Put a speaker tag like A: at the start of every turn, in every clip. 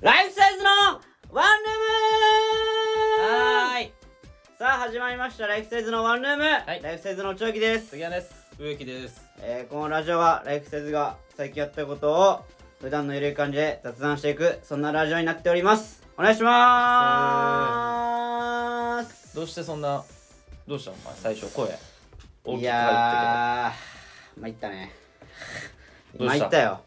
A: ライフサイズのワンルーム。
B: はーい。
A: さあ始まりました。ライフサイズのワンルーム、
B: い。
A: ライフサイズの長木です、
B: 杉谷です。
C: 植木です。
A: えー、このラジオはライフサイズが最近やったことを普段のゆるい感じで雑談していくそんなラジオになっております。お願いしまーす。
B: どうしてそんなどうしたの？お前最初声。大きく入って
A: いやー参ったね。
B: どうした？
A: 参ったよ。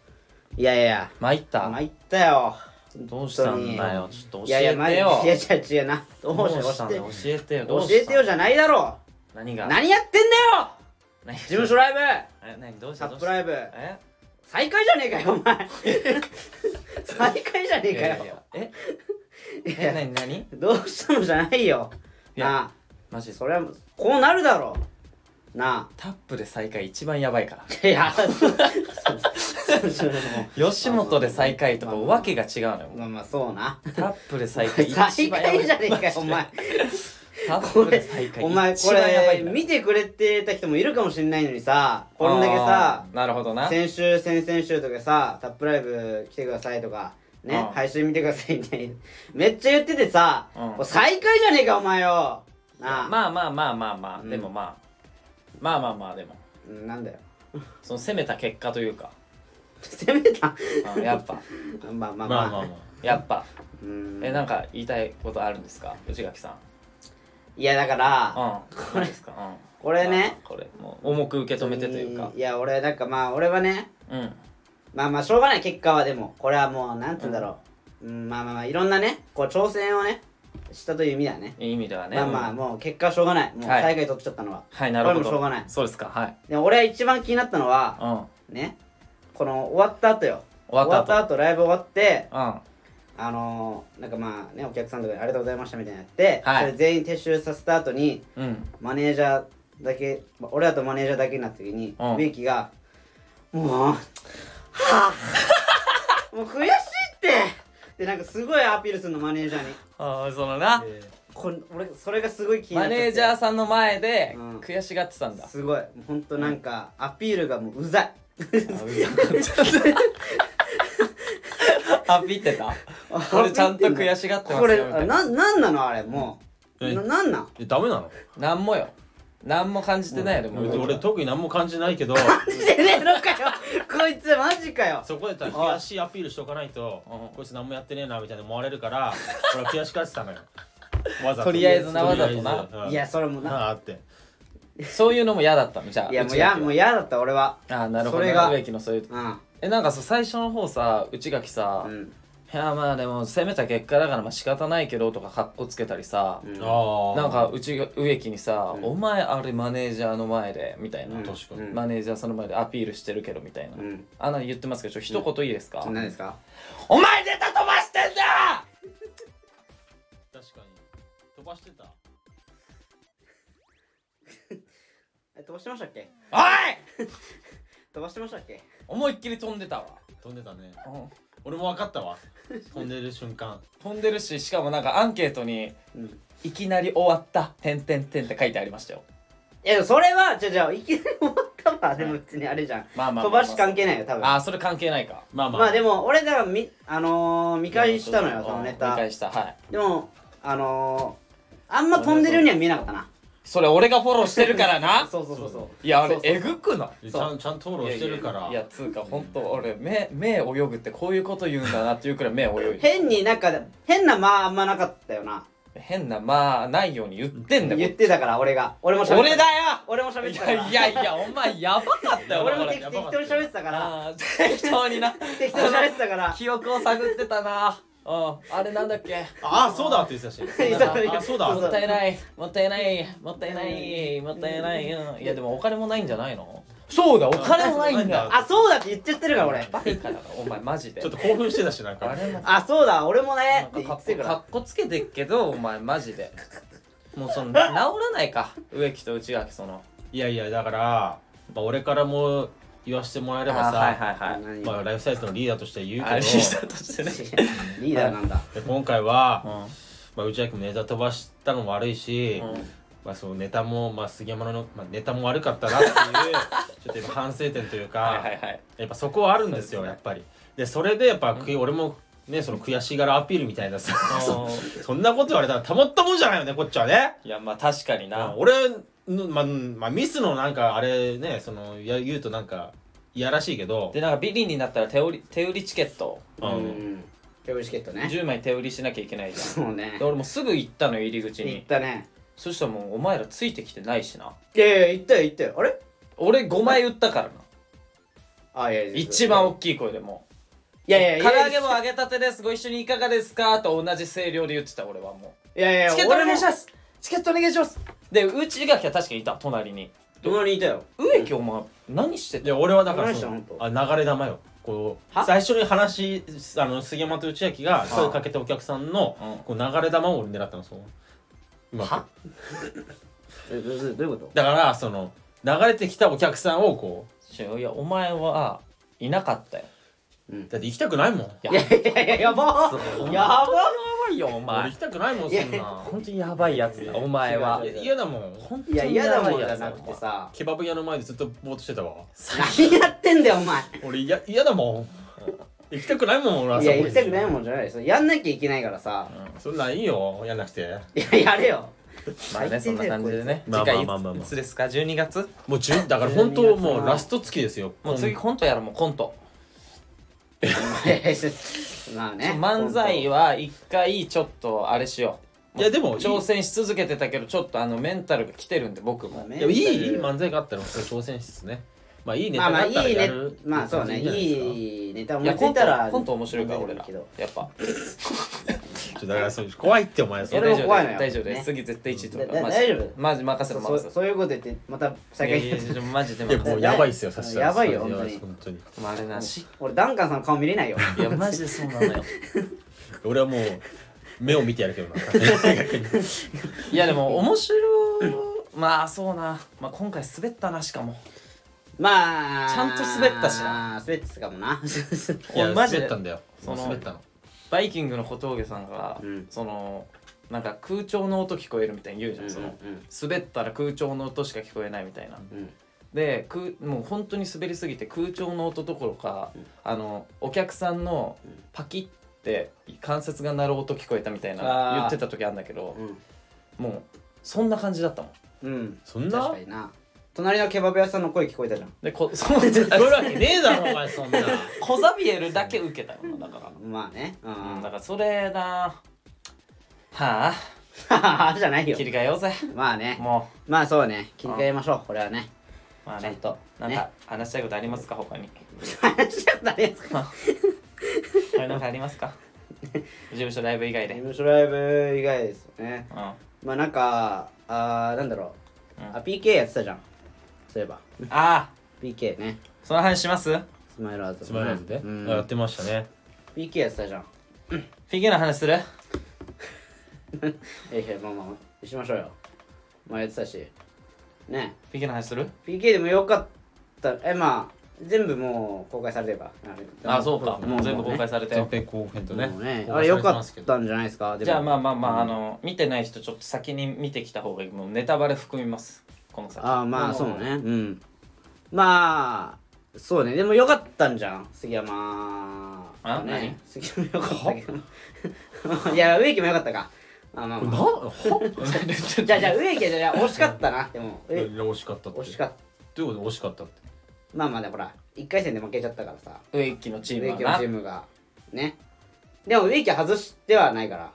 A: いやいや。
B: 参った？
A: 参ったよ
B: どうしたんだよ。ちょっと教
A: いやいやま
B: えてよ
A: いや違う違うなどうし
B: たんだよ。
A: 教
B: 教えてよ。どう
A: えてよじ
B: ゃ
A: ゃないだろ。
B: 何が
A: 何やってんだよ。
B: 何
A: 事務所ライブ。
B: え何？どうした？
A: タップライブ。
B: え？
A: 再開じゃねえかよお前。再開じゃねえかよ。
B: いやいやえ？
A: いや。
B: え何？何？
A: どうしたのじゃないよ。
B: いや
A: なあ。
B: マジ
A: それはこうなるだろ。うな
B: タップで再開一番やばいから。
A: あいや
B: 吉本で再開とかわけが違うのよ。
A: まあまあそうな。
B: タップで再開一番
A: 再
B: やばい
A: 開じゃねえかよお前。
B: タップ
A: これ
B: で再開
A: お前これ見てくれてた人もいるかもしれないのにさこんだけさ
B: なるほどな。
A: 先週先々週とかさタップライブ来てくださいとかね
B: うん。
A: 配信見てくださいみたいなめっちゃ言っててさ
B: うん。
A: これ再開じゃねえかお前よ
B: まあ。まあまあまあまあ、
A: うん
B: でもまあ。まあまあまあでも。
A: うんなんだよ。
B: その攻めた結果というか
A: 攻めた？
B: うんやっぱ。
A: まあまあまあ
C: まあ。まあまあ。
B: やっぱ。
A: うん。
B: えなんか言いたいことあるんですか？内垣さん。
A: いやだから
B: うん。何ですか、うん、
A: これね。
B: まあこれもう重く受け止めてというか。
A: いや俺なんかまあ俺はね
B: うん。
A: まあまあしょうがない結果はでもこれはもうなんつうんだろう、うん、まあまあまあいろんなねこう挑戦をねしたという意味だね。
B: いい意味ではね。
A: まあまあもう結果はしょうがない。もう
B: はい
A: 最下位取っちゃったのは、
B: はいなるほど。
A: これもしょうがない。
B: そうですか。はい。
A: で俺は一番気になったのは
B: うん。
A: ねこの終わった後よ。
B: 終わった後。
A: 後ライブ終わって
B: うん。
A: あのー、なんかまあねお客さんとかにありがとうございましたみたいなのやって、
B: はい。
A: それ全員撤収させた後に
B: うん。
A: マネージャーだけま俺らとマネージャーだけになった時に
B: うん。
A: 植木が「もうはあ もう悔しいって!」でなんかすごいアピールするのマネージャーに。
B: ああそのな。
C: え
A: これ俺それがすごい気になっちゃって。
B: マネージャーさんの前で
A: うん。
B: 悔しがってたんだ、
A: すごい。もうほんとなんかアピールがもううざい
B: あうざかったあピってた？これちゃんと悔しがってます
A: これ
B: よみたいな。
A: ななんなの？あれもう。
C: え？
A: ななんなん
C: えダメなの？
B: なんもよ。なんも感じてないよでも
C: 俺俺特に何も感じないけど。
A: してねえのかよ。こいつマジかよ。
C: そこで悔しいアピールしとかないと
B: うん。
C: こいつ何もやってねえなみたいな思われるから俺は悔しがってたのよ。わざと。
B: とりあえずなわざとな。
C: とりあえず
A: いやそれもな
C: あって
B: そういうのも嫌だったの？じゃあ
A: いやもうやもう嫌だった俺は。
B: ああなるほど。
A: それが
B: 植木のそういう
A: うん。
B: えなんかさ最初の方さ内垣さ、い
A: うん。
B: やまあでも攻めた結果だからまあ仕方ないけどとかカッコつけたりさ、
A: うん。
C: ああ
B: なんか内が植木にさ、
A: うん。
B: お前あれマネージャーの前でみたいな、
A: うん。
B: マネージャーその前でアピールしてるけどみたいな、
A: うん。
B: あんなに言ってますけどちょ一言いいですか、
A: 何ですか？
B: お前ネタ飛ばしてんだ
C: 確かに。飛ばしてた
A: え飛ばしてましたっけ？
B: おい！
A: 飛ばしてましたっけ？
B: 思いっきり飛んでたわ、
C: 飛んでたね。
B: うん。
C: 俺も分かったわ。飛んでる瞬間。
B: 飛んでるししかもなんかアンケートに
A: うん「
B: いきなり終わった」「てんてんてん」って書いてありましたよ。
A: いやでもそれはじゃあじゃあいきなり終わったわ。でも別にあれじゃん。
B: まあまあまあ、
A: 飛ばし関係ないよ多分。
B: ああそれ関係ないか。
C: まあまあ
A: まあ。でも俺だからみあのー、見返したのよ
B: うん
A: そのネタ。
B: 見返したはい。
A: でもあのー、あんま飛んでるようには見えなかったな
B: それ俺がフォローしてるからな。
A: そうそうそうそう。
B: いやあれえぐくない？
C: ちゃんちゃんとフォローしてるから。
B: いやいやいやつうか本当俺目目泳ぐってこういうこと言うんだなっていうくらい目泳いで
A: 変になんか変な間あんまなかったよな。
B: 変なまあないように言ってんだよ
A: 言ってたから俺が。俺も喋ってた
B: 俺だよ！
A: 俺も喋って
B: い
A: たから。
B: やいやいやお前やばかったよ
A: 俺も適適当に喋ってたから。
B: 適当にな。
A: 適当に喋ってたから。
B: 記憶を探ってたなうんあれなんだっけ？
C: ああそうだって言ってたし。
A: そうだ。
C: あそうだ。
B: もったいない。もったいない。もったいない。もったいない。うん。いやでもお金もないんじゃないの？そうだ。お金もないんだ。
A: あそうだって言っちゃってるから俺。
B: バカだな？お前マジで。
C: ちょっと興奮してたしなんか。
B: あれも。
A: あそうだ。俺もね
B: か
A: っ
B: こかっこつけてっけどお前マジで。もうその 治らないか。植木と内垣その。
C: いやいやだから、まあ、俺からも言わせてもらえればさ、
B: あはいはい
A: ら
B: はい。
A: 何？
C: まあ、ライフサイズのリーダーとして言うけど。
B: あれしたとしてね。
A: リーダーなんだ
C: で今回は、
B: う
C: まあ、内垣もネタ飛ばしたのも悪いし、
B: んうん。
C: まあ、そうネタも、まあ、杉山の、まあ、ネタも悪かったなっていう ちょっと今反省点というか、
B: はいはいはい。
C: やっぱそこはあるんですよ
B: ね。
C: やっぱり。でそれでやっぱ、
B: うん。
C: 俺もねその悔しがらアピールみたいなさ
B: うん。
C: そんなこと言われたらたまったもんじゃないよねこっちはね。
B: いやまあ確かにな。
C: 俺の、まあ、まあミスのなんかあれねそのや言うとなんかいやらしいけど
B: でなんかビリになったら手売り手売りチケット。
C: う
A: うん。ん手売りチケットね。
B: 10枚手売りしなきゃいけないじゃん。
A: そうね。
B: で俺もうすぐ行ったのよ入り口
A: 行っ
B: に
A: たね。
B: そしたらもうお前らついてきてないしな。い
A: やいや行ったよ行ったよ。あれ？
B: 俺5枚売ったからな。
A: あいやいや
B: 一番大きい声でも。
A: いやいやいや
B: 唐揚げも揚げたてです。ご一緒にいかがですか？と同じ声量で言ってた俺はも
A: いやいや
B: うチケットお願いし
A: す
B: ますチケットお願いします。で内垣は確かにいた隣に。
A: 隣にいたよ。
B: 植木お前何してた？
C: いや俺はだから
A: 何
C: その
A: したの？本
C: あ流れ玉よ。こう
A: は？
C: 最初に話あの杉山と内明が声かけたお客さんの
B: うん。
C: こう流れ玉を俺狙ったのそううまく。
B: は？
A: えどどどういうこと？
C: だからその流れてきたお客さんをこ
B: 違ういやお前はいなかったよ。
C: うだって行きたくないもん。
B: いや。
A: いやいややばやば
B: いよお
C: 俺
B: 前
C: 行きたくないもん
A: いや
C: そんな。
B: 本当にやばいやつだお前は。い
C: や嫌だもん。
B: 本当
A: いや
B: に
A: 嫌だもんじ
B: やばいやつ
A: ゃなくてさ。
C: ケバブ屋の前でずっとぼーっとしてたわ。
A: 何やってんだよお前。
C: 俺嫌嫌だもん。行きたくないもん俺あ
A: い
C: そこに。
A: や行きたくないもんじゃないですやんなきゃいけないからさ。
C: そんなんいいよやんなくて。
A: いややれよ。
B: まあねそんな感じでね。
C: まあ
B: 次回い
C: まあまあまあまあ。
B: ついつですか？12月？
C: もう10だから本当もうラスト月ですよ。
B: もう次コントやろもうコント
A: まあね。
B: 漫才は一回ちょっとあれしよう。
C: いやでも
B: 挑戦し続けてたけどちょっとあのメンタルが来てるんで僕も。
C: いやいいいい漫才があったらそれ挑戦しつつね。まあいいネ
A: まあまあい
C: タがあったら
A: いねまあそうね。
C: いい
A: ネタ思
B: いやコント
A: いついたら
B: コント面白いから俺ら。やっぱ。
C: ちょだからそう怖いってお前そ
A: や
C: れ
A: 俺も怖いのよ。
B: 大丈夫です
A: ね。
B: 次絶対1位と
A: だだ
B: かマジ
A: 大丈夫。
B: マジ任せろ
A: そ
B: 任せろ
A: うそういうこと言ってまた
B: い
A: 先
B: やいやいやマジで
C: いや
B: 任
C: もうやばいっすよさしたら。
A: やばいよ
C: それ
A: 本当に。
C: 本当に。
B: まああれなし。
A: 俺ダンカンさんの顔見れないよ。
B: いやマジでそうなのよ。
C: 俺はもう目を見てやるけどな。
B: いやでも面白いまあそうな、まあ、今回滑ったなしかも。
A: まあ
B: ちゃんと滑ったしな。
A: 滑ってたかもな。
C: いや
B: 俺マジで
C: 滑ったんだよ。
B: その
C: 滑ったの
B: バイキングの小峠さんが、
A: うん。
B: そのなんか空調の音聞こえるみたいに言うじゃん、その滑ったら空調の音しか聞こえないみたいな。
A: うん。うん
B: で空もう本当に滑りすぎて空調の音どころか、
A: うん。
B: あのお客さんの
A: うん。
B: パキって関節が鳴る音聞こえたみたい
A: あ
B: な
A: ー。
B: 言ってた時あるんだけど
A: うん。
B: もうそんな感じだったもん。
A: うん。
C: そんな
A: 確かにな隣のケバブ屋さんの声聞こえたじゃん。
B: でこ そう
C: 聞こえるわけねえだろお前そんな。
B: コザビエルだけ受けたよなだから、
A: まあね。う
B: うん、
A: ん
B: だからそれだ。は
A: あ。じゃないよ。
B: あ切り替えようぜ。
A: まあね。
B: も
A: まあそうね。切り替えましょうこれはね。
B: うまあね。
A: ちゃんと。ね
B: なんか話したいことありますか他に？
A: 話したことありますか？
B: 他になんかありますか？事務所ライブ以外で。
A: 事務所ライブ以外ですよね。
B: うん。
A: まあなんかあーなんだろう、
B: うん。
A: あ PK やってたじゃんそういえば。
B: ああ
A: PK ね。
B: その話します？
A: スマイルアート
C: スマイラーズで
A: うん。
C: やってましたね。
A: PK やってたじゃん。
B: フィギュアの話する？
A: ええまあまあしましょうよ。まあやってたし。ね。
B: フィギュアの話する
A: ？PK でもよかった。えまあ全部もう公開されてるから
B: あそうか。もう全部公開されて。
C: 前編後編とね。
A: ねあれよかったんじゃないですか？
B: じゃあまあまあまああの見てない人ちょっと先に見てきた方がいい。もうネタバレ含みますこの先。
A: ああまあそうね。うん。まあそうね。でもよかったんじゃん杉山。
B: あ
A: ね。杉山よかったけど。いや植木もよかったか。まあまあ。まあ じゃあじゃあ植木はじゃあ惜しかったなでも。え
C: いや惜しかったって。
A: 惜しかった。
C: どういうこと？惜しかったって。
A: まあまあでほら1回戦で負けちゃったからさ。
B: 植木のチーム
A: 植木のチームが。ね。でも植木は外してはないから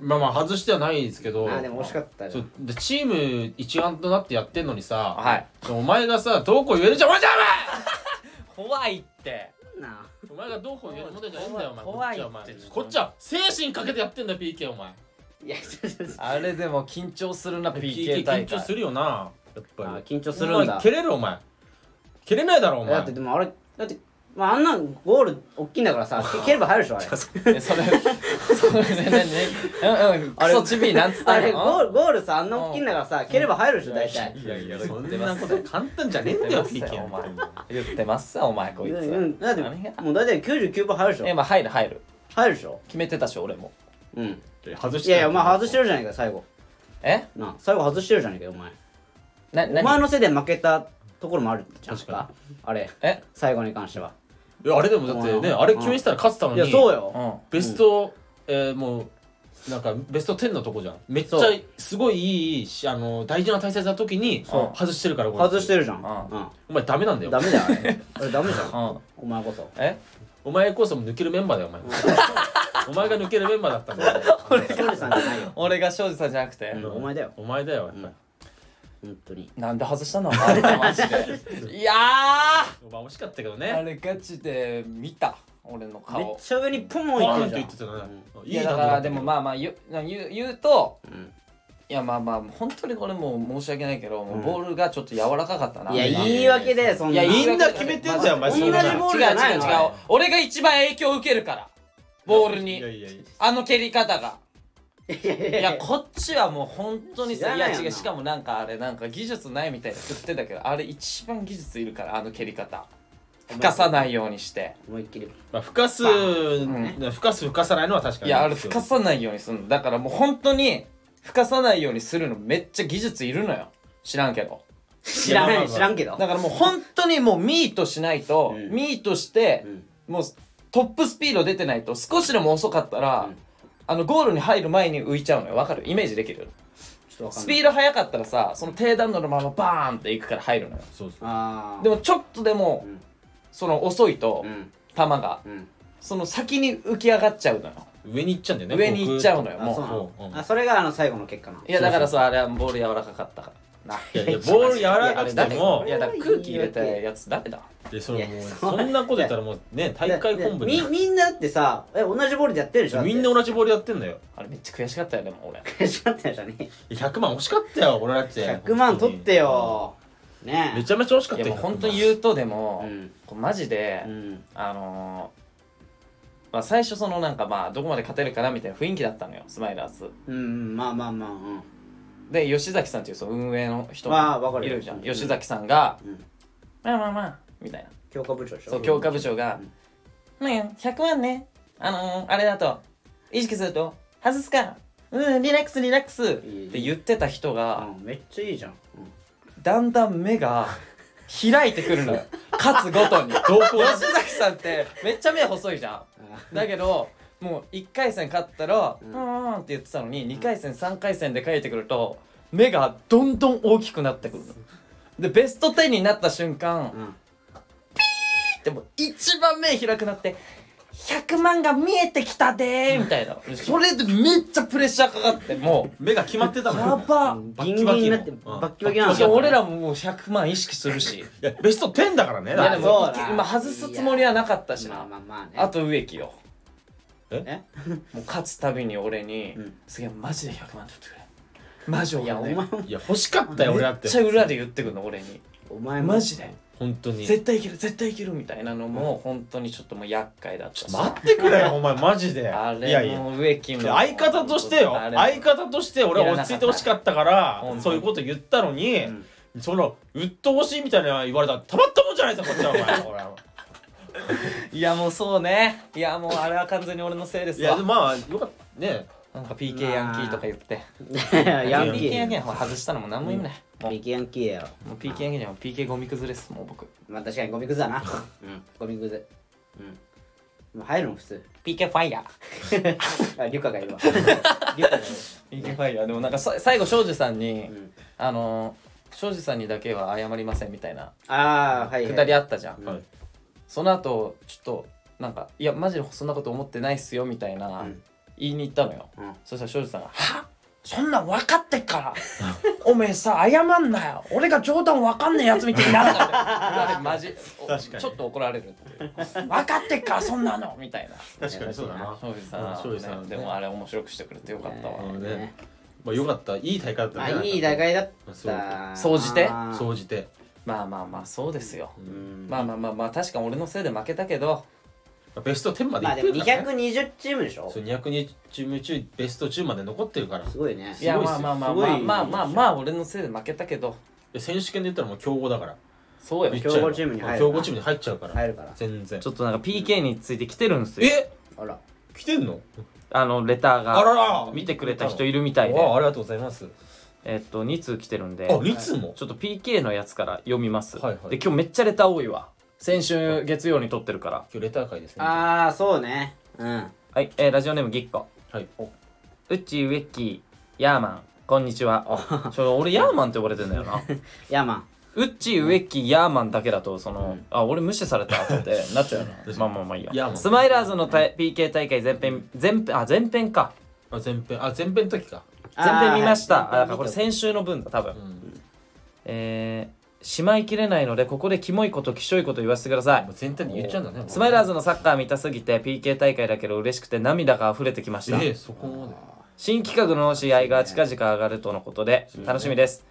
C: まあまあ外してはないですけど
A: あーでも惜しかったじ
C: そ
A: ゃ
C: うんでチーム一丸となってやってんのにさ、
B: はい。
C: お前がさどうこう言えるじゃんお前じゃ
B: 怖いって。
A: な
C: お前お前がどうこう言えるもんじゃないんだよお前。
B: 怖い
C: こっちはこっちは精神かけてやってんだよ PK お前。
A: あいやちょちょちょ。
B: あれでも緊張するな PK 大会。
C: 緊張するよなやっぱり。
A: あ緊張するんだ。
C: お前蹴れるお前。蹴れないだろお前。
A: だってでもあれだってまああんなゴール大きいんだからさけ 蹴れば入るでしょあれ。
B: えそれそれねねうんうん クソチビなんつった
A: あれゴー
B: の
A: ルゴールさあんな大きいんだからさ蹴れば入るでしょ大体。
C: いやいや
B: 言
C: そんなこと簡単じゃねえんだよ PK
B: よお前。言ってますさお前こいつ。
A: うんうん。だってもう大体99分入るでしょ。
B: えまあ入る入る。
A: 入るでしょ。
B: 決めてたし俺も。
A: うん。
C: 外して
A: いやいやお前外してるじゃないか最後。
B: え？
A: なあ最後外してるじゃないかよお前。
B: な
A: お前
B: 何
A: のせいで負けたところもあるじゃん
C: 確か
A: あれ
B: え？
A: 最後に関しては
C: あれでもだってねあれ決めてたら勝ってたのに
A: いやそうよ。
B: うん。
C: ベスト、えーもうなんかベスト10のとこじゃん。めっちゃ
A: そう。
C: すごいいいしあの大事な大切な時に
B: そう。
C: 外してるから
A: 外してるじゃん。
C: お前ダメなんだよ。
A: ダメだよあれ。あれダメじゃん。
B: うん。
A: お前こそ。
B: え？
C: お前こそ抜けるメンバーだよお前。お前が抜けるメンバーだったんだよ。
A: 俺がさんじゃないよ。
B: 俺が庄司さんじゃなくて、
A: うん。お前だよ。
C: お前だよやっぱり、
A: 本当に。
B: なんで外したの？あれマジで。いや
C: まあ惜しかったけど
B: ーあ
C: ね
B: れガチで見た。俺の
A: めっ
B: 顔
A: ちゃ上にポン
C: ポーンって
A: いってるじゃん。
C: 言って。たね、
B: いやだからでもまあまあ言う言う言うと
A: うん。
B: いやまあまあ本当にこれもう申し訳ないけど、もう
A: うん
B: ボールがちょっと柔らかかったな。い
A: や
B: 今
A: 言い訳だよそんな。い
B: や
C: みんな決めてんじゃんお前
A: 同じボールじゃないの
B: 違う違う。違う俺が一番影響を受けるから。ボールに。
C: いやいやいや。
B: あの蹴り方が
A: いや
B: こっちはもう本当にさいや違うしかもなんかあれなんか技術ないみたいな言ってたけどあれ一番技術いるからあの蹴り方。吹かさないようにして。
A: 思いっきり。
C: まあ、ふかす、
B: ん。
C: ねふかすふかさないのは確かに。
B: いやあれ吹かさないようにするの。だからもう本当に吹かさないようにするのめっちゃ技術いるのよ。知らんけど。
A: 知らない
C: いやまあまあ
A: 知らんけど。
B: だからもう本当にもうミートしないと、
A: うん。
B: ミートして
A: う、ん。
B: もうトップスピード出てないと少しでも遅かったら、
A: うん
B: あのゴールに入る前に浮いちゃうのよ。わかる？イメージできる？スピード速かったらさその低弾道のままバーンっていくから入るのよ。
C: そうそう。
B: でもちょっとでも、
A: うん。
B: その遅いと、
A: うん。
B: 球が
A: うん。
B: その先に浮き上がっちゃうのよ。
C: 上に行っちゃうんだよね
B: 上に行っちゃうのよも
A: う。なの
C: そううん
A: あそれがあの最後の結果なの。
B: ういやだからさあれはボール柔らかかったから。ない
C: やいや ボール柔らかくても。
B: いやだから空気入れたやつ誰だ？
C: でそれもそんなこと言ったらもうね大会本部に。
A: みみんなってさえ同じボールでやってるでしょ？
C: みんな同じボールやってんだよ。
B: あれめっちゃ悔しかったよでも俺。
A: 悔しかったでしょね。
C: 100万惜しかったよ俺だって。
A: 100万取ってよ。ね
C: めちゃめちゃ惜しかったよ
B: 本当に言うとでも、マジで、
A: うん。
B: あのーまあ、最初そのなんかまあどこまで勝てるかなみたいな雰囲気だったのよスマイラーズ。
A: うんまあまあまあうん
B: で吉崎さんっていうその運営の人
A: まあわかる。よ
B: いるじゃん、
A: うん。
B: 吉崎さんが
A: うん「
B: まあまあまあ」みたいな。
A: 強化部長でしょ？
B: そう強化部長が「ね100万ね。あのー、あれだと意識すると外すか。うんリラックスリラックス」って言ってた人が
A: うん。めっちゃいいじゃん。
B: だんだん目が開いてくるのよ。勝つごとに。吉崎さんってめっちゃ目細いじゃん。だけどもう1回戦勝ったら「う
A: うん
B: ーん」って言ってたのに2回戦3回戦で書いてくると目がどんどん大きくなってくるの。でベスト10になった瞬間
A: うん。
B: でも一番目開くなって100万が見えてきたでーみたいな。それでめっちゃプレッシャーかかっても
C: 目が決まってた
B: う
C: もん。
B: やば。
A: ギンギンになって
C: うん
A: バッキバキなん
B: いや俺らももう100万意識するし。い
C: いやベスト10だからね。
B: やで
A: そうだ
B: も今外すつもりはなかったし
A: まあ
B: な
A: まあまあね。
B: あと植木よ
A: え？
B: もう勝つたびに俺に
A: うん「
B: すげえマジで100万取ってくれ。マジお
A: い。やお
B: 金
A: 前
C: いや欲しかったよ俺だって。
B: めっちゃ裏で言ってくるの俺に。
A: お前も。
B: マジで？
C: 本当に。
B: 絶対いける絶対いけるみたいなのも本当にちょっともう厄介だったし。
C: 待ってくれよ お前マジで。
B: あ
C: いやいや。
B: れもう植木も
C: 相方としてよ。
B: あれ。も
C: 相方として俺は落ち着いてほしかったから
B: 本当に
C: そういうこと言ったのに、
A: うん。
C: その鬱陶しいみたいな言われたらたまったもんじゃないですかこっちはお前。ほ ら
B: いやもうそうね。いやもうあれは完全に俺のせいです
C: いや
B: わ
C: まあよかった。ね。
B: なんか PK ヤンキーとか言って。
A: ヤンキ
B: PK ヤンキ
A: ー
B: ーは外したのも何も意味ないもう。
A: PK ヤンキーだよ
B: もう PK ヤンキーには PK ゴミ崩れっすもう僕。
A: まあ確かにゴミくずだな。うん。ゴミくず。うん。もう入るの普通。
B: PK ファイヤー。
A: あリュカがいるわ。リュカがいる
B: PK ファイヤー。でもなんかさ最後庄司さんに、
A: うん。
B: あのー庄司さんにだけは謝りませんみたいな
A: ああはいはい。
B: くだりあったじゃん。
C: はい
B: その後ちょっとなんか「いやマジでそんなこと思ってないっすよ」みたいな、
A: うん。
B: 言いに行ったのよ、
A: うん。
B: そしたら庄司さんが「はそんなん分かってっから。おめえさ謝んなよ。俺が冗談分かんねえやつみたいになるんだって裏でマジお
C: 確かに。
B: ちょっと怒られる分かってっからそんなのみたいな。
C: 確かにそうだな。
B: 庄司さん,、
C: うん庄司さん
B: ね。でもあれ面白くしてくれてよかったわ、
C: うんね。
A: ね
C: まあよかった。いい大会だったね。
A: まあいい大会だっ
C: そう。
A: た
B: 総じて？
C: 総じて
B: まあまあまあそうですよ、
A: うん。
B: まあまあまあまあ確か俺のせいで負けたけど。
C: ベスト10まで
A: まあでも
C: いってるから。ね
A: 220チームでしょ？
C: そう200チーム中ベスト10まで残ってるから。
A: すごいね。
B: いや
C: すごいっすよ。
B: まあまあまあ
A: すごい。
B: まあまあまあまあ俺のせいで負けたけど。
C: で選手権で言ったらもう強豪だから。
B: そうよ。
C: 言っちゃえば
A: 強豪チームに入る
C: 強豪チームに入っちゃうから。
A: 入るから。
C: 全然。
B: ちょっとなんか PK について来てるんですよ。
C: え？
A: あら。
C: 来てんの？
B: あのレター
C: あら
B: が
C: ら。
B: 見てくれた人いるみたいで。
C: わあありがとうございます
B: えっと2通来てるんで
C: あ2通も？
B: ちょっと PK のやつから読みます、
C: はいはい。
B: で今日めっちゃレター多いわ。先週月曜に撮ってるから。
C: 今日レター会ですね。
A: ああそうね。うん。
B: はい、えー、ラジオネームぎっこ。
C: はい。
B: うっちーウェッキーヤーマンこんにちは。ちょ俺ヤーマンって呼ばれてんだよな。
A: ヤーマン
B: うっちーウェッキーヤーマンだけだとその、あ俺無視されたって なっちゃうよなまあまあまあいいや。
C: ヤーマン
B: スマイラーズのた PK 大会前編前編あ前編か。
C: あ前編あ前編の時か
B: 前編見ました。あだからこれ先週の分だ多分、
C: うん。
B: えー、しまいきれないのでここでキモいこときしょいこと言わせてください。
C: もう全体に言っちゃうんだね
B: スマイラーズのサッカー見たすぎて PK 大会だけど嬉しくて涙が溢れてきました、
C: ええそこまで。
B: 新企画の試合が近々上がるとのことで楽しみです。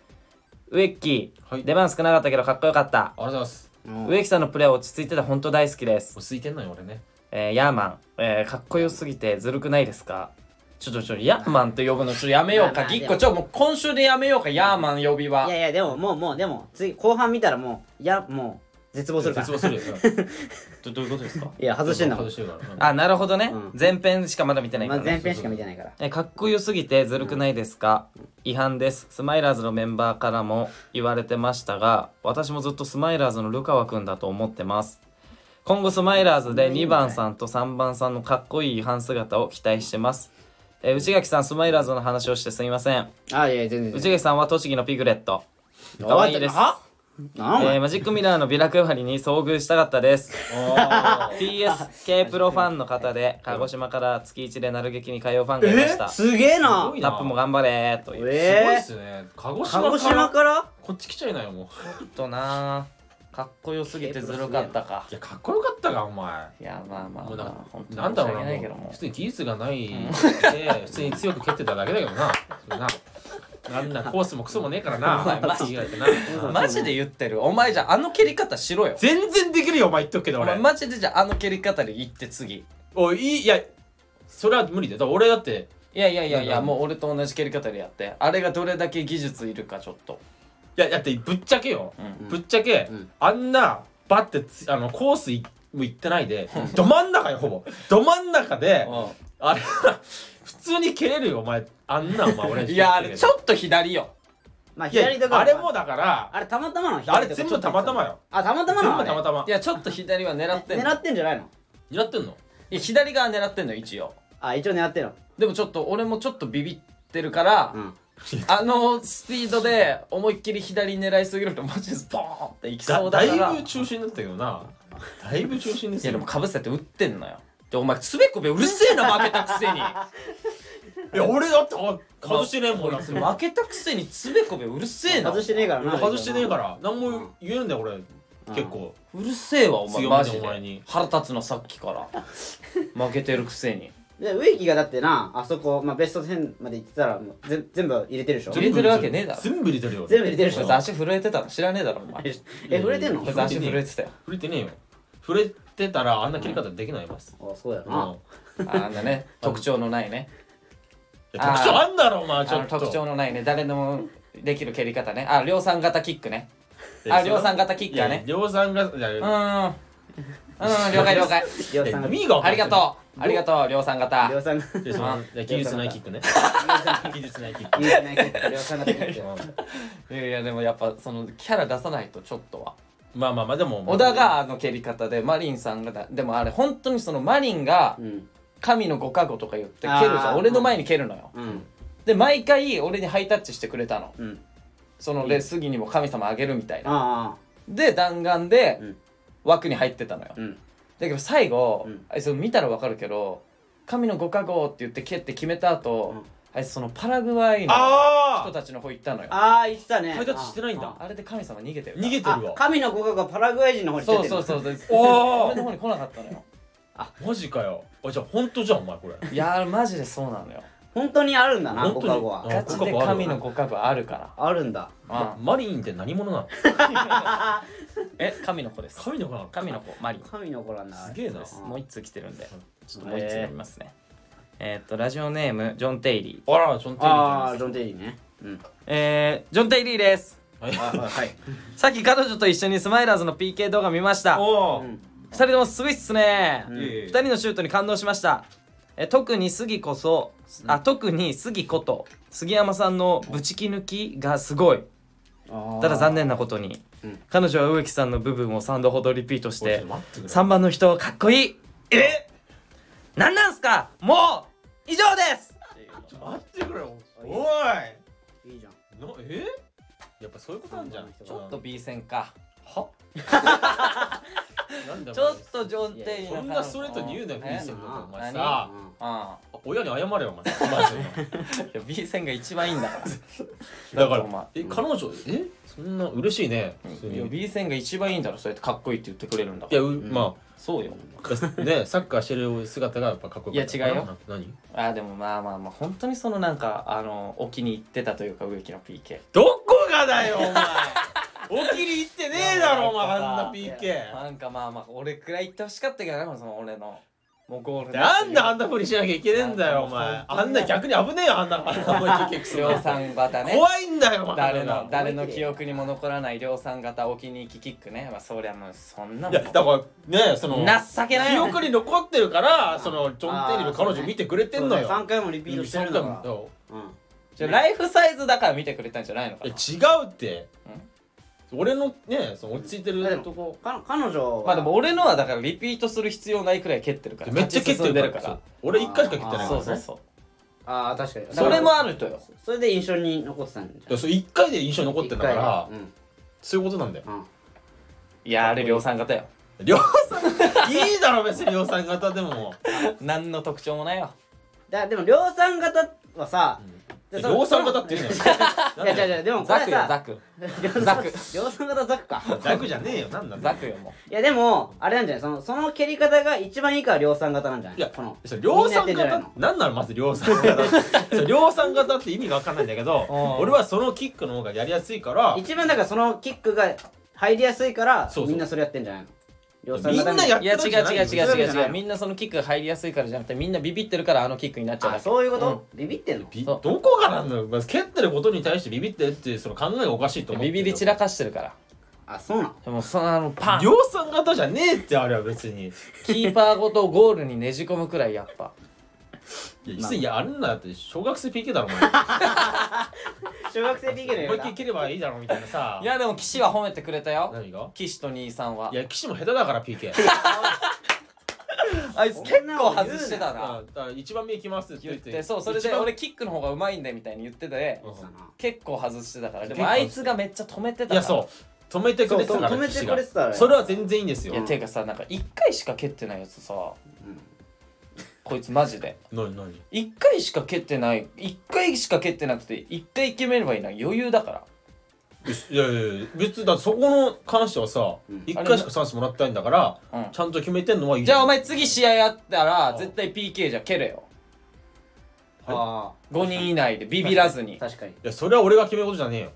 B: 植木、
C: はい。
B: 出番少なかったけどかっこよかった。
C: ありがとうございます。
A: うん。
B: 植木さんのプレーは落ち着いてて本当大好きです、
C: 落ち着いてんのよ俺ね。
B: えー、ヤーマン、えー、かっこよすぎてずるくないですか？ちょっとちょっとヤーマンって呼ぶのちょっとやめようか。
A: まあまあ
B: ぎっこちょもう今週でやめようかヤーマン呼びは。い
A: やいやでももうもうでも次後半見たらもういやもう絶望するから。
C: 絶望するよ。
B: どどういうことですか？
A: いや外してんだもん
C: 外してるからうん
B: あなるほどね、
A: うん。
B: 前編しかまだ見てないか
A: まあ前編しか見てないから。
B: えかっこよすぎてずるくないですか、違反です。スマイラーズのメンバーからも言われてましたが私もずっとスマイラーズのルカワくんだと思ってます。今後スマイラーズで2番さんと3番さんのかっこいい違反姿を期待してますえ内垣さんスマイラーズの話をしてすみません。
A: あいやいや全然。
B: 内垣さんは栃木のピグレット。かわいいです。えーマジックミラーのビラ配りに遭遇したかったです。
C: あ
B: TSK プロファンの方で鹿児島から月1でなる劇に通うファンがいました。
A: すげえな。
B: タップも頑張れーという。
C: ー。すごい
A: え
C: っすね。鹿児
A: ー、鹿児
C: 島か
A: 島
C: ら？
A: から
C: こっち来ちゃいなよもう。
B: ちょっとなかっこよすぎてずるかったか。
C: いやかっこよかったかお前。
B: いやまあまあ
C: もうな
B: まあ本当に
C: なんだろうな普通に技術がないで普通に強く蹴ってただけだけどな。それな。あんなコースもクソもねえからな。
B: マジ
C: 意外とな。
B: マジで言ってる。お前じゃああの蹴り方しろよ。
C: 全然できるよお前言っとくけど俺。
B: マジでじゃああの蹴り方で行って次。
C: おいいいやそれは無理だよ。だ俺だって。
B: いやいやいやいやもう俺と同じ蹴り方でやって。あれがどれだけ技術いるかちょっと
C: いやだってぶっちゃけよ、
B: うん。
C: ぶっちゃけ、
A: うん。
C: あんなバッてつあのコースいも行ってないで。ど真ん中よほぼ。ど真ん中であれ普通に蹴れるよお前。あんなお前俺
B: いやあれちょっと左よ。
A: まあ
C: いや
A: 左とか
C: あれもだから
A: あれたまたまの
C: あれ全部たまたまよ。
A: あたまたま
C: 全
A: のあれ？
C: 部たまたま。
B: いやちょっと左は狙ってんの。
A: 狙ってんじゃないの？
C: 狙ってんの？
B: いや左側狙ってんの一応。
A: あ一応狙ってんの。
B: でもちょっと俺もちょっとビビってるから、
A: うん
B: あのスピードで思いっきり左狙いすぎるとマジでポーンっていき
C: だ
B: そうだ
C: だ
B: から。
C: いぶ中心だったけどな。だいぶ中心ですよ。
B: いやでもかぶせて打ってんのよ。でお前つべこべうるせえな負けたくせに。
C: いや俺だってあ外してねえもん
B: 負けたくせにつべこべうるせえな。
A: 外してねえからな
C: 外してねえから。何も言えるんだよ俺。結構。
B: うるせえわお前マジで。
C: でお前に。
B: 腹立つのさっきから。負けてるくせに
A: で植木がだってなあそこ、まあ、ベスト10まで行ってたらもうぜ全部入れてるでしょ？
B: 入れてるわけねえだろ。
C: 全部入れてるよ。俺
A: 全部入れてるでしょ？
B: 足震えてたの？知らねえだろお前。
A: え触れてんの？
B: こいつ足震えてたよ。
C: 触れてねえよ。触れてたらあんな切り方できないます
A: あそうや
C: うん。
A: な、
B: あんなね。特徴のないね。
C: 特徴あんだろお前ち
B: あ
C: ょっと。
B: の特徴のないね。誰でもできる蹴り方ね。あ量産型キックね。あ量産型キッカーね。
C: いや量産がいや
B: うーんうん了解了解。
A: 量産が
C: 意味が分かんない。
B: ありがとう。ありがとう量産型。
A: 量産が
C: いやそのいや技術ないキックね。技術ないキック。
A: いいじゃないけど量産ができる
C: うん
B: いやいやでもやっぱそのキャラ出さないとちょっとは。
C: まあまあまあでも。
B: 小田があの蹴り方でマリンさんがだでもあれ本当にそのマリンが
A: うん。
B: 神のご加護とか言って蹴るじゃ
A: あー。
B: ん俺の前に蹴るのよ。
A: うん。
B: で毎回俺にハイタッチしてくれたの。
A: うん。
B: そのレ杉にも神様あげるみたいな。
A: ああ
B: で弾丸で
A: うん
B: 枠に入ってたのよ。
A: うん。
B: だけど最後、
A: うん。
B: あいつ見たらわかるけど神のご加護って言って蹴って決めた後、
A: うん。
B: あいつそのパラグアイの
C: あ
B: 人たちの方行ったのよ。
A: ああ言ってたね。
C: ハイタッチしてないんだ。
B: あれで神様逃げてる。
C: 逃げてるわ。
A: あ神のご加護がパラグアイ人の方に出てる
B: そうそうそうそう。
C: おー
B: 俺の方に来なかったのよ。
C: マジかよ。あじゃあ本当じゃんお前これ。
B: いやーマジでそうなのよ。
A: 本当にあるんだな
C: 本当に？
A: ご加護は。
C: あ
B: ガチで神のご加護あるから。
A: あるんだ。
B: あ
C: マリンって何者なの？
B: え神の子です。
C: 神の子なの？
B: 神の子マリン。
A: 神の子なんだ。
C: すげえな。
B: もう一通来てるんで。ちょっともう一通読みますね。えー。っとラジオネームジョン・テイリー。
C: あらジョン・テイリー
A: ああジョン・テイリーね。うん。
B: えー、ジョン・テイリーです。
C: かはい。
A: あはい。
B: さっき彼女と一緒にスマイラーズの PK 動画見ました。
C: おお
A: うん。
B: 二人ともすごいっすね、
A: うん。
C: いえいえ
B: 二人のシュートに感動しました。え特に杉こそあ特に杉こと杉山さんのぶちき抜きがすごいただ残念なことに
A: うん。
B: 彼女は植木さんの部分を3度ほどリピートして
C: おいちょっと待ってくれ。
B: 3番の人かっこいい。え？なんなんすか？もう以上です！
C: ちょっと待ってくれよ。おい。
A: い。いじゃん。
C: のえ？やっぱそういうことなんじゃん
B: ちょっと B 戦か
C: は？なんだ
B: ちょっと上定
C: そんなストレートに言うなよ B
B: え
C: 戦のことお前
B: 何
C: さ
B: あ
C: 親に謝れよお前。まず
B: あいや B 戦が一番いいんだから。
C: だから
B: お前
C: え彼女え？そんな嬉しいね。普通に
B: いや B 戦が一番いいんだろそうやってかっこいいって言ってくれるんだ
C: いや
B: から
C: うま
B: そうよ。
C: あねサッカーしてる姿がやっぱかっこよかった
B: いや違うよ。
C: な何？
B: あでもまあまあまあ本当にそのなんかあのお気に入ってたというか植木の PK
C: どこがだよお前おきり行ってねえだろお前あんな PK
B: なんかまあまあ俺くらい言ってほしかったけどなその俺の。もうゴール
C: なんであんなふりしなきゃいけねえんだよお前。あんな逆に危ねえよあんなあんな PK くそ
B: 量産型ね。
C: 怖いんだよお前。
B: 誰の誰の記憶にも残らない量産型お気に入りキックね。まあそりゃもうそんないもん。
C: やだからねその
B: 情けないよ
C: 記憶に残ってるからそのジョン・テリーの彼女見てくれてんのよ。
A: 3回もリピートしてるんだかん。
B: じゃあライフサイズだから見てくれたんじゃないのか
C: 違うって俺のねその落ち着いてるとこ
A: か彼女は。
B: まあでも俺のはだからリピートする必要ないくらい蹴ってるから。
C: めっちゃ蹴ってるから。俺一回しか蹴ってないから。ね
B: そうそうそう。
A: ああ確かに。
B: それもあるとよ。
A: それで印象に残ってたんじゃん。
C: いやそれ一回で印象に残ってんだから
A: うん。
C: そういうことなんだよ。
A: うん。
B: いやあれ量産型よ。
C: 量産？いいだろ別に量産型でも。
B: 何の特徴もないよ。
A: だでも量産型はさでそ
C: 量産型って言うのよ。
A: いや違う違うでもこ
B: ザクよザク
A: 量産
B: ザク。
A: 量産型ザクか。
C: ザクじゃねえよなんなんだ。
B: ザクよも
A: いやでもあれなんじゃない？そのその蹴り方が一番いいから量産型なんじゃない？
C: いや
A: この
C: それ量産
A: みんなやってんじゃない
C: 型
A: の？
C: なんなのまず量産型量産 型って意味が分かんないんだけど
B: うん。
C: 俺はそのキックの方がやりやすいから
A: 一番だからそのキックが入りやすいから
C: そうそう。
A: みんなそれやってんじゃないの？量産
C: み
A: 型
C: んなやって
B: いや違う違う違う違う違う。みんなそのキックが入りやすいからじゃなくてみんなビビってるからあのキックになっちゃう
A: あ
B: だけ。
A: そういうこと？ビビってんの？
C: ビ
B: そう。
C: どこがなんだよまず蹴ってることに対してビビってるっていうその考えがおかしいと思う。
B: ビビり散らかしてるから。
A: あそうなの？
B: でもそのあのパン。
C: 量産型じゃねえってあれは別に。
B: キーパーごとゴールにねじ込むくらいやっぱ
C: いやいやあんなだって小学生 PK だろお前。
A: 小学生 PK のや
C: 思いっきり蹴ればいいだろみたいなさ。
B: いやでも岸は褒めてくれたよ。
C: 何が？
B: 岸と兄さんは。い
C: や岸も下手だから PK
B: あいつ結構外してたな。
C: あだから一番目行きますって
B: 言っ
C: 言って
B: てそうそれで俺キックの方がうまいんだよみたいに言ってて
C: うん。
B: 結構外してたから。で
C: 結構
B: もあいつがめっちゃ止めてたから。
C: いやそう。止めてくれてたから
A: そ止めてくれてた
C: 岸が。それは全然いいんですよ。
B: いやていうかさなんか1回しか蹴ってないやつさ。
A: うん
B: こいつマジで。
C: 何何
B: ？1回しか蹴ってない1回しか蹴ってなくて1回決めればいいのは余裕だから。
C: いやいやいや別にだそこの関してはさ
A: うん。
C: 一回しかチャンスもらったいんだから
B: うん。
C: ちゃんと決めてんのはいい
B: じゃあお前次試合あったら
C: うん。
B: 絶対 PK じゃ蹴れよ。
A: あ
B: 5人以内でビビらずに。
A: あ確かに。
C: いやそれは俺が決めることじゃねえよ。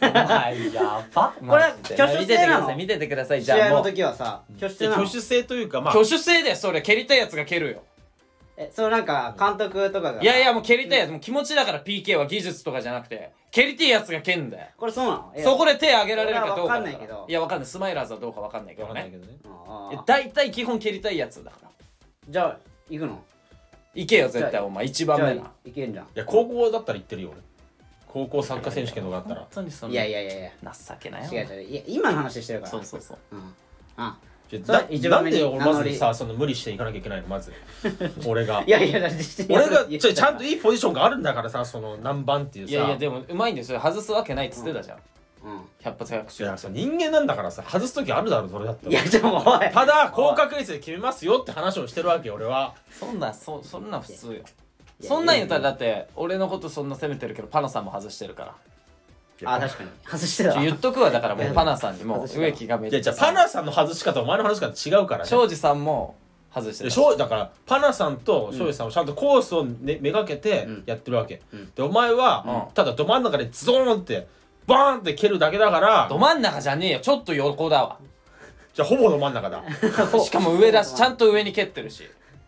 B: お前やば。
A: これは挙手
B: 見ててく
A: 制なの？
B: ださい見ててください。じ
A: 試合の
B: ゃあもう。
A: 時はさ挙手制なの？
C: 挙手制というかまあ。
B: 挙手制でそれ。蹴りたいやつが蹴るよ
A: えそうなんか監督とかが。
B: いやいやもう蹴りたいやつ。もう気持ちだから PK は技術とかじゃなくて。蹴りたいやつが蹴んだよ。
A: これそうなの？いや。
B: そこで手挙げられるかどうかだ
A: 俺は分かんないけど。
B: いやわかんない。スマイラーズはどうかわかんないけどね。
C: わかんないけど。ね
A: ああ
B: いや大体基本蹴りたいやつだから。
A: じゃあ行くの？
B: 行けよ絶対お前一番
A: じゃあ
B: 目な
A: いけんじゃん。
C: いや高校だったら行ってるよ俺。高校サッカー選手権とかだったら。
B: 本当にその
A: いやいやいやいや。
B: 情けないよ。
A: 違う違う。いや今の話してるから。
B: そうそうそう。
A: うん。あ
C: だなん
A: 一番目に
C: で俺まず
A: 名乗り
C: さその無理していかなきゃいけないのまず。俺が。
A: いやいやだって
C: 俺がちょちゃんと
A: い
C: いいポジションがあるんだからさその何番っていうさ。
B: いやいやでもうまいんですよ。外すわけないっつってたじゃん。
A: うん。
B: 百発百
C: いや
B: 中
C: さ人間なんだからさ外す時あるだろそれだったら
A: いやでもおい。
C: ただ高確率で決めますよって話をしてるわけよ俺は。
B: そんなそそんな普通よ。
A: や。
B: そんなん言ったらだって俺のことそんな責めてるけどパナさんも外してるから
A: あ確かに。外してた。
B: 言っとくわだからもうパナさんにも植木がめっ
C: いや
B: ちゃ
C: じゃあパナさんの外し方お前の話し方違うからね。
B: 庄司さんも外して
C: で
B: た
C: 庄だからパナさんと庄司さんはちゃんとコースを、ね、めがけて
A: うん。
C: やってるわけ、
A: うん。
C: でお前は、
B: うん。
C: ただど真ん中でズドーンってバーンって蹴るだけだから
B: ど真ん中じゃねえよ。ちょっと横だわ。
C: じゃあほぼど真ん中だ。
B: しかも上だしちゃんと上に蹴ってるし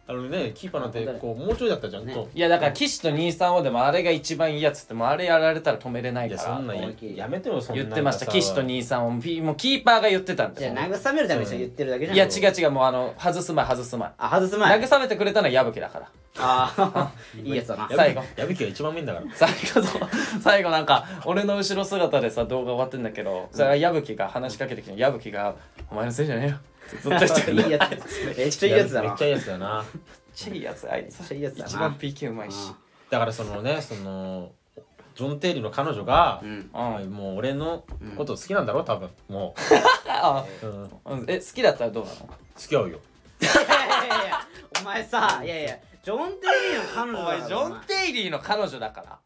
C: あのねキーパーなんてこうもうちょいだったじゃん
A: ね。
C: と。
B: いやだから岸と235でもあれが一番いいやつってもうあれやられたら止めれない
C: いや
B: から
C: そんなんややめてよそんなん
B: 言ってました
C: さ
B: 岸と235もうキーパーが言ってたん
A: じゃあ
B: です
A: 慰めるためにさ言ってるだけじゃん。
B: いや違う違うもうあの外す前外す前
A: あ外す前
B: 慰めてくれたのは矢吹だから。
A: ああ いいやつだな。
B: 最後。
C: 矢吹が一番面だから。
B: 最後の最後なんか俺の後ろ姿でさ動画終わってんだけどそれは矢吹が話しかけてきて矢吹が「お前のせいじゃねえよ」ずっと言ってくれ
A: いいやつめっちゃいいやつだな。
C: めっちゃいいやつだな。
B: めっちゃいいやつ。あいつ。
A: めっちゃいいやつだな。
B: 一番 PK うまいし。
C: だからそのねそのジョン・テイリーの彼女が
A: う、ん。
B: うん
C: もう俺のこと好きなんだろ多分。も
B: あ
C: う、うん、
B: うん。え好きだったらどうなの？
C: 付き合うよ。
A: いやいやいやお前さいやいやジョン・テイリーの彼女
B: お
A: だから
B: 前ジョン・テイリーの彼女だから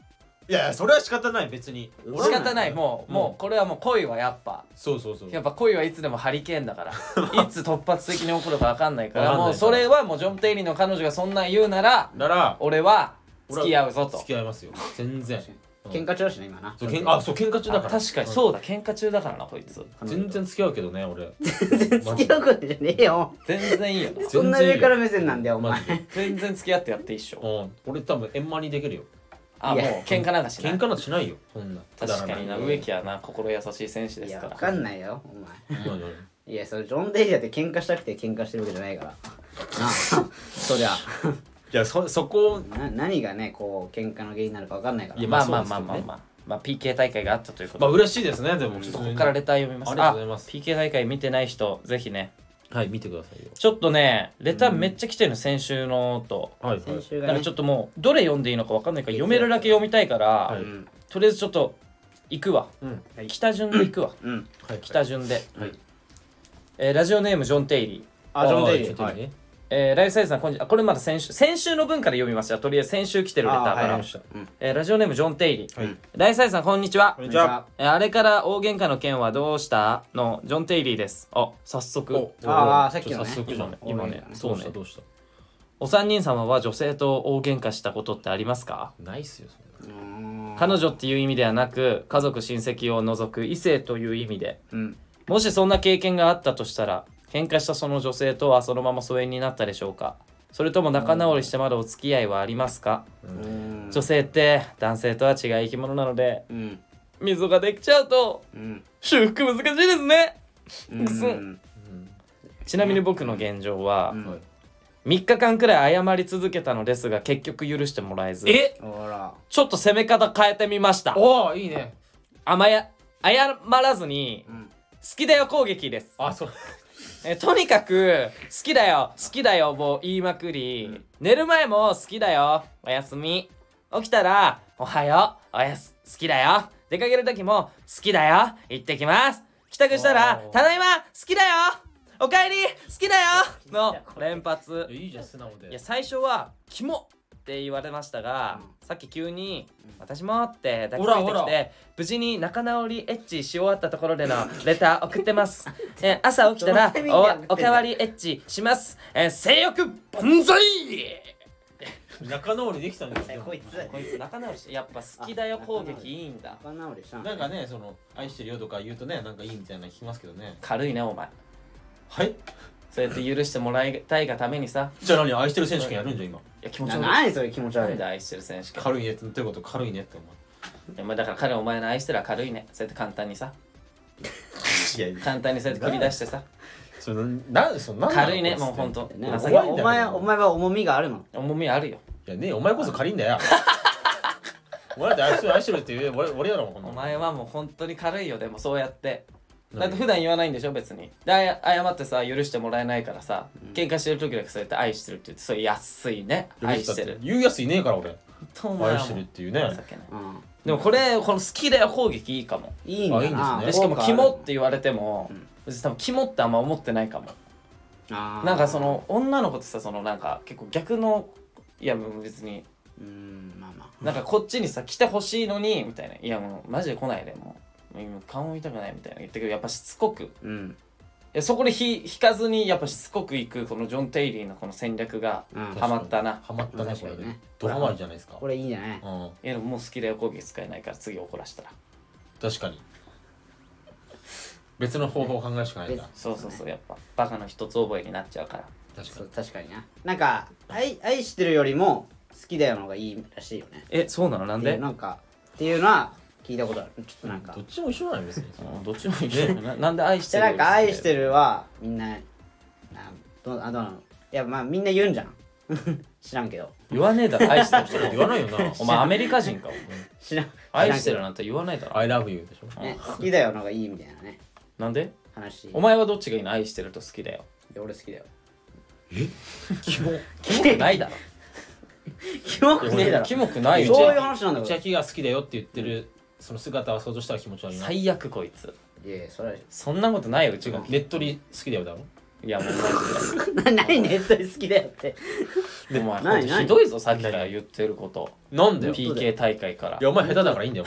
C: いやいやそれは仕方ない別に。
A: 俺
B: 仕方ない。もう
C: うん。
B: もうこれはもう恋はやっぱ。
C: そうそうそう。
B: やっぱ恋はいつでもハリケーンだから。いつ突発的に起こるか分かんないから。
C: わかんない
B: もうそれはもうジョン・テイリーの彼女がそんなん言うなら
C: なら
B: 俺は付き合うぞと。
C: 付き合いますよ。全然。
A: 喧嘩中だしね今な。
C: そうけんあそう喧嘩中だ
B: あ
C: から。
B: 確かにそうだ喧嘩中だからなこいつ。
C: 全然付き合うけどね俺。
A: 付き合うことじゃねえよ。
B: 全然いいよ。な
A: そんな上から目線なんだよお前。
C: マジで。
B: 全然付き合ってやって一緒
C: うん。俺多分円満にできるよ
B: あもう
A: いや
B: 喧嘩なんかしない。
C: 喧嘩なんてしないよ。そんな
B: 確かにな。植木はな心優しい選手で
A: い
B: すから。
A: やわかんないよお前。
C: ない
A: やそれジョン・テイリーだって喧嘩したくて喧嘩してるわけじゃないから。な あそりゃ。
C: いやそそこを
A: な何がねこう喧嘩の原因になるかわかんないから。
C: いや
B: まあまあ
C: まあそうですけどね。
B: まあまあまあまあ。PK 大会があったということで。
C: まあ嬉しいですねでも
B: ちょっとここからレター読みます。
C: ありがとうございます。
B: あ PK 大会見てない人ぜひね
C: はい見てくださいよ。
B: ちょっとねレターめっちゃ来てるの先週のと。
C: はいはい。
A: 先週がね。
B: なんかちょっともうどれ読んでいいのか分かんないから読めるだけ読みたいから、
C: はい。
A: うん
B: とりあえずちょっと行くわ。
C: うん。
A: はい。
B: 北順で行くわ。
A: うん。
C: はい。
B: 北順で、
C: はい。
B: えーラジオネームジョン・テイリー。
A: あジョン・テイリー。はい
B: えーライフサイズさんこんにちは。これまだ先週先週の分から読みますじゃあとりあえず先週来てるレターから、
A: あはい
B: えーラジオネームジョン・テイリー、
C: はい。
B: ライフサイズさんこんにちは。
C: こんにちは。
B: えーあれから大喧嘩の件はどうした？のジョン・テイリーです。あ早速。
C: お
A: あーさっきのね。
C: 早速じゃん
B: 今ねそうね。
C: どうしたどうした？
B: お三人様は女性と大喧嘩したことってありますか？
C: ないっすよそんな。
B: 彼女っていう意味ではなく家族親戚を除く異性という意味で。
A: うん。
B: もしそんな経験があったとしたら喧嘩したその女性とはそのまま疎遠になったでしょうか？それとも仲直りしてまだお付き合いはありますか？
A: うん。
B: 女性って男性とは違う生き物なので
A: うん。
B: 溝ができちゃうと
A: うん。
B: 修復難しいですね。
A: うん。
B: ちなみに僕の現状は
A: うん。
C: はい。
B: 3日間くらい謝り続けたのですが結局許してもらえず。
C: え？
B: ちょっと攻め方変えてみました。
C: おおいいね。
B: 甘や謝らずに
A: うん。
B: 好きだよ攻撃です。
C: あそう
B: えとにかく好きだよ。好きだよもう言いまくり、寝る前も好きだよ。おやすみ。起きたらおはよう。おやす好きだよ。出かける時も好きだよ。行ってきます。帰宅したらただいま好きだよ。おかえり好きだよ。の連発。
C: いいじゃん素直で。
B: いや最初は「キモ!」って言われましたが、さっき急に「私も」って抱きついて
C: ほらほら。
B: きて無事に仲直りエッチし終わったところでの レター送ってます、えー朝起きたらおおかわりエッチします、えー性欲万歳！
C: 仲直りできたんですよ。
A: こいつ。
B: こいつ仲直りしてやっぱ好きだよ攻撃いいんだ。
A: 仲直りした
C: なんかねその愛してるよとか言うとねなんかいいみたいなの聞きますけどね。
B: 軽いねお前。
C: はい？
B: そうやって許してもらいたいがためにさ。
C: じゃあ何愛してる選手権やるんじゃん今？
B: いや気持ち悪い。
A: な何それ気持ち悪い。
B: なんで愛してる選手権？
C: 軽いねってどういうこと軽いねって思
B: いやまあだから彼お前の愛してるは軽いね。そうやって簡単にさ。
C: う いやいや。
B: 簡単にそうやって繰り出してさ。
C: そのなんそのなんなの
B: 軽いねもうほんと
A: ね
B: 情けない。
A: お前お前は重みがあるの？
B: 重みあるよ。
C: いやねえお前こそ軽いんだよ。お前だって愛してる愛してるって言う俺俺やろほん
B: お
C: と
B: 前はもう本当に軽いよでもそうやってだって普段言わないんでしょ別に。で謝ってさ許してもらえないからさ喧嘩してる時だけそうやって愛してるって言ってそう安いね。愛してる。
C: 言うやついねえから俺。愛してるっていうね。
A: うん。
B: でもこれこの好きだよ攻撃いいかも。
A: いいんだ
C: あいいん
A: な
C: です
B: でしかもキモって言われても
A: うん。
B: 別に多分キモってあんま思ってないかも。なんかその女の子ってさそのなんか結構逆のいやもう別に。
A: うんまあまあ。
B: なんかこっちにさ来てほしいのにみたいな。いやもうマジで来ないでも顔も痛くないみたいな言ってくるやっぱしつこく。
A: うん。
B: いやそこでひ引かずにやっぱしつこくいくこのジョン・テイリーのこの戦略が
A: うん。
B: ハマったな。
C: ハマったねこれ
A: ね。
C: ドハマりじゃないですか。
A: これいいんじゃない
C: うん。
B: いやでももう好きだよ攻撃使えないから次怒らしたら。
C: 確かに。別の方法を考えるしかないんだ。
B: そうそうそうやっぱバカの一つ覚えになっちゃうから。
A: そう
C: 確かに。
A: 確かにな。なんか愛愛してるよりも好きだよの方がいいらしいよね。
B: えそうなの？な
A: なんかっていうのは聞いたことある？ちょっとなんか。
C: どっちも一緒なの別に。
B: うんどっちも一緒。だよななんで愛してる？
A: じゃなんか愛して
B: る
A: るはみんななどうあどうなの？いやまあみんな言うんじゃん。知らんけど。
B: 言わねえだろ愛してる人。
C: 言わないよな。
B: お前アメリカ人か
A: 知らん。
B: 愛してる
A: 知
B: なんて言わないだろ。
C: I love you でしょ。
A: らんね好きだよの方がいいみたいなね。
B: なんで？
A: 話。
B: お前はどっちがいいの愛してると好きだよ。
A: で俺好きだよ。
C: キモ。
B: キモくないだろ。
A: キモくねえだろ
B: キモくないよ。
A: そういう話なんだ
C: 内明が好きだよって言ってるその姿は想像したら気持ち悪いな。
B: 最悪こいつ。
A: いやいやそれは。
B: そんなことないよう。ちが
C: ねっとり好きだよだろ？
B: いやもうマジ
A: な 何ネットに好きだよって。
B: でお前
A: 何
B: ほんとひどいぞさっきから言ってること。
C: なんだよ
B: ？PK 大会から。
C: いやお前下手だからいいんだよ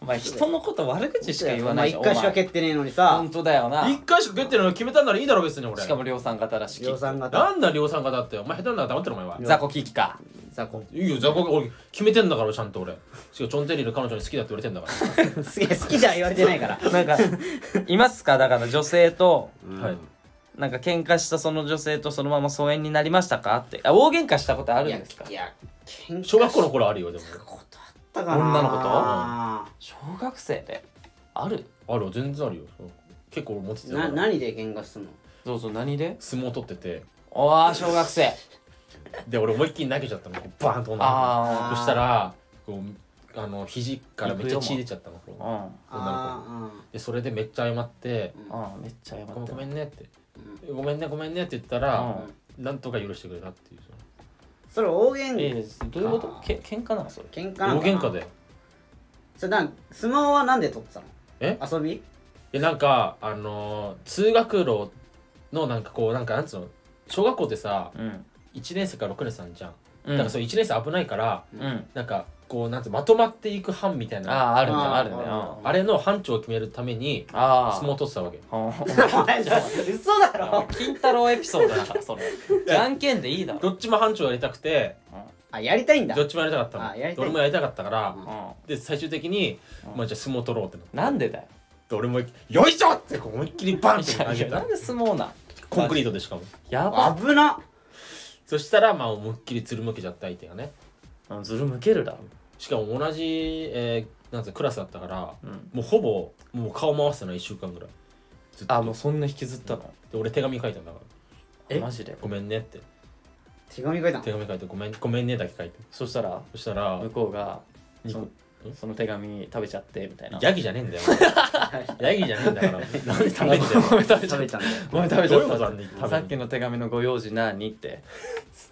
B: お前。人のこと悪口しか言わないじゃん
A: お前一回しか蹴ってねえのにさ。
B: 本当だよな。
C: お前一回しか蹴ってるの決めたんならいいだろ別に俺。
B: しかも量産型らしき
A: 量産型。
C: なんだ量産型って。お前下手なんだから黙ってるお前は。
B: 雑魚機器か
A: 雑魚。
C: いいよ雑魚。俺決めてんだからちゃんと俺。しかもチョンテリーの彼女に好きだって言われてんだから。
A: すげえ好きじゃ言われてないから。
B: なんかいますか？だから女性と
C: はい。
B: なんか喧嘩したその女性とそのまま疎遠になりましたか？って。あ大喧嘩したことあるんですか？
A: いや喧嘩
C: 小学校の頃あるよでも。
A: ことあったかな。
B: 女の子と？
A: あ
B: 小学生で？ある？
C: あるよ全然あるよ。そう。結構持って
A: ー
C: たよ。
A: な何で喧嘩すんの？
B: どうぞ何で？
C: 相撲取ってて。
B: おー小学生
C: で俺思いっきり投げちゃったの。バーンと女の子そしたらこうあの肘からめっちゃ血出ちゃったのこの
A: あ
C: でそれでめっちゃ謝って。
B: あめっちゃ謝「
C: ごめん
B: って
C: ごめんね」って「ごめん。ねごめんね」って言ったら
B: う
C: なんとか許してくれたっていう。
A: それ大喧
B: え
A: 嘩
B: ーどういうこと？け喧嘩なの？それ。
A: 喧嘩なの
C: 大喧嘩で
A: それなん相撲はなんで取ってたの？
C: え？
A: 遊び？
C: でなんかあのー通学路のなんかこうなんかなんつうの？小学校ってさ
B: うん
C: 1年生から6年生なんじゃん、
B: うん。
C: だからそう1年生危ないから
B: うん。
C: なんかこうなんつうまとまっていく班みたいな
B: あああるね
A: あ
B: るね。
A: あ
B: あ
C: あれの班長を決めるために
B: あー。
C: 相撲を取ってたわけ。
A: お前嘘だろ。
B: 金太郎エピソードだからそれ。じゃんけんでいいだろ。
C: どっちも班長やりたくて
A: あやりたいんだ。
C: どっちもやりたかったの。
A: あやりたい。
C: 俺もやりたかったからで最終的に
B: うん。
C: まあじゃあ相撲取ろうってなって。
B: んなんでだよ。
C: で俺もよいしょってこう思いっきりバンって投げた。
B: なんで相撲なん？
C: コンクリートでしかも。
B: やば。
A: 危な
C: そしたらまあ思いっきりつるむけちゃった相手がね。
B: うんずるむけるだ。ろ
C: しかも同じ、えー、なんつうのクラスだったから
B: うん。
C: もうほぼもう顔回してない1週間ぐらい。
B: あもうそんな引きずったの？
C: で俺手紙書いたんだから。
A: え？
B: マジで？
C: ごめんねって。
A: 手紙書いたの？
C: 手紙書いてごめんごめんねだけ書いて
B: そしたら？
C: そしたら
B: 向こうがその手紙食べちゃってみたいな。
C: ヤギじゃねえんだよ。ヤギじゃねえんだから。なんで食べんだよ。
B: 食べちゃっ
A: た
B: 食べちゃった
C: ん
B: さっきの手紙のご用事何って。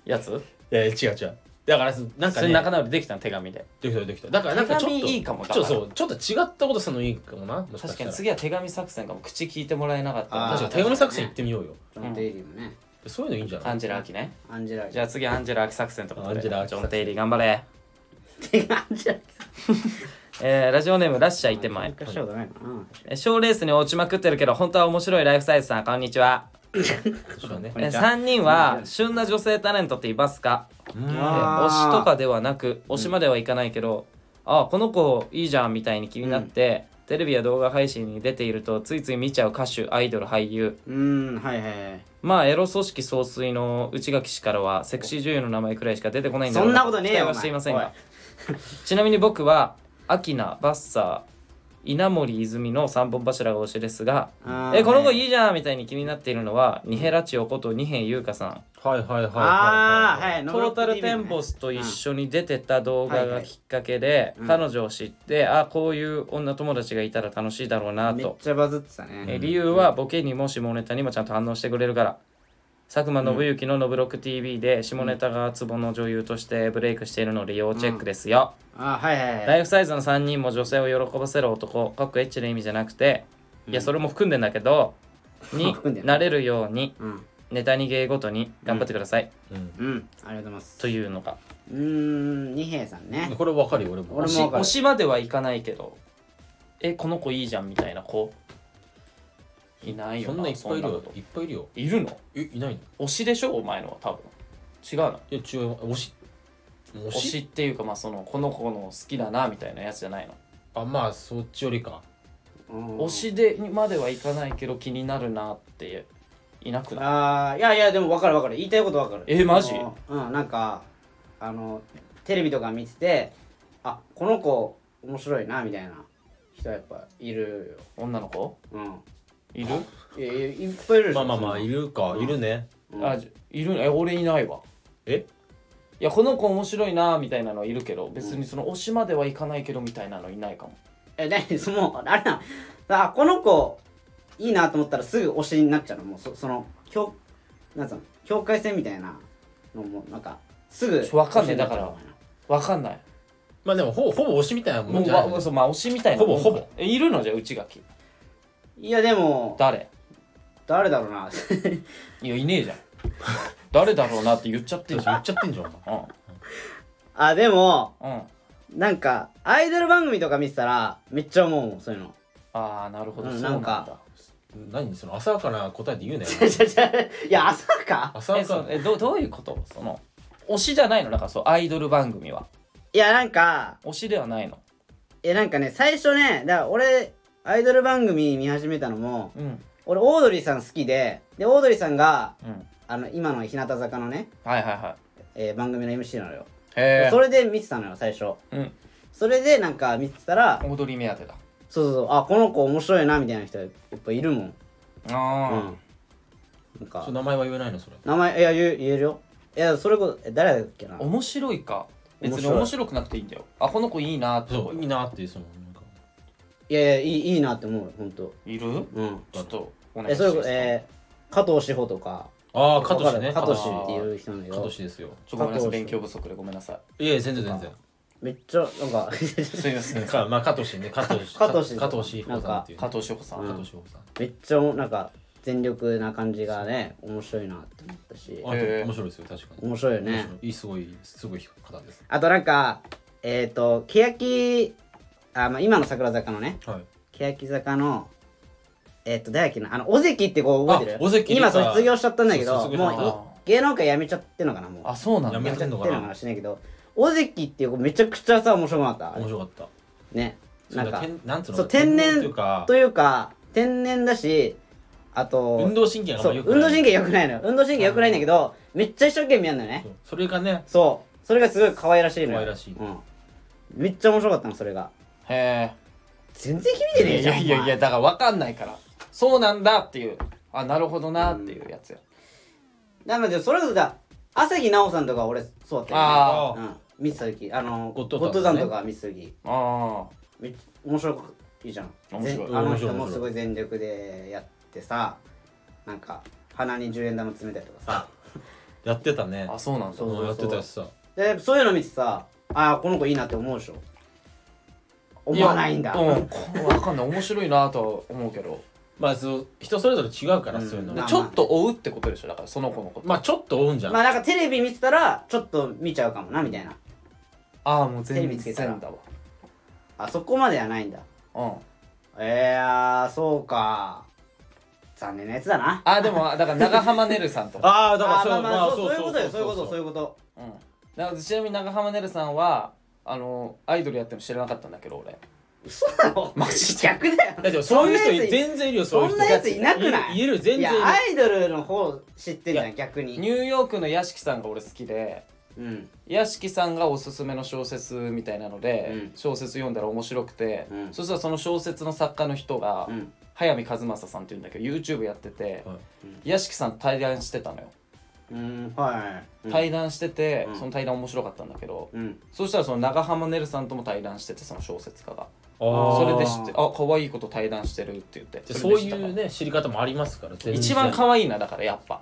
B: やつ？
C: いや違う違う。だからなんかね
B: それ仲直りできたの手紙で。
C: できたできた。だからなんかちょっと
B: いいかも
C: ちょっとそうちょっと違ったことするのいいかもな
B: 確から。に次は手紙作戦かも口聞いてもらえなかった。
C: 確かに手紙作戦行ってみようよ。
A: ジョン・テイリーもね。
C: そういうのいいんじゃない？
B: アンジェラ・アキね。
A: アンジェラ
B: じゃあ次アンジェラ・アキ作戦とか
C: アンジェラアキ
B: ジョン・テイリー頑張れえーラジオネームラッシャーいてまい。
A: 喧嘩したことないかな
B: え賞レースに落ちまくってるけど本当は面白いライフサイズさんこんにちは？
C: そうだね。
B: え
A: こんにちは。
B: 3人は旬な女性タレントっていますか？推しとかではなく推しまではいかないけど、あこの子いいじゃんみたいに気になって、テレビや動画配信に出ているとついつい見ちゃう歌手アイドル俳優。
A: うーん。はいはいはい。
B: まあエロ組織総帥の内垣氏からはセクシー女優の名前くらいしか出てこないんだろ
A: そんなことねえよ
B: していません
A: お
B: が ちなみに僕はアキナバッサー稲森泉の三本柱が推しですが
A: あー
B: えこの子いいじゃんみたいに気になっているのはニヘラチオこと二瓶優香さん。
C: はいはいはいはい
A: あーはい
B: トータルテンボスと一緒に出てた動画がきっかけで
A: うんはい。はい
B: 彼女を知ってあこういう女友達がいたら楽しいだろうな
A: めっ
B: と
A: ちゃバズってたね。
B: え理由はボケにも下ネタにもちゃんと反応してくれるから佐久間信行の「ノブロック TV」で下ネタがツボの女優としてブレイクしているので要チェックですよ、
A: あはいはいはい。
B: ライフサイズの3人も女性を喜ばせる男。かっこエッチな意味じゃなくて、いやそれも含んでんだけど に
A: 含んでん
B: なれるように
A: うん。
B: ネタに芸ごとに頑張ってください、
C: うん。
A: うん。ありがとうございます。
B: というのが。
A: うーん二平さんね。
C: これわかるよ俺も。
B: 推し
A: 俺もわかる。
B: 推しまではいかないけどえこの子いいじゃんみたいな子いないよ
C: そんないっぱいいるよ。いっぱいいるよ。
B: いるの？
C: えいないの？
B: 推しでしょ？お前のは多分。違うの？
C: いや違う推し？推
B: 推
C: し
B: しっていうかまあそのこの子の好きだなみたいなやつじゃないの？
C: あまあそっちよりか。
A: うん。
B: 推しでまではいかないけど気になるなっていなくない？
A: ああいやいやでも分かる分かる。言いたいこと分かる。
B: えマジ？
A: うん。なんかあのテレビとか見ててあこの子面白いなみたいな人はやっぱいる
B: 女の子？
A: ようん
B: いる？
A: いやいやいっぱいいるでしょ
C: まあまあまあいるか
A: うん。
C: いるね。
A: うん
B: あじいるえ俺いないわ。
C: え？
B: いやこの子面白いなみたいなのいるけど別にその推しまではいかないけどみたいなのいないかも。
A: え何そのあれなあこの子いいなと思ったらすぐ推しになっちゃうの。もうそその境なんつうの境界線みたいなのもなんかすぐ
B: わかんねえ
A: 推しになっちゃうの。
B: わかんない。
C: まあでもほぼほぼ推しみたいなも
B: もう
C: んじゃない
B: わそうまあ推しみたいなもんか。
C: ほぼほぼ。
B: えいるの？じゃあ内垣
A: いやでも
B: 誰？
A: 誰だろうな。
B: いやいねえじゃん。誰だろうなって言っちゃってんじゃん。
C: 言っちゃってんじゃん。
A: あでも
B: うん。
A: なんかアイドル番組とか見てたらめっちゃ思うもんそういうの。
B: ああなるほど、
A: うん
B: そうなんだ。
A: なんか。
C: 何？その浅はかな答えで言うね
A: いや朝か？
B: え
C: 浅はか？
B: えどどういうこと？その推しじゃないの？だからそうアイドル番組は。い
A: やなんか
B: 推しではないの。
A: いやなんかね最初ねだから俺アイドル番組見始めたのも
B: うん。
A: 俺オードリーさん好きででオードリーさんが
B: うん。
A: あの今の日向坂のね、
B: はいはいは
A: えー番組の MC なのよ。
B: いへえ
A: それで見てたのよ最初。
B: うん。
A: それでなんか見てたら
B: 踊り目当てだ。
A: そうそうそう。あこの子面白いなみたいな人やっぱいるもん。うん。
B: あ
A: なんか。
C: 名前は言えないのそれ。
A: 名前いや言え言えるよ。いやそれこそえ誰だっけな？
B: あ面白いか。別に
A: 面白い。
B: 面白くなくていいんだよ。あこの子いいなって
C: そういいなっていうその
A: いやいやいいいいなって思うよほんと。
B: いる？
A: うん。
B: ちょっとお願い
A: えそれこ
B: していいですか
A: えー加藤志保とか。
C: ああ加藤氏ね。
A: 加藤氏っていう人なんだけ
C: 加
A: ど
C: 藤氏ですよ。
B: ちょっとごめんなさい。勉強不足でごめんなさい。
C: いやいや全然全然。
A: めっちゃなんか。
B: すいません。
C: かまあ加藤氏ね。加藤氏
A: 加藤氏
C: 加藤氏さんっていう。
B: 加藤志保さん、
A: うん。
C: 加藤志保さん。
A: めっちゃなんか全力な感じがね面白いなって思ったし。
C: あ
B: へー
C: 面白いですよ確かに。
A: 面白いよね。
C: 面白い。いいすごいすごい方です。
A: あとなんかえっ、ー、と欅あ、まあ、今の桜坂のね
C: はい。
A: 欅坂のえっ、と誰だっけなあの尾関って子覚えてる？
C: あ尾関
A: 今卒業しちゃったんだけ
C: そう
A: ど
C: 卒業しちゃった。
A: もうい芸能界辞めちゃってんのかなもう。
B: あそうなんだ。
C: やめ
A: 辞めちゃってんの
C: かな
A: しないけど尾関っていう子めちゃくちゃさ面白かった
C: 面白かった。
A: ね。なんか
C: 天なんつうの？
A: そう天然
C: というか。
A: というか天然だしあと
C: 運動神経があん
A: そう
C: くない。
A: 運動神経良くないのよ。運動神経良くないんだけどめっちゃ一生懸命やんのよね。
C: そうそれがね。
A: そう。それがすごい可愛らしいのよ。
C: 可愛らしい。
A: うん、めっちゃ面白かったのそれが
B: へ
A: 全然響いてね
B: えい
A: えじゃん
B: やいやいやだから分かんないから。そうなんだっていう。あなるほどなっていうやつや、
A: なのでそれこそだ朝日奈央さんとか俺そうだったよね。
B: あ
A: うん。見てた時あの
C: ゴッド
A: ゴッド
C: タンね
A: タンとか見てた時
B: あ
A: めっ面白いいじゃん。
B: 面白い。
A: ぜあの人もすごい全力でやってさなんか鼻に10円玉詰めたりとかさ。
C: やってたね。
B: ああそうなんだ。
A: そう
C: うんやってたしさ。
A: でそういうの見てさああこの子いいなって思うでしょ思わないんだ。
B: やうんこ分かんない。面白いなとは思うけど。
C: まあそう人それぞれ違うから
A: うん。
C: そういうの
A: まあ
B: でちょっと追うってことでしょ？だからその子のこと。
C: まあちょっと追うんじゃん。
A: まあなんかテレビ見てたらちょっと見ちゃうかもなみたいな。
B: ああもう
A: テレ
B: 全
A: ビつけたら。
B: 然だ
A: あそこまではないんだ。
B: わうん。
A: えー、そうか。残念なやつだな。
B: あでもだから長浜ねるさんとか。
C: ああだから
A: あーまあまあそう
C: まあ
A: そういうことよそういうことそういうこと。
B: うん。だからちなみに長浜ねるさんはあのアイドルやってるの知らなかったんだけど俺。
A: 嘘だろ。
B: マジで。
A: 逆だよ。
C: だってそういう人全然いるよそういう人。
A: そんなやついなくない？
C: いる全然いる。
A: いやアイドルの方知ってんじゃ
C: い
A: ん逆に。
B: ニューヨークの屋敷さんが俺好きで
A: うん。
B: 屋敷さんがおすすめの小説みたいなので、
A: うん。
B: 小説読んだら面白くて、
A: うん。
B: そしたらその小説の作家の人が、
A: うん。
B: 早見和正さんっていうんだけど YouTube やってて、
C: はい。
B: 屋敷さんと対談してたのよ、
A: うんはい。うん。
B: 対談してて、
A: うん。
B: その対談面白かったんだけど、
A: うん。
B: そしたらその長浜ねるさんとも対談しててその小説家が。
C: あー。
B: それで知ってあ可愛いこと対談してるって言って
C: でそう
B: れで知ったか。ら
C: いうね知り方もありますから全然。
B: 一番可愛いなだからやっぱ。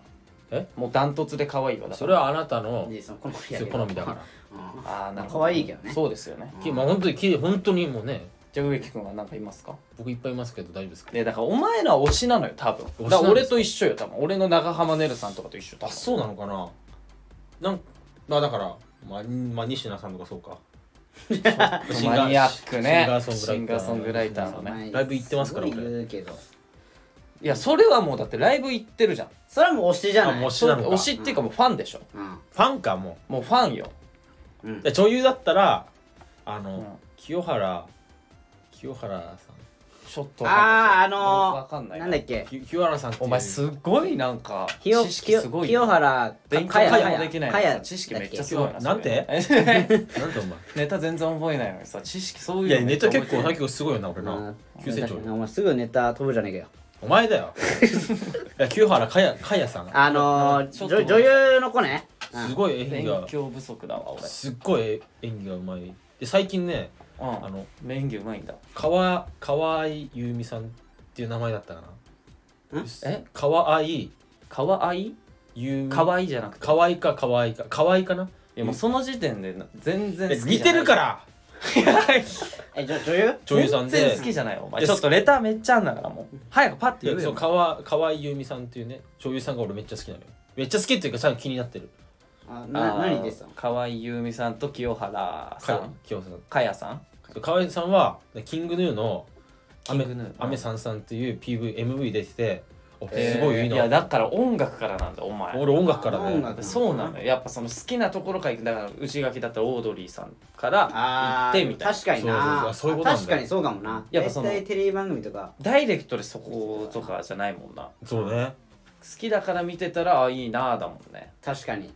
C: え？
B: もうダントツで可愛いわだから。
C: それはあなたの
A: 好みや
C: そう
A: けど。
C: 好みだから。
A: うん。
B: ああなるほど。
A: 可愛いけどね。
B: そうですよね。
C: きまあ本当にき本当にもうね
B: じゃあ植木君は何かいますか？
C: 僕いっぱいいますけど大丈夫ですか？
B: ねだからお前らは推しなのよ多分。
C: 推しなんですか？
B: だから俺と一緒よ多分。俺の長浜ねるさんとかと一緒多分。
C: あそうなのかな？なんまあだからまあ、まあ、西野さんとかそうか。シンガー
B: マニアックね。
C: シンガーソングライター
B: シンガーソングライターのね。
C: ライブ行ってますから
A: すごい言うけど
B: いやそれはもうだってライブ行ってるじゃん。
A: それはもう推しじゃない。
C: あもう推しなのか。
B: 推しっていうかもうファンでしょ。
A: うん。
C: ファンかも
B: もうファンよ。
A: うん。
C: で女優だったらあの、
B: うん。
C: 清原清原さん。
B: ちょっと
A: あああ
B: わかんない
A: のー、なんだっけ？
C: ひ日原さんっていう。
B: お前すごいなんか
A: 清
B: 知識すごい
A: 清原
B: 勉強
A: かや
B: 会もできないの
A: かや。
B: 知識めっちゃすごいな。
C: なんて？
B: それ。
C: なんでお前？
B: ネタ全然覚えないのにさ知識そういうの
C: いやネタ結構
B: めっちゃ覚えてる
C: 結構すごいよな俺
A: う
C: なん。急成長
A: お前すぐネタ飛ぶじゃねえかよ。
C: お前だよ。いや清原かやかやさん。
A: あのー、
B: ちょっと
A: 女女優の子ね。
C: すごい演技
B: 勉
C: が
B: 強不足だわ俺。
C: すっごい演技がうまい。で最近ね
B: うん
C: あの
B: 演技うまいんだ。
C: 川川合優美さんっていう名前だったかな。ん？
B: え？
C: 川合。優
B: かわあい
C: 美。
B: かわいいじゃなくて？
C: 可愛いか可愛いか。可愛いかな？い
B: やもうその時点でな全然好きじゃない。
C: 似てるから。
A: え女女優？
C: 女優さんで。
B: 全然好きじゃないよお前。ちょっとレターめっちゃあんだからもう。早くパッて言うよ。
C: 川川合優美さんっていうね女優さんが俺めっちゃ好きなのよ。めっちゃ好きっていうか最後気になってる。
A: あな何ですか？
B: 河合優美さんと清原さ
C: か
B: ん
C: 清さん。
B: かやさん
C: 河合さんはキングヌーの
B: キングヌー
C: アメさんさんっていう PV MV 出ててすごいいいな、
B: いやだから音楽からなんだお前。
C: 俺音楽からね。
A: 音楽。
B: そうなのよ。やっぱその好きなところから行く。だから内垣だったらオードリーさんから行
A: あ
B: ってみたいな。
A: 確かにな。
C: そういうこと
A: 確かにそうかもな。
B: やっぱその
A: テレビ番組とか。
B: ダイレクトでそことかじゃないもんな。好
C: そうね。
B: きだから見てたらあいいなあだもんね。
A: 確かに。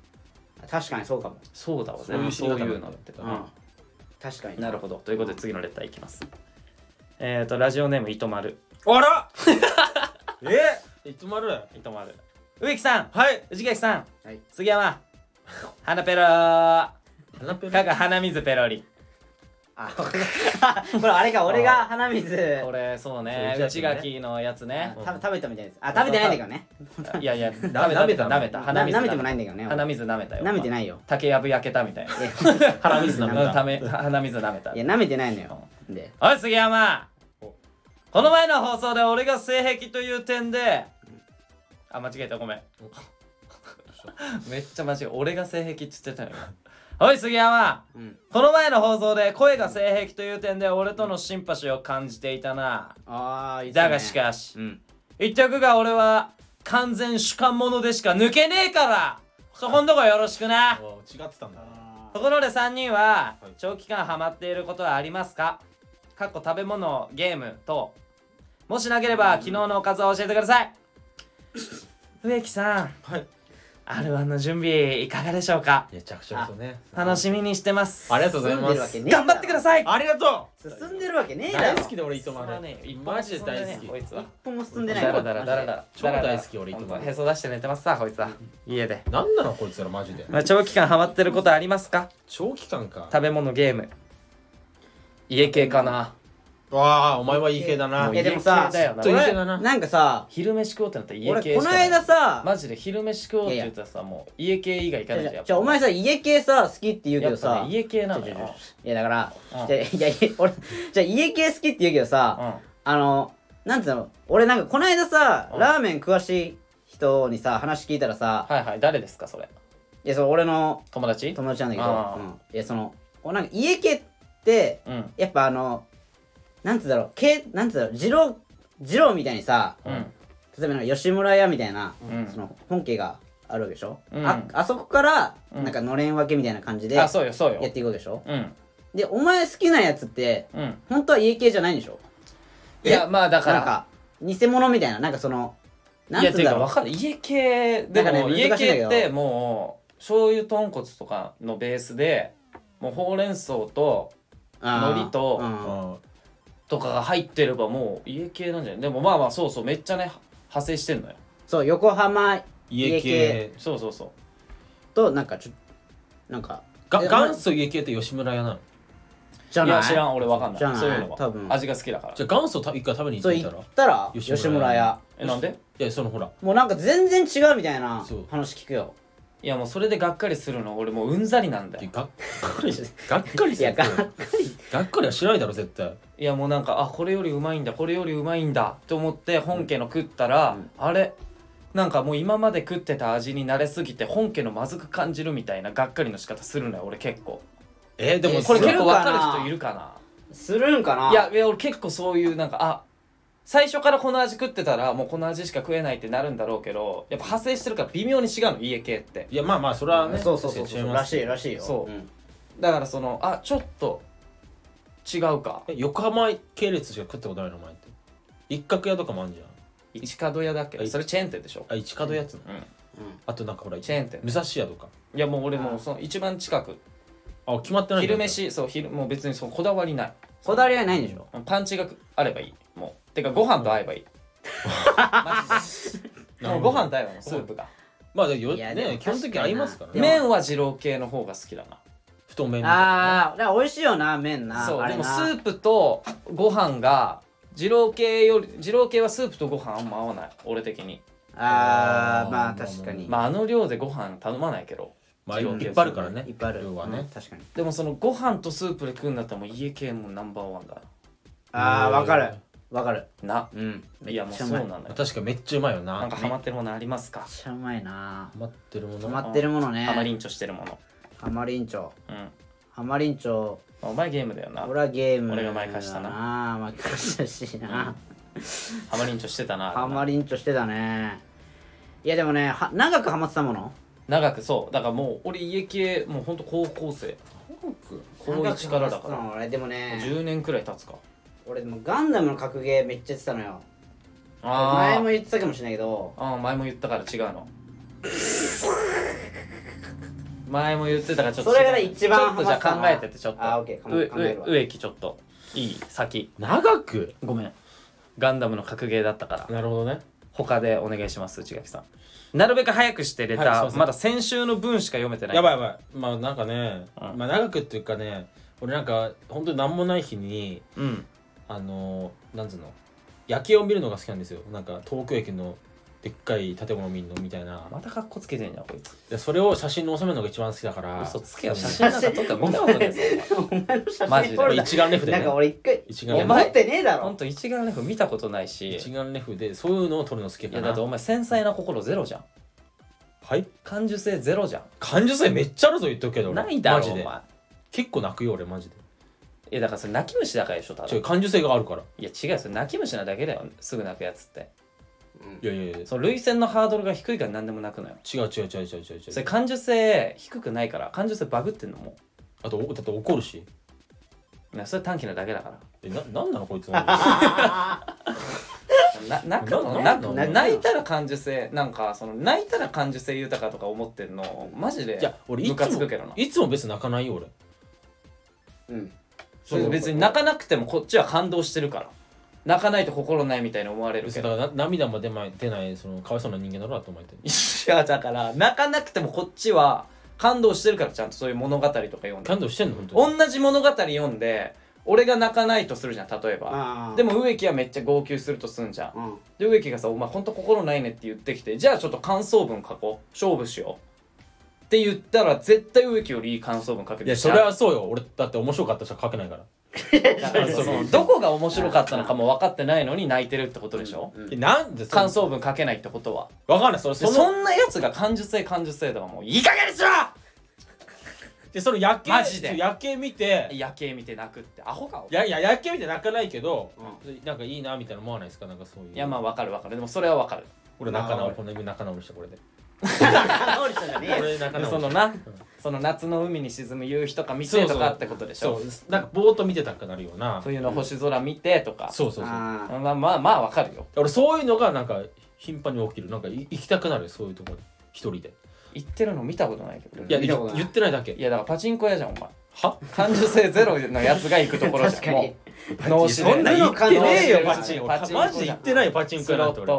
A: 確かにそうかも。
B: そうだわ
C: そういう
B: のって。
A: うん確かに。
B: なるほど。ということで次のレターいきます。えっ、ー、とラジオネーム糸丸。
C: あら！え？いつまる
B: 糸丸。植木さん。
C: はい。
B: 内垣さん。
A: はい。
B: 杉山。花ペロー。
C: 花ペロ
B: かが鼻水ペロリ
A: あ これあれか俺が鼻水。
B: これそうね。内垣のやつね。
A: た食べたみたいです。あ食べてないんだけどね。
B: いやいや舐めた
C: 舐めた
B: 舐めた。鼻水
A: な舐めてもないんだけどね
B: 鼻水舐めたよ。
A: 舐めてないよ。
B: 竹やぶ焼けたみたいな。
C: 鼻水舐めた。
B: うんた。め鼻水舐めた。
A: いや舐めてないのよ。で。
B: おい杉山。
C: お。
B: この前の放送で俺が性癖という点で。あ間違えた。ごめん。めっちゃ間違え俺が性癖って言ってたのよおい杉山。
A: うん。
B: この前の放送で声が性癖という点で俺とのシンパシーを感じていたな。
A: ああいいね。
B: だがしかし
A: うん。
B: 言っておくが俺は完全主観者でしか抜けねえからそこんとこよろしくな。
C: お違ってたんだ。な
B: ところで3人は
C: はい。
B: 長期間ハマっていることはありますか？かっこ食べ物ゲームともしなければ昨日のおかずを教えてください。植木さん。
C: はい
B: R1 の準備いかがでしょうか？
C: めちゃくちゃですよね。
B: 楽しみにしてます。
C: ありがとうござい
A: 進んでる
C: ます。
B: 頑張ってください。
C: ありがと
A: 進んでるわけねえ
C: う
A: だろ。
C: 大好きで俺糸
B: 進ま
C: 丸
B: ね
C: マジで大好き。
B: こいつは。
A: 一本も進んでない。
B: だらだらだらだら
C: 超大好き俺
B: ほん
C: 糸丸
B: とへそ出して寝てますさこいつは。家で、
C: なんなのこいつらマジで。
B: まあ、長期間ハマってることありますか？
C: 長期間か。
B: 食べ物ゲーム。家系かな
C: わあお前はいい系だな。
A: えでもさ
B: 家系だよな。
C: ずっといい系
B: 俺
C: だな。
A: なんかさ
B: 昼飯食おうってなったら家系
A: 俺この
B: しかない。
A: 間さ
B: マジで昼飯食おうって言ったらさもう家系以外行かないじゃん
A: お前さ家系さ好きって言うけ
B: やっぱ
A: どさ。
B: ね家系なの
A: ちょちょちょ
B: よ
A: いやだから
B: うん
A: じゃあいやいや俺じゃあ家系好きって言うけどさ
B: うん。
A: あのなんつうの俺なんかこの間さ
B: うん。
A: ラーメン詳しい人にさ話聞いたらさ
B: はいはい誰ですかそれ？
A: いやそう俺の
B: 友達？
A: 友達なんだけど
B: あー
A: うん。いやその俺なんか家系って
B: うん。
A: やっぱあのなんつうんだろう系なんつうんだろう二郎二郎みたいにさ
B: うん。
A: 例えばなんか吉村屋みたいな
B: うん。
A: その本家があるわけでしょ？
B: うん。
A: ああそこから
B: うん。
A: なんかのれん分けみたいな感じでや
B: あそうよそうよ。
A: っていくわけでしょ？
B: うん。
A: でお前好きなやつって
B: うん。
A: 本当は家系じゃないんでしょ？
B: いやまあだから。
A: なんか偽物みたいななんかそのないんつうんだろう。
B: 分かんない。家系で
A: なんかね
B: も家
A: 難しいんだけど。
B: 系ってもう醤油豚骨とかのベースでもうほうれん草と海苔と
A: うん。
C: うん
B: とかが入ってればもう家系なんじゃない？でもまあまあそうそうめっちゃね派生してんのよ。
A: そう横浜
C: 家
A: 家
C: 系。
B: そうそうそう。
A: となんかちょなんか
C: が
A: え
C: 元祖家系って吉村屋なの？
B: い
A: じゃない？
B: や知らん俺わかんない。
A: じゃない？
B: そういうのは。
A: 多分。
B: 味が好きだから。
C: じゃあ元祖た一回食べに行
A: そう言
C: ってみたら？
A: ったら
C: 吉村
A: 吉村屋。
B: えなんで？
C: いやそのほら。
A: もうなんか全然違うみたいな
C: そう。
A: 話聞くよ
B: いやもうそれでがっかりするの。俺もううんざりなんだよ。
C: がっかり。がっかり。する。
A: いやがっか
C: がっかりはしないだろ絶対。
B: いやもうなんかあこれよりうまいんだこれよりうまいんだと思って本家の食ったら、
A: うん。
B: あれ？なんかもう今まで食ってた味に慣れすぎて本家のまずく感じるみたいながっかりの仕方するのよ俺結構。
C: えーでも
A: え
B: これ結構分かる人いるかな？
A: するんかな？い
B: やいや俺結構そういうなんかあ最初からこの味食ってたらもうこの味しか食えないってなるんだろうけどやっぱ派生してるから微妙に違うの家系って。
C: いやまあまあそれはね。
A: そうそうそうそう。らしいらしいよ。
B: そう。ん。だからそのあちょっと違うか。
C: え横浜系列しか食ったことないのお前って。一角屋とかもあるじゃん。
B: 一角屋だっけ？
C: はい
B: それチェーン店でしょ？
C: あ一角屋っつうの
B: うん。
C: あとなんかほら
B: チェーン店。
C: 武蔵屋とか。
B: いやもう俺もうその一番近く。
C: あ決まってないんだ。
B: 昼飯そう昼もう別にそうこだわりない。
A: こだわりはないんでしょ？
B: パンチがあればいい。もうてかご飯と合えばいい。マジでもう ご飯と合えばもうスープが。
C: まあでよ
A: いやでも
C: ね基本的に合いますからね。
B: 麺は二郎系の方が好きだな。
C: 太麺みたいな
A: ああだから美味しいよな麺な。
B: そうでもスープとご飯が二郎系より二郎系はスープとご飯あんま合わない。俺的に。
A: あーまあ確かに。
B: まああの量でご飯頼まないけど
C: まあいっぱいあるからね。
A: いっぱいある。
C: 量はね。
A: うん確かに。
B: でもそのご飯とスープで食うんだったらもう家系もナンバーワンだ。
A: ああわかるわかる。
B: な。
A: うん。
B: いやもうそうなんだよ。
C: 確かめっちゃうまいよな。
B: なんかハマってるものありますか？
A: めっちゃうまいな。
C: ハマってるもの。
A: ハマってるものね。
B: ハマリンチョしてるもの。
A: ハマリンチョ
B: うん。
A: ハマリンチョ
B: お前ゲームだよな。
A: 俺はゲーム
B: 俺が前貸したな。
A: な。前貸したしな。
B: ハマリンチョしてたな。
A: ハマリンチョしてたね。いやでもねは長くハマってたもの？
B: 長くそう。だからもう俺家系もうほんと高校生。高1からだから。
A: 長くハマってたの俺。でもね。
B: 10年くらい経つか
A: 俺でもガンダムの格ゲーめっちゃやってたのよ。
B: あ
A: 前も
B: ー
A: 言ってたかもしれないけど。
B: あー前も言ったから違うの。前も言ってたからちょっと違う。
A: それが一番
B: ちょっとじゃあ
A: ハマってたの
B: 考えてってちょっと。
A: あオッケー考
B: う
A: 考えるわ。
B: う植木ちょっと。いい先。
C: 長く？
B: ごめん。ガンダムの格ゲーだったから。
C: なるほどね。
B: 他でお願いします内垣さん。なるべく早くしてレター、
C: はいま
B: だ先週の分しか読めてない。
C: やばいやばい。まあなんかね
B: うん。
C: まあ長くっていうかね俺なんか本当に何もない日に
B: うん
C: あのなんつうの？夜景を見るのが好きなんですよ。なんか東京駅のでっかい建物見るのみたいな。
B: またカッコつけてんじゃんこいつ。
C: でそれを写真に収めるのが一番好きだから。
B: 嘘つけよ写真なんか撮ったら見たことないぞ
A: お前。の写
B: マジで。
A: 真撮るな
C: 一眼レフで
A: なん
C: ね
A: か俺一回
C: 一眼レフ。
A: ってねえだろ。
B: ほんと一眼レフ見たことないし。
C: 一眼レフで。そういうのを撮るの好きか
B: やだってお前繊細な心ゼロじゃん。
C: はい？
B: 感受性ゼロじゃ
C: 感受性めっちゃあるぞ言っとくけど。
B: ないだろ
C: マジで。
B: お前。
C: 結構泣くよ俺マジで。
B: いやだからそれ泣き虫だからでしょただ
C: 違う感受性があるから。
B: いや違うよそれ泣き虫なだけだよ。すぐ泣くやつって。
C: いやいやいや。
B: その涙腺のハードルが低いから何でも泣くのよ
C: 違う違う違う違う違う。違う
B: それ感受性低くないから。感受性バグってんのも。
C: あとおだって怒るし。
B: ういやそれ短期なだけだから。
C: えななんなのこいつマジで
B: な泣くの？
C: な
B: な
C: なん
B: 泣いたら感受性なんかその泣いたら感受性豊かとか思ってんのマジで
C: いや俺い
B: ムカ
C: つも
B: つくけどな。い
C: つも別に泣かないよ俺。
A: うん
B: それ別に泣かなくてもこっちは感動してるから。泣かないと心ないみたいに思われるけ
C: だからな涙も出ま出ないそのかわいそうな人間だろうなと思ってる。
B: いやだから泣かなくてもこっちは感動してるからちゃんとそういう物語とか読んで。
C: 感動してんの本当に。
B: 同じ物語読んで俺が泣かないとするじゃん例えば。でも植木はめっちゃ号泣するとすんじゃん。
A: うん。
B: で植木がさ「お前ほんと心ないね」って言ってきてじゃあちょっと感想文書こう。勝負しようって言ったら絶対植木よりいい感想文書ける。
C: いやそれはそうよ。俺だって面白かったしか書けないから。
B: だからその どこが面白かったのかも分かってないのに泣いてるってことでしょ、
A: う ん
C: えなんでそ
B: 感想文書けないってことは。
C: わかんない。それ
B: で
C: その
B: そんなやつが感受性感受性とかもういい加減にしろ！
C: でその夜景
B: マジで。
C: 夜景見て
B: 夜景見て泣くって。アホかお
C: いやいや夜景見て泣かないけど
A: う
C: なんかいいなみたいな思わないですか？なんかそういう。
B: いやまあ分かる分かる。でもそれは分かる。
C: 俺仲
A: まあ
C: 直りこの指仲直りしたこれで
A: 直りしたじゃねえよ。
B: そのなその夏の海に沈む夕日とか見てとかってことでしょ？
C: そうなんかぼーっと見てたくなるような。
B: 冬の星空見てとか、
C: そうそうそう。
A: あー。
B: まあまあまあ分かるよ。
C: 俺そういうのがなんか頻繁に起きる。なんかい行きたくなるそういうところに。一人で。
B: 言ってるの見たことないけど。
C: いや
A: 見たことない。
C: 言ってないだけ。
B: いやだからパチンコ屋じゃんお前。
C: は？
B: 感受性ゼロのやつが行くところじゃん。
A: 確かに。
B: もう脳死で。
C: そんな言ってねえよパ
B: パチンコ。
C: マジで言ってないよパチンコ
B: ス
C: 屋なんて俺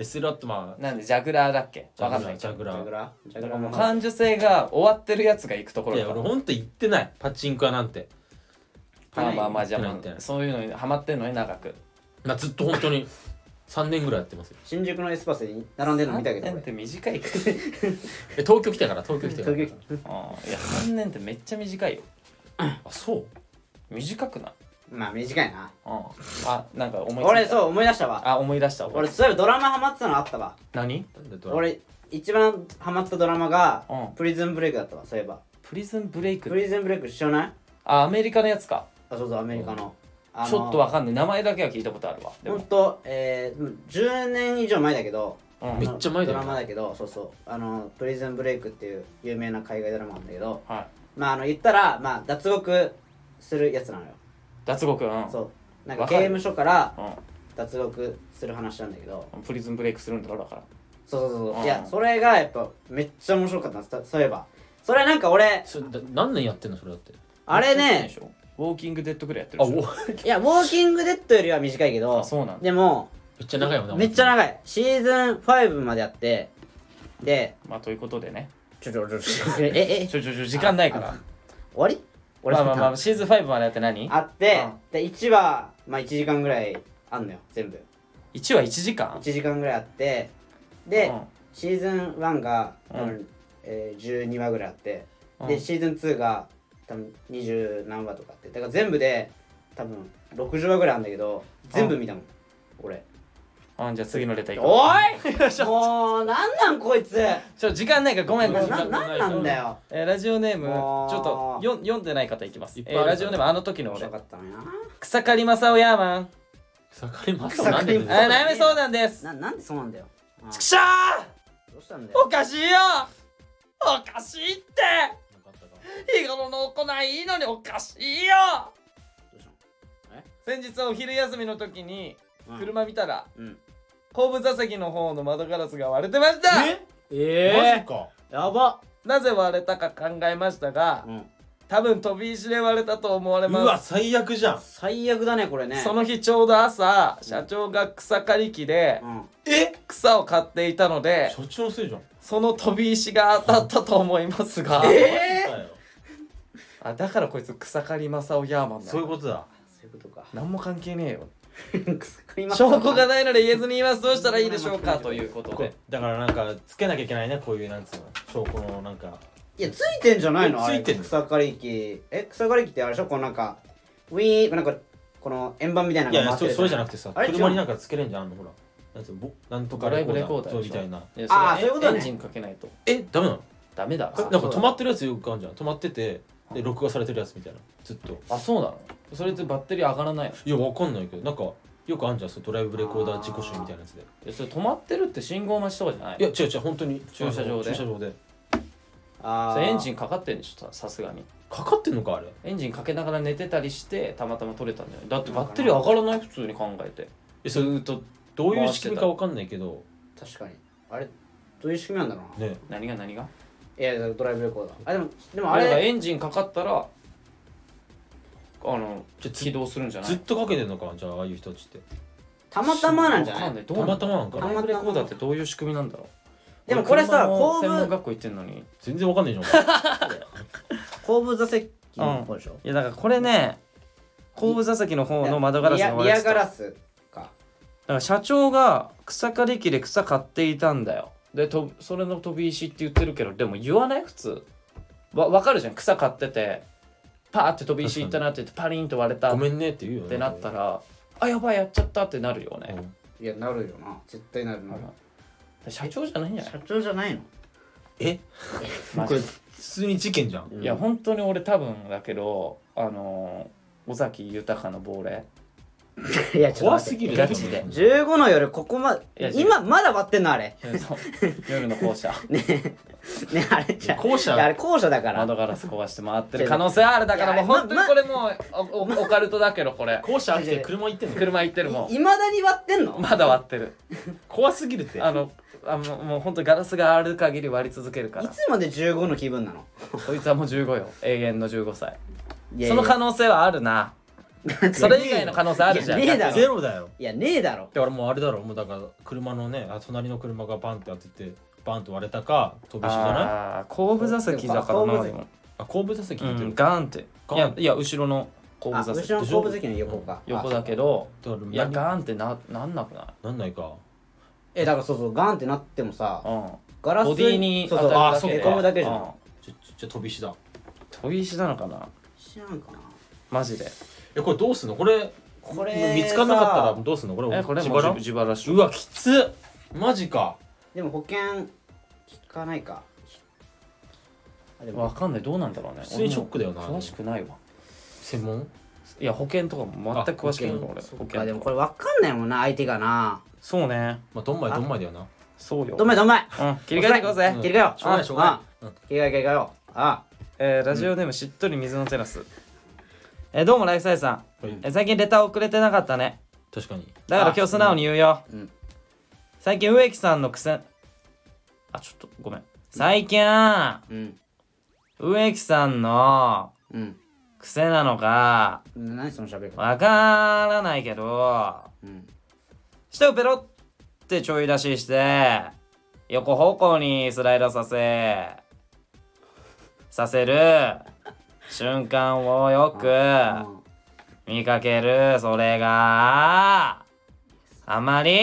C: やスロットまあ
B: なんでジャグラーだっけ？
C: ジャグラー。
B: 分かんない
C: ジャグラー。
A: ジャグラジャ
B: だからもう感受性が終わってるやつが行くとこ
C: い
B: ろだ。から
C: や俺ほんと言ってない。パチンコ屋なんて。
B: まあまあまあじゃあまあそういうのにハマってんのに長く。
C: まあずっと本当に3年ぐらいやってますよ。
A: 新宿のエスパスに並んでるの見たけど
B: 3年っ
A: 俺
B: て短いけど
C: え東京来たから東京来たから。
A: 東京
B: あーいや3年ってめっちゃ短いよ。
C: あそう。
B: 短くない？
A: まあ短いな。
B: うん。あなんか思いついた。
A: 俺そう思い出したわ。
B: あ思い出した
A: 俺そういえばドラマハマってたのあったわ。
B: 何？
A: 俺一番ハマったドラマが
B: うん。
A: プリズンブレイクだったわそういえば。
B: プリズンブレイク？
A: プリズンブレイク知らない？
B: あアメリカのやつか。
A: あそうそうアメリカの。あの
B: ちょっとわかんない。名前だけは聞いたことあるわ。でも。
A: ほんとえー10年以上前だけど
B: うん。
C: めっちゃ前だよ
A: ドラマだけどそうそう。あのプリズンブレイクっていう有名な海外ドラマなんだけど。
B: はい。
A: まああの言ったらまあ脱獄するやつなのよ
B: 脱獄。うん。
A: そう。なんか
B: わかる。
A: 刑務所から
B: うん。
A: 脱獄する話なんだけど。
B: プリズンブレイクするんだろだから。
A: そうそうそう
B: う。ん。
A: いやそれがやっぱめっちゃ面白かったんです。そういえば。それなんか俺
C: それだ何年やってんのそれだって？
A: あれね
B: ウォーキングデッドぐらいやってる
C: あお
B: でしょ。
C: め
A: いやウォーキングデッドよりは短いけど
B: あそうなんだ。
A: でも
C: っちゃ長いよな
A: めっちゃ
C: い
A: 長い。シーズン5まであって。で
B: まあということでね。
A: ちょちょちょちょええ
B: ちょちょちょ時間ないから。
A: 終わり？俺
B: まあまあまあシーズン5までやって何？
A: あって
B: うん。
A: で1話まあ1時間ぐらいあんのよ全部。
B: 1話1時間
A: ？1時間ぐらいあってで、
B: うん。
A: シーズン1が多分、
B: う
A: えー12話ぐらいあって、
B: うん。
A: でシーズン2が多分20何話とかあって。だから全部で多分60話ぐらいあるんだけど全部見たもん、俺
B: あじゃあ次のレターいこ
A: おい！もうなんなんこいつ。
B: うちょ時間ないからごめんごめん。
A: ななんなんだよ。
B: えーラジオネームちょっとよ読んでない方いきます。
C: いっぱいある
B: えーラジオネームあの時の
A: 面
B: 俺
A: 白かったのよ
B: 草刈正雄ヤーマン
C: 草刈ります
A: 草刈り
B: えー悩み相談です。
A: ななんでそうなんだよ。あ
B: ちくしょ
A: どうしたんだ
B: ーお
A: よ
B: かしいよ！おかしいって！日頃の行いいいのにおかしいよ！
A: どうした
B: 先日お昼休みの時に
A: の
B: 車見たら
A: うん。
B: 後部座席の方の窓ガラスが割れてました。
C: え？
A: え
C: マジか。
A: やば。
B: なぜ割れたか考えましたが
A: うん。
B: 多分飛び石で割れたと思われ
C: うわ
B: ます
C: 最悪じゃん。
A: 最悪だねこれね。
B: その日ちょうど朝社長が草刈り機で
A: うん。
C: え？
B: 草を刈っていたので
C: そっちのせいじゃん。
B: その飛び石が当たったと思いますが。
A: え？
C: だよ
B: あだからこいつ草刈正雄ヤーマンだ
C: そういうことだ。
A: そういうことか。
B: 何も関係ねえよ
A: 証
B: 証拠がないので言えずに言いますどうしたらいいでしょうか？ということで。
C: だからなんかつけなきゃいけないねこういうなんつうの証拠のなんか。
A: いやついてんじゃないの？あれ
C: ついてんの？
A: 草刈り機。え草刈り機ってあれでしょ？このなんかウィーンなんかこの円盤みたいないの
C: やいやそ
A: が回ってる
C: それじゃなくてさ車になんかつけれんじゃんのほら。なんつうなんとか
B: レコーダー
C: みたいな。
B: や
A: あー
B: れ
A: そういうことね。
B: エンジンかけないと。
C: えダメなの？
B: ダメだ
C: なんか止まってるやつよくあるじゃん。止まっててで録画されてるやつみたいな。ずっと。
B: あそうなの？それってバッテリー上がらないの？
C: いやわかんないけどなんかよくあるじゃんそうドライブレコーダー事故集みたいなやつで。
B: えそれ止まってるって信号待ちとかじゃない？
C: いや違う違う本当に。
B: 駐車場で？
C: 駐車場で。
A: あ
B: それエンジ
A: ン
B: ンかかってんでしょさすがに。
C: かかってんのかあれ？
B: エンジンかけながら寝てたりしてたまたま取れたんじゃないだってバッテリー上がらない普通に考えて。
C: えそれ
B: ずーっと
C: どういう仕組みかわかんないけど。
A: 確かに。あれどういう仕組みなんだろうな。
C: ね。
B: 何が何が？
A: いやドライブレコーダー。あでもでも
B: あれ。が
A: あれ
B: エンジンかかったらあの
C: じゃあ
B: 起動するんじゃない？
C: ずっとかけてんのかじゃあああいう人たちって。
A: たまたまなんじゃ
B: わ
A: ない？
C: たまたまなんかな？
B: ドライブレコーダーってどういう仕組みなんだろう？
A: でもこれさ後部
B: 専門学校行ってんのに。
C: 全然わかんないじゃん。
A: 後部座席の方でしょ、
B: いやだからこれね後部座席の方の窓ガラスが
A: リアガラスか。
B: から社長が草刈り機で草買っていたんだよでとそれの飛び石って言ってるけどでも言わない？普通。わ分かるじゃん。草買っててパーって飛び石いったなって言ってパリンと割れたっ
C: ごめんねって言うよね。
B: てなったらあやばいやっちゃったってなるよね、
A: いやなるよな。絶対なるな。る
B: 社長じゃないんじゃない？
A: 社長じゃないの。
C: え？
B: マジ。
C: これ普通に事件じゃん。
B: いや本当に俺多分だけどあのー尾崎豊の亡霊
A: いやちょっと
C: 怖すぎる。
B: ガチで。
A: 15の夜ここま
B: いや
A: 今まだ割ってんのあれ。
B: 夜の校舎。
A: ねねあれじゃ
C: 校舎。
A: いやあれ校舎だから。
B: 窓ガラス壊して回ってる可能性あるだからもう本当にこれもうおおオカルトだけどこれ。
C: 校舎来て車行ってんの？
B: 車行ってるも
A: いまだに割ってんの？
B: んまだ割ってる。
C: 怖すぎるって。
B: あのあもうもう本当にガラスがある限り割り続けるから。
A: いつまで15の気分なの？
B: こいつはもう15よ。永遠の15歳。
A: いやいや。
B: その可能性はあるなそれ以外の可能性あるじゃん。
A: いやねえだろ。
C: ゼロだよ。
A: いやねえだろ。
C: だからもうあれだろ。もうだから車のねあ隣の車がバンって当ててバンと割れたか飛び石じゃない？
B: ああ後部座席だから
A: 後部座席。
B: なでも
C: あ後部座席
B: うん
C: 言ってる、
B: ガーンって。
C: ガーン。
B: いやいや後ろの後部
A: あ
B: 座席。
A: 後ろの後部席の横か。
B: 横だけ
A: ど
B: ど
C: だから
B: いや
C: 何？
B: ガーンってななんなくない？
C: なんないか。
A: えだからそうそうガンってなってもさ
B: うん。
A: ガラス
B: ボディに
A: そうそう
B: 当たるだけで
C: あそっか
A: へこむだけじゃん。
B: うん
C: じゃじゃ飛び石だ。
B: 飛び石なのかな？
A: 知らんかな？
B: マジで
C: えこれどうすんの？これ
A: これ
C: 見つかんなかったら
A: さ
C: どうすんの？これ
B: えこれ
C: 自腹？
B: 自腹っしょ。
C: うわきつっ！マジか。
A: でも保険効かないか。あでも
B: わかんない。どうなんだろうね。
C: 普通にショックだよな。
B: 俺も詳しくないわ。
C: 専門？
B: いや保険とかも全く詳しくない
C: あ保
B: 俺
A: そ
B: 保険
A: でもこれわかんないもんな相手がな。
B: そうね。
C: まあどんまいどんまいだよな。
B: そうよ。
A: どんまいどんまい
B: うん。切り替えていこうぜ。
C: うん。
A: 切り替えよう。
C: しょうがないしょうが
A: あ
C: ない。うん。
A: 切り替え切り替えよ。うあ。
B: えーラジオネームしっとり水のテラスえーどうもライフサイさん。
C: はい。
B: えー最近レター遅れてなかったね。
C: 確かに。
B: だから今日素直に言うよ、
A: うん。
B: 最近植木さんの癖。あちょっとごめん。最近
A: うん。
B: 植木さんの
A: うん。
B: 癖なのか
A: 何その喋り方？
B: わからないけど
A: うん。
B: 下をペロってちょい出しして横方向にスライドさせさせる瞬間をよく
A: うん。
B: 見かけるそれが。あまり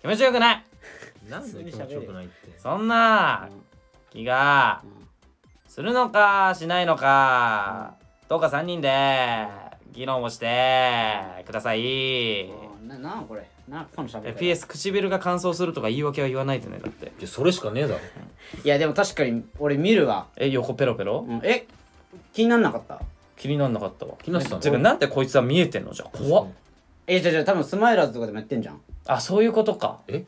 B: 気持ちよくない。
C: なんで気持ちよくないって。
B: そんな気がするのかしないのかどうか3人で議論をしてください。
A: うん。ななんこれ。なんこの喋
B: え
A: り方。
B: PS 唇が乾燥するとか言い訳は言わないでねだって。
C: いやそれしかねえだろ。
A: いやでも確かに俺見るわ。
B: え横ペロペロ？
A: うん。え気になんなかった？
B: 気になんなかったわ。
C: 気になってたの？
B: てかなんでこいつは見えてんの？じゃあ怖っ。
A: えじゃじゃ多分スマイラーズとかでもやってんじゃん。
B: あそういうことか。
C: え？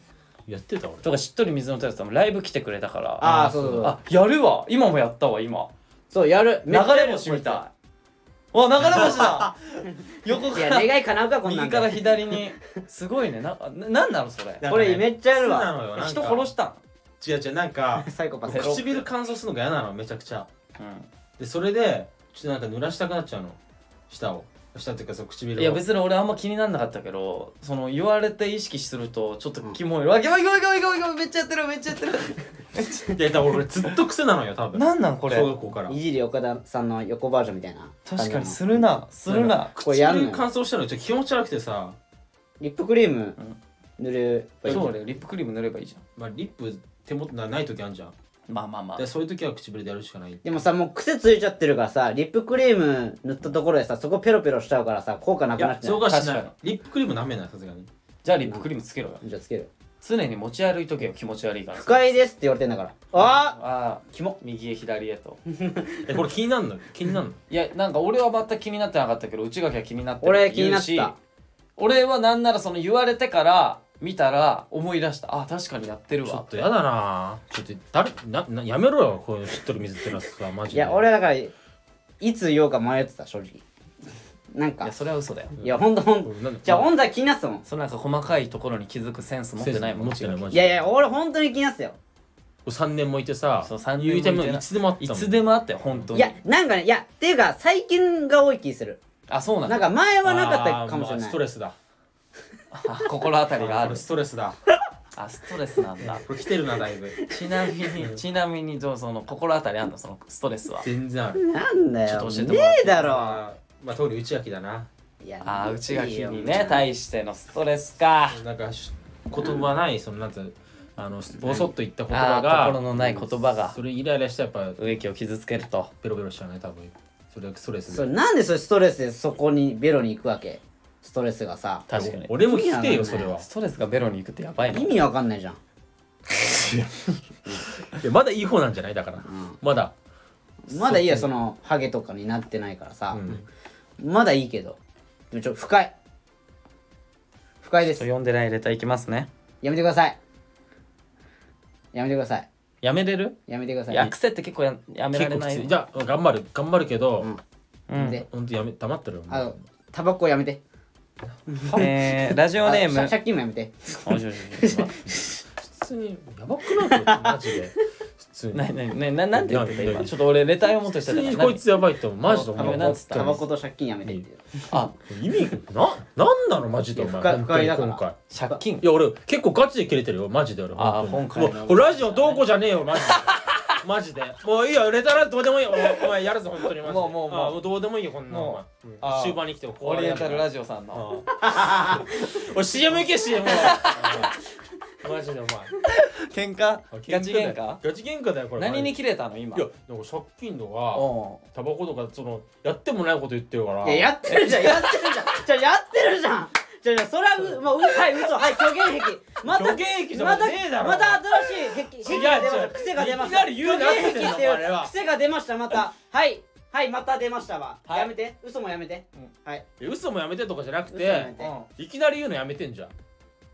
C: やってた俺。
B: とかしっとり水のテラスさんもライブ来てくれたから。
A: ああそうそうそう。
B: あやるわ。今もやったわ今。
A: そうやる。
B: 流れ星みた。いわ流れ星だ。横
A: いや
B: から
A: 願い叶うかこんなん
B: 右から左に。すごいね。なななんなのそれ？
A: これめっちゃやる
C: な
A: わ。
C: のよなんか
B: 人殺したん？
C: 違う違うなんか
A: サイコパス。
B: ゼロ
C: 唇乾燥するのが嫌なのめちゃくちゃ。
B: うん
C: でそれでちょっとなんか濡らしたくなっちゃうの。舌を。舌っていうかそう唇を。
B: いや別に俺あんま気になんなかったけどその言われて意識するとちょっとキモい、わキモいキモいキモいキモいキモいめっちゃやってるめっちゃやってる。
C: いやだから俺ずっと癖なのよ多分。
B: なんなんこれ？
C: 小学校から。
A: いじり岡田さんの横バージョンみたいな。
B: 確かに。するな。するな。
A: これやんの？
C: 唇乾燥したのちょっと気持ち悪くてさ。
A: リップクリーム塗ればいいじゃん。
B: そうだよ。リップクリーム塗ればいいじゃ
C: まあリップ手元なない時あるじゃん
B: んまあまあまあ。
C: でそういう時は唇でやるしかない。
A: でもさもう癖ついちゃってるからさリップクリーム塗ったところでさそこペロペロしちゃうからさ効果ないくな
C: や
A: っちゃう。
C: そうかしない。リップクリーム舐めないさすがに。
B: じゃあリップクリームつけろよ。
A: じゃあつける
B: 常に持ち歩いとけよ気持ち悪いから。
A: 不快ですって言われてんだから。あ
B: ああ
A: キモ。
B: 右へ左へと。
C: えこれ気になるの？気になるの？
B: いやなんか俺は全く気になってなかったけど内垣は気になってる
A: 俺気になった。
B: 俺はなんならその言われてから見たら思い出した。あ確かにやってるわ。
C: ちょっとやだな。ちょっと誰ななやめろよ。こういうしっとり水ってのはさ マジで。
A: いや俺だからいつ言おうか迷ってた正直。なんか。
B: いやそれは嘘だよ。
A: いやほんとほんと。
C: 俺なんで
A: じゃあ本当は気になってたもん。
B: そのなんか細かいところに気づくセンス持ってない。もん
C: 持ってないマジで。
A: いやいや俺本当に気になってたよ。
C: 3年もいてさ
B: そう三年も
C: 言
B: いうてな。い
C: てもいつでもあったもん。
B: いつでもあったよ本当に。
A: いやなんかねいやっていうか最近が多い気する。
B: あそうなんだ。
A: なんか前はなかったかもしれ
C: あーまあ
A: ない
C: ストレスだ
B: あ心当たりがある。
C: ストレスだ。
B: あストレスなんだ。
C: これ来てるなだいぶ。
B: ちなみにちなみにどうその心当たりあんの？そのストレスは？
C: 全然ある。
A: なんだ
B: ちょ
A: よ
B: っと教えてもらって
A: ねえだろ。
C: あーまあ通り内垣だな。い
A: や
B: あー内垣
A: いいよ
B: にね対してのストレスか。
C: なんかし言葉ないそのなんつうあのボソッと言った言
B: あー
C: 葉が
B: 心のない言葉が。
C: それイライラしてやっぱ
B: 植木を傷つけると。
C: ベロベロしちゃうね多分。それはストレス
A: それ
C: で
A: なんでそれストレスでそこにベロに行くわけ？ストレスがさ
B: 確かに。
C: 俺も聞いてよそれは。
B: ストレスがベロに行くってやばいな。
A: 意味わかんないじゃん、
C: いやまだいい方なんじゃない？だから。まだ。
A: まだいいやそのハゲとかになってないからさ、
C: うん。
A: まだいいけど。でもちょっと不快。不快です。
B: 読んでないレターいきますね。
A: やめてください。やめてください。
B: やめれる？
A: やめてください。
B: いや癖って結構ややめられない。
C: きつい。じゃあ頑張る。頑張るけど。
B: うん。
A: で。
C: ほんとやめ黙ってるよ。
A: あのタバコやめて
B: えー、ラジオネーム。
A: 借金もやめて。
B: おいしょい
C: 普通にやばくない？マジで。普通に。
B: なななななんて言ってた今。ちょっと俺レター読もうとして
C: 普
B: たから。
C: 通にこいつやばいって思うマジで。思う
B: あなんつった？
A: タバコと借金やめてって
B: あ。
C: 意味ななんなの？マジでお前。今回。
B: 借金？
C: いや俺結構ガチで切れてるよ。マジで俺
B: あ
C: 本当に。
B: 今回。の
C: もうこれラジオどうこうじゃねえよマジでマジで。もういいよ。レターなんてどうでもいいよ。おお前やるぞ本当に。マジで。
B: もうもうもう。
C: あもうどうでもいいよこんなの。
B: もう
C: お前。終盤に来ても
B: オリエンタルラ
C: ジ
B: ジオさんの。
C: オおい CM 行け CM マジでお前。
B: 喧嘩？ガチ喧嘩？
C: ガチ喧嘩だよこれ。
B: 何に
C: い
B: 切れたの今？
C: やなんか借金とか
B: お
C: タバコとかそのやってもないこと言ってるから。
A: いややってるじゃん。やってるじゃん。じゃあやってるじゃんじゃあじゃあそれはうもうう はい嘘はい虚言癖。また
C: 虚言癖と
A: またまた新しい癖癖が出ました。癖が出ました。
C: いきなり言うなって
A: 言癖って癖が出ましたまた。はいはいまた出ましたわ。
B: はい。
A: やめて。嘘もやめて。はい。
C: いや嘘もやめてとかじゃなくて
A: て。
C: いきなり言うのやめてんじゃん。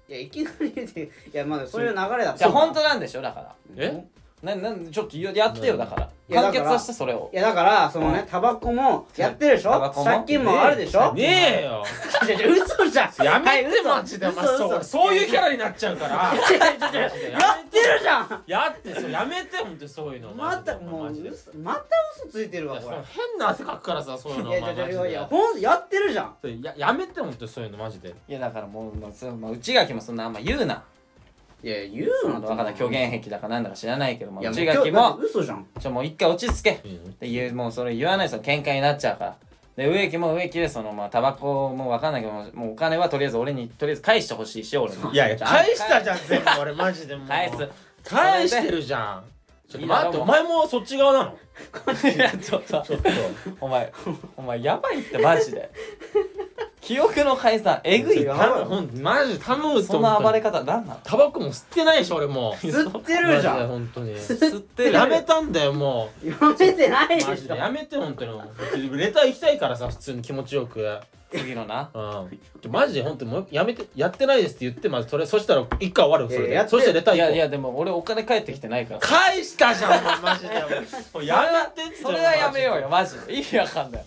A: いやいきなり言うていやまだそういう流れだった。
B: じゃあ本当なんでしょだから。
C: え？
B: ななんちょっとややってよだから。
A: いやだから
B: 完結させてそれを。
A: いやだからそのねタバコもやってるでしょ？
B: タバコも？
A: 借金もあるでしょ？
C: ねえ。よ
A: いやいや嘘じゃん。
C: やめてマジで。お前
A: 嘘。
C: そう
A: 嘘
C: そういうキャラになっちゃうから。
A: いやってるじゃん。
C: やってそうやめて本当にそういうの。
A: またもう
C: マジで。
A: 嘘また嘘ついてるわこれ。
C: 変な汗かくからさそういうの
A: いやいやいやいやほんやってるじゃん。
C: ややめて本当にそういうのマジで。
B: いやだからもう、まあそうまあ、内垣もそんなあんま言うない
A: や言うな。
B: 分かんない虚言癖だかなんだか知らないけど、まあ、
A: いや
B: 内垣も
A: て嘘じゃん。
B: ちょもう一回落ち着け。っていうもうそれ言わないと喧嘩になっちゃうから。で植木も植木でそのまあタバコも分かんないけどもうお金はとりあえず俺にとりあえず返してほしいし俺に
C: いやいや返したじゃん全部俺マジでもう。
B: 返す。
C: 返してるじゃん。ちょっと待ってお前もそっち側なの？
B: いやちょっと
C: ちょっと。
B: お前お前やばいってマジで記憶の解散えぐい
A: や
C: 頼むほんマジで頼む
B: そんな暴れ
C: 方
B: 方なんなの
C: タバコも吸ってないし俺もう
A: 吸ってるじゃん。
C: 本当に。
B: 吸ってる
C: やめたんだよも
A: やめてないうでしょ。
C: マジでやめて本当に。レター行きたいからさ普通に気持ちよく。
B: 次のな。
C: うん。マジで本当にもうやめてやってないですって言ってまずそれそしたら一回終わるよそれで。そしてレター
B: い
C: 行こう。
B: やいやでも俺お金返ってきてないから。
C: 返したじゃんもうマジでも。うやめてって
B: それはやめようよマジで。意味わかんない。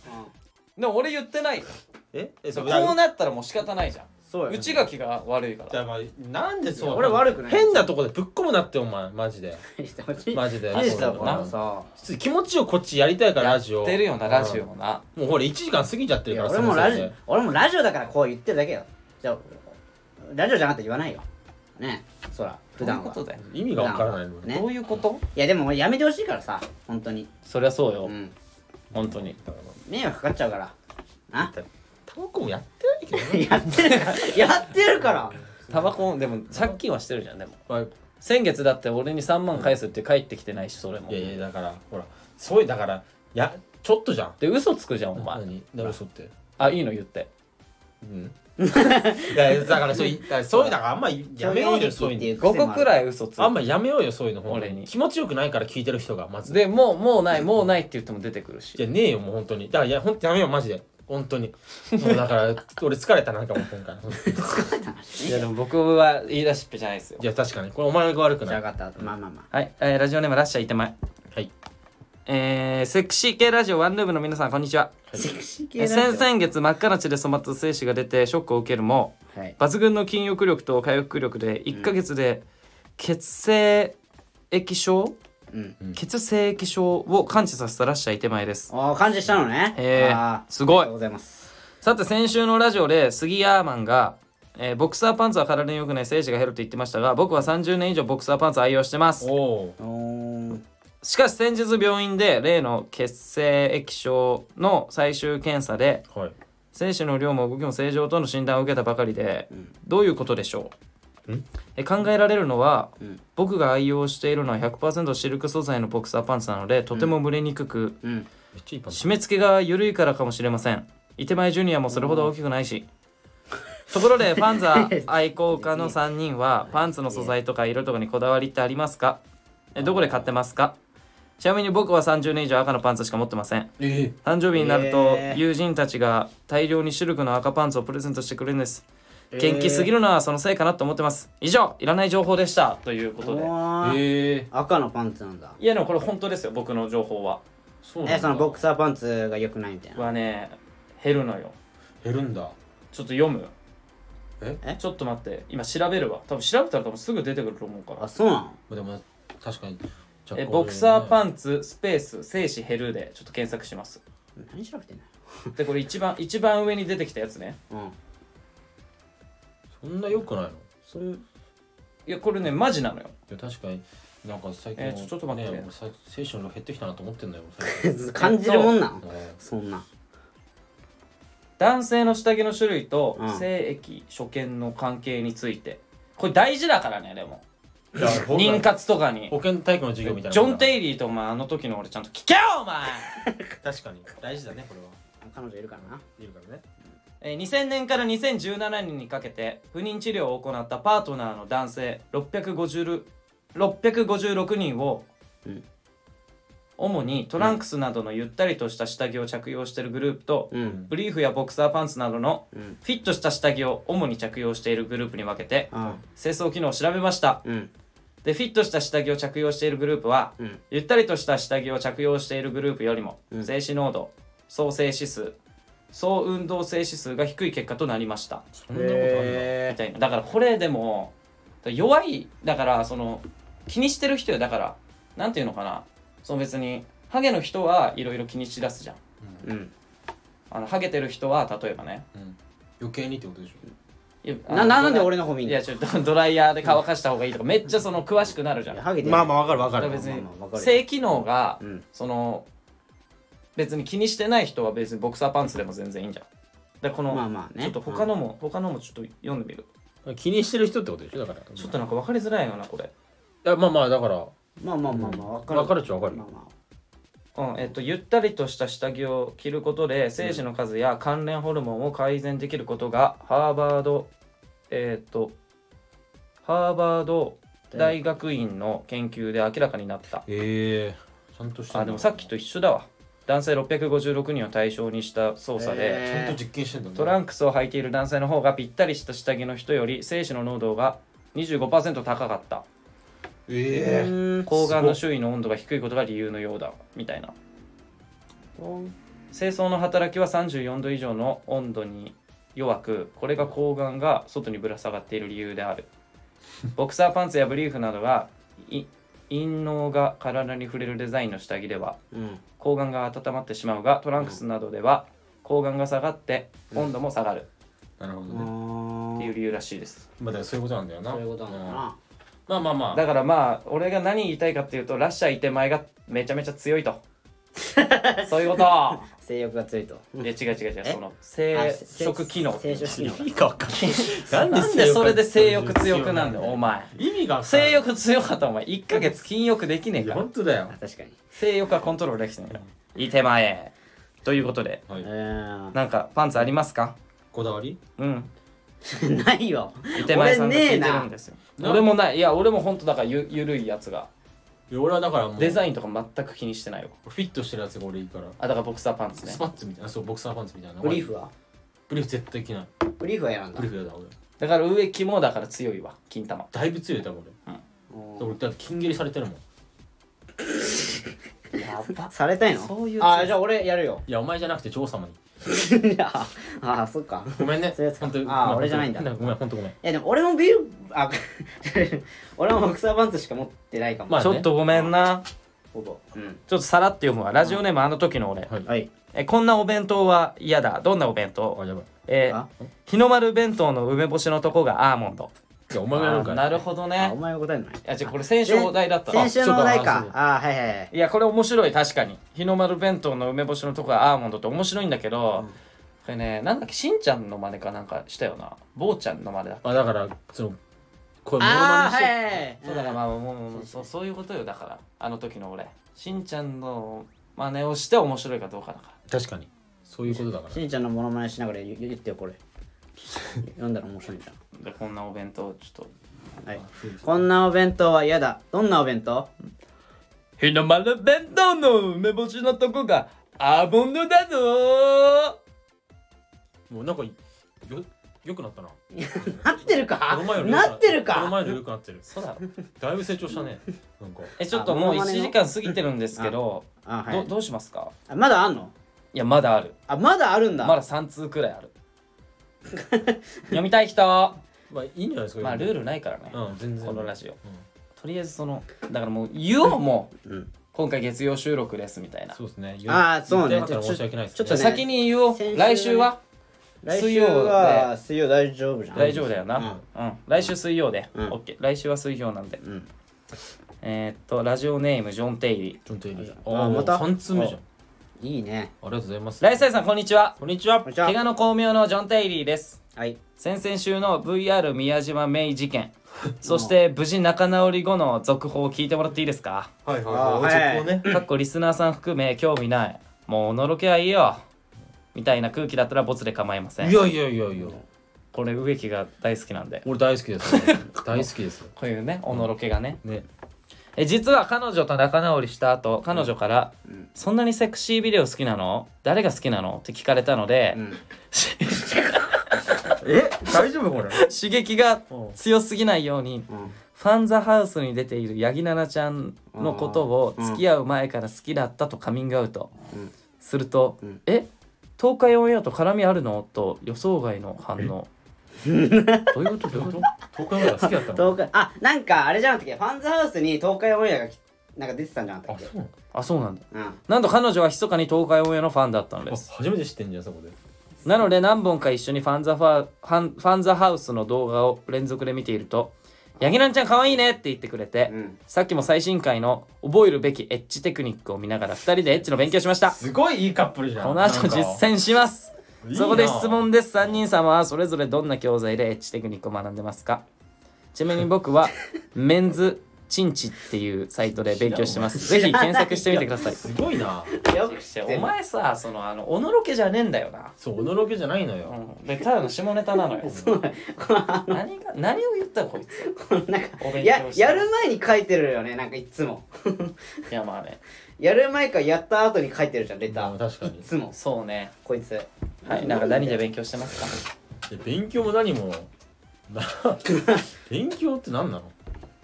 B: でも俺言ってないよ
C: え？えそう
B: こうなったらもう仕方ないじゃん。
A: そうよ
B: 内垣が悪いから。
C: じゃあまあなんでそう
A: 俺悪くない。
C: 変なとこでぶっ込むなってお前マジで。マ
A: マ
C: ジで。
A: ジだかさ
C: 気持ちよくこっちやりたいからラジオ。
B: やってるよなラジオもな。
C: もうほら1時間過ぎちゃって
A: いや
C: るから
A: 俺もラジオ俺もラジオだからこう言ってるだけよ。じゃあラジオじゃなくて言わないよ。ね。そら普段は。
B: どういうことだよ。
C: 意味がわからないの
A: ね。
B: どういうこと？
A: いやでも俺やめてほしいからさ本当に。
B: そりゃそうよ。
A: うん。
B: 本当に。
A: 迷惑かかっちゃうから。な
C: タバコもやってないけどね。
A: やってるから。やってるから。
B: タバコでも借金はしてるじゃんでも。
C: まあ
B: 先月だって俺に3万返すって帰ってきてないしそれも。
C: いやいやだからほらそういうだからやちょっとじゃん。
B: で嘘つくじゃんお前。
C: 何？何嘘って？
B: あいいの言って。
C: うん。いやだからそういだからそういうだからあんまやめようよそういうの。
B: 5個くらい嘘つい
C: あんまやめようよそういうの
B: 俺に。
C: 気持ちよくないから聞いてる人がまず。
B: でもうもうないもうないって言っても出てくるし。
C: じゃねえよもう本当に。だからいや本当やめようマジで本当に。もうだから 俺疲れたなんかもう今回。本当に
B: いやでも僕は言い出しっぺじゃないですよ。
C: いや確かに。これお前が悪くない。
A: じゃあ分かったまあまあま
B: はい、えーラジオネームラッシャーいてまい。
C: はい。
B: えー、セクシー系ラジオワンルームの皆さんこんにちは、
A: あセクシー系
B: えー
A: ラジオ？
B: 先々月真っ赤な血で染まった精子が出てショックを受けるも
A: はい。
B: 抜群の筋力力と回復力で1ヶ月で血清液症、
A: うん。
B: 血清液症を感知させたラッシャーいてまいです。
A: ああ感じしたのね。
B: へー
A: あー
B: すごい。
A: ありがとうございます。
B: さて先週のラジオで杉ヤーマンが、えーボクサーパンツは体に良くない精子が減ると言ってましたが僕は30年以上ボクサーパンツ愛用してます。
C: おお
A: おー。
B: しかし先日病院で例の血清液症の最終検査で
C: はい。
B: 精子の量も動きも正常との診断を受けたばかりで、どういうことでしょう？んえ考えられるのは、
A: ん。
B: 僕が愛用しているのは100%シルク素材のボクサーパンツなのでとても蒸れにくく、
A: うん。
C: めっちゃいいパンツ。
B: 締め付けが緩いからかもしれません。伊手前ジュニアもそれほど大きくないし。ところで パンザー愛好家の3人はパンツの素材とか色とかにこだわりってありますか？えどこで買ってますか？ちなみに僕は30年以上赤のパンツしか持ってません。
C: え
B: 誕生日になると
A: えー
B: 友人たちが大量にシルクの赤パンツをプレゼントしてくれるんです。
A: えー
B: 元気すぎるのはそのせいかなと思ってます。以上いらない情報でした。ということで。
C: え
A: 赤のパンツなんだ。
B: いやでもこれ本当ですよ僕の情報は。
C: そうなんだ。
A: えそのボクサーパンツが良くないみたいな。
B: はね減るのよ。
C: 減るんだ。
B: ちょっと読む？
C: え？
A: え？
B: ちょっと待って。今調べるわ。多分調べたら多分すぐ出てくると思うから。
A: あそうなの？
C: でも確かに。
B: えボクサーパ
C: ン
B: ンツスペース精子減るでちょっと検索します。
A: 何調べてんの？
B: でこれ一番一番上に出てきたやつね。
A: うん
C: そんな良くないの？い
A: そん
B: いやこれねマジなのよ。
C: や確かになんか最近
B: えーちょちょっと待って。
C: ね俺さ精子の量減ってきたなと思ってんだよ最近。
A: 感じるもんなそんな。
B: 男性の下着の種類と
A: うん。
B: 精液所見の関係について。これ大事だからねでも。
C: いや
B: 妊活とかに。
C: 保健体育の授業みたいな
B: ジョン・テ
C: イ
B: イリーとお前あの時の俺ちゃんと聞けよお前。
C: 確かに。大事だねこれは。
A: 彼女いるからな。い
C: るからね。
B: えー2000年から2017年にかけて不妊治療を行ったパートナーの男性650 656人を、
A: うん。
B: 主にトランクスなどのゆったりとした下着を着用しているグループと、
A: うん。
B: ブリーフやボクサーパンツなどの
A: うん。
B: フィットした下着を主に着用しているグループに分けて
A: あ
B: 清掃機能を調べました。
A: うん。
B: でフィットした下着を着用しているグループは、
A: うん。
B: ゆったりとした下着を着用しているグループよりも、
A: うん。
B: 静止濃度総静止数総運動静止数が低い結果となりました。
C: そんなことあるんだ
B: み
A: へ
B: たいな。だからこれでも弱いだからその気にしてる人よ。だからなんていうのかな。その別にハゲの人はいろいろ気にしだすじゃん。
A: ーうん。
B: あのハゲてる人は例えばね。
C: うん。余計にってことでしょ。
A: なななんで俺の方見んの？
B: いやちょっとドライヤーで乾かした方がいいとかめっちゃその詳しくなるじゃん。
C: まあまあわかるわからる
B: 別に性機能が
A: うん。
B: その別に気にしてない人は別にボクサーパンツでも全然いいんじゃん。でこの、
A: まあまあね。
B: ちょっと他のも、他のもちょっと読んでみる。
C: 気にしてる人ってことでしょ？だから。
B: ちょっとなんか分かりづらいよなこれ。
C: いやまあまあだから。
A: まあまあまあまあわかる。
C: わかるっちゃわかる
A: まあま
B: うんえっと、ゆったりとした下着を着ることで精子の数や関連ホルモンを改善できることがハーバードえっとハーバード大学院の研究で明らかになった。
C: ええちゃんとして
B: あでもさっきと一緒だわ男性656人を対象にした操作で、
A: へ
C: ちゃんと実験してんだね。
B: トランクスを履いている男性の方がぴったりした下着の人より精子の濃度が25%高かった。
C: ええ
A: うん。
B: 睾丸の周囲の温度が低いことが理由のようだみたいな。清掃の働きは34度以上の温度に弱くこれが睾丸が外にぶら下がっている理由である。ボクサーパンツやブリーフなどがい陰嚢が体に触れるデザインの下着では
A: うん。
B: 睾丸が温まってしまうがトランクスなどでは睾丸が下がって温度も下がる。
C: なるほどね。
B: っていう理由らしいです。
C: まあだからそういうことなんだよな。
A: そういうことなんだ
C: うん。
A: な
C: まあまあまあ。
B: だからまあ俺が何言いたいかっていうとラッシャーいて前がめちゃめちゃ強いと。そういうこと
A: 性欲が強いと。
B: いや違う違う違う
A: え？
B: その生殖機能。
A: 生殖機能。
C: 意味がわかんない。
B: なんでそれで性欲強くなんだよお前。
C: 意味が
B: 性欲強かったらお前1ヶ月禁欲できねえから。
C: 本当だよ。
A: あ確かに。
B: 性欲はコントロールできてない。からいい手前ということで。
C: はい。
A: えー
B: なんかパンツありますか？
C: こだわり？
B: うん。
A: ないよ。
B: いて前さんが聞いてるんですよ。
C: な
B: 俺もない。いや俺も本当だからゆゆるいやつが
C: いや俺はだからもう。
B: デザインとか全く気にしてないよ
C: フィットしてるやつが俺いいから。
B: あだからボクサーパンツね。
C: スパッツみたいな。そうボクサーパンツみたいな。
A: ブリーフは？
C: ブリーフ絶対着ない。
A: ブリーフは嫌なんだ。
C: ブリーフやだ俺。
B: だから上肝だから強いわ。金玉。
C: だいぶ強い多分
A: うん。
C: 俺俺だって金蹴りされてるもん。
B: やば。
A: されたいの？
B: そういう
A: あじゃあ俺やるよ。
C: いやお前じゃなくて女王様に
A: ああそっか。
C: ごめんね。
A: そういう。やつか
C: 本当に
A: あー
C: ごめ
A: 俺じゃないんだ。
C: ごめん本当ごめん。
A: いやでも俺もビールあ 俺もボクサーパンツしか持ってないかも、
C: まあ
B: ちょっとごめんな。
A: ほぼ。うん。
B: ちょっとさらって読むわ。ラジオネームあの時の俺、
C: はい。
A: はい。
B: えこんなお弁当は嫌だ。どんなお弁当？
C: あやばい。
B: えー
A: あ？
B: 日の丸弁当の梅干しのとこがアーモンド
C: お前がやるんかい
B: あなるほど
A: あ
B: ね
A: お前が答えるの
B: いやじゃこれ先週お題だった。わ
A: 先週のお題か。ああはいはいはい。
B: いやこれ面白い確かに。日の丸弁当の梅干しのとこがアーモンドって面白いんだけど、
A: うん。
B: これねなんだっけしんちゃんの真似かなんかしたよな。坊ちゃんの真似だった。
C: あだからそのこれモノ
A: ああ
C: マネして。
A: はいはいはい。
B: そうだからまあもうもうもうそうそういうことよだから。あの時の俺。しんちゃんの真似をして面白いかどうかだから。
C: 確かに。そういうことだから。
A: しんちゃんのモノマネしながら言言ってよこれ読んだら面白いんじゃん
B: でこんなお弁当ちょっと。
A: はい。こんなお弁当は嫌だ。どんなお弁当？
B: 日の丸弁当の梅干しのとこがアーモンドだぞ。
C: もうなんかよよくなったな。
A: なってるか？
C: この前より
A: なってるか？
C: この前よりよくなってる。
B: そうだろ。
C: だいぶ成長したね。なんか。
B: えちょっともう1
A: あモノマネの？
B: 時間過ぎてるんですけどど
A: あはい。
B: どうしますか？
A: あまだあんの？
B: いやまだある。
A: あまだあるんだ。
B: まだ3通くらいある 読みたい人。
C: まあいいんじゃないですか
B: まあルールないからね。
C: うん全然。
B: このラジオ。
C: うん。
B: とりあえずそのだからもう言おうもう
A: うん。
B: 今回月曜収録ですみたいな。
C: そうですね。
A: あーそうね。
C: 言ってなかったら申し訳ないです
A: ちょっとね。
B: 先に言おう。
A: 先週
B: 来週は？
A: 来週は水曜大丈夫じゃん。
B: 大丈夫だよな。うん。来週水曜で。
A: うん。
B: オッケー。来週は水曜なんで。
A: うん。
B: えーっとラジオネームジョン・テイリー。
C: ちょっといい
A: あ
C: あま
A: た
C: ？3通目じゃん
A: いいね。
C: ありがとうございます。
B: ライサイさんこんにちは。
C: こんにちは。
A: こんにちは。
B: 怪我の巧妙のジョン・テイリーです。
A: はい。
B: 先々週の VR 宮島メイ事件。そして無事仲直り後の続報を聞いてもらっていいですか？
C: はい
A: あはい。
C: そこね。
B: かっこリスナーさん含め興味ない。もうおのろけはいいよ。みたいな空気だったらボツで構いません。
C: いやいやいやいや。
B: これ植木が大好きなんで。
C: 俺大好きですよ。大好きですよ。
B: こういうねおのろけがね。
C: ね
B: え実は彼女と仲直りした後彼女から、
A: うん
B: そんなにセクシービデオ好きなの？誰が好きなの?」って聞かれたので、
A: うん。
C: え？大丈夫これ？
B: 刺激が強すぎないように
A: うん。
B: ファンザハウスに出ている八木奈々ちゃんのことを
A: うん。
B: 付き合う前から好きだったとカミングアウト、
A: うん。
B: すると「
A: うん
B: え？東海オンエアと絡みあるの?」と予想外の反応 どういうこと？どういうこと
C: 東海オンエア好きだったの？
A: 東海あなんかあれじゃなかったっけ？ファンズハウスに東海オンエアがきなんか出てたんじゃなかったっけ？
C: あそうなの？
B: あそうなんだ。
A: うん。
B: なんと彼女は密かに東海オンエアのファンだったので
C: あ
B: す
C: 初めて知ってんじゃんそこで。
B: なので何本か一緒にファンザファファンファンザハウスの動画を連続で見ていると「ヤギランちゃん可愛いね」って言ってくれて、
A: うん。
B: さっきも最新回の覚えるべきエッチテクニックを見ながら2人でエッチの勉強しました。
C: すごいいいカップルじゃん。
B: この後実践しますそこで質問です。3人様はそれぞれどんな教材でエッチテクニックを学んでますか？ちなみに僕はメンズチンチっていうサイトで勉強してます。ぜひ検索してみてください。
C: すごいな。
A: よく
B: お前さそのあのおのろけじゃねえんだよな。
C: そうおのろけじゃないのよ。
B: うん。でただの下ネタなのよ。何が何を言ったこいつ？
A: なんかややる前に書いてるよねなんかいつも。
B: いやまあね。
A: やる前かやった後に書いてるじゃんレター。
C: まあ確かに。
A: いつも。
B: そうね。
A: こいつ。
B: はい。なんか何で勉強してますか？
C: 勉強も何もな勉強って何なの？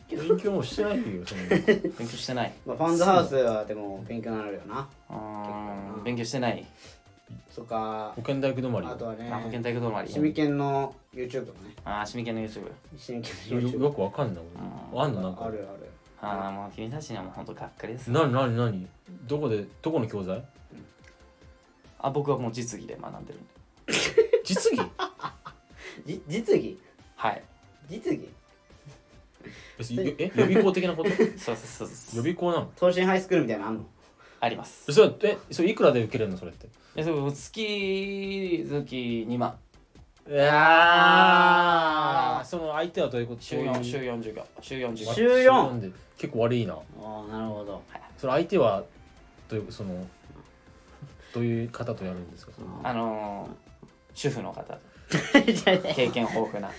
C: 勉強もしてないよそんな。
B: 勉強してない。
A: まあ、ファンズハウスはでも勉強になるよな。
B: う勉強してない。
A: とか。
C: 保健大学止まり。
A: あとはね
B: あ保健体育止まり。
A: シミケンの YouTube もね。
B: あーシミケンの YouTube
A: シミケンの
C: よ
A: YouTube
C: よくわかんない
B: うん。
C: 俺あんのなんか。
A: あるある。
B: ああもう君たちにはもうほんとがっかりです。
C: なになになに？どこでどこの教材？
B: あ僕はもう実技で学んでるんで。
C: 実技？
A: じ実技？
B: はい。
A: 実技？
C: 別によえ予備校的なこと？
B: そうそうそうそう。
C: 予備校なの？
A: 東進ハイスクールみたいなのあんの？
B: あります。
C: それえそれいくらで受けれるの？それって？
B: えそう月々2万。
C: いやー。その相手はどういうこと？
B: 週4週4授業。週4授業。
A: 週四。
C: で結構悪いな。
A: ああなるほど。
C: それ相手はどういうそのどういう方とやるんですか？
B: あのー、主婦の方 経験豊富な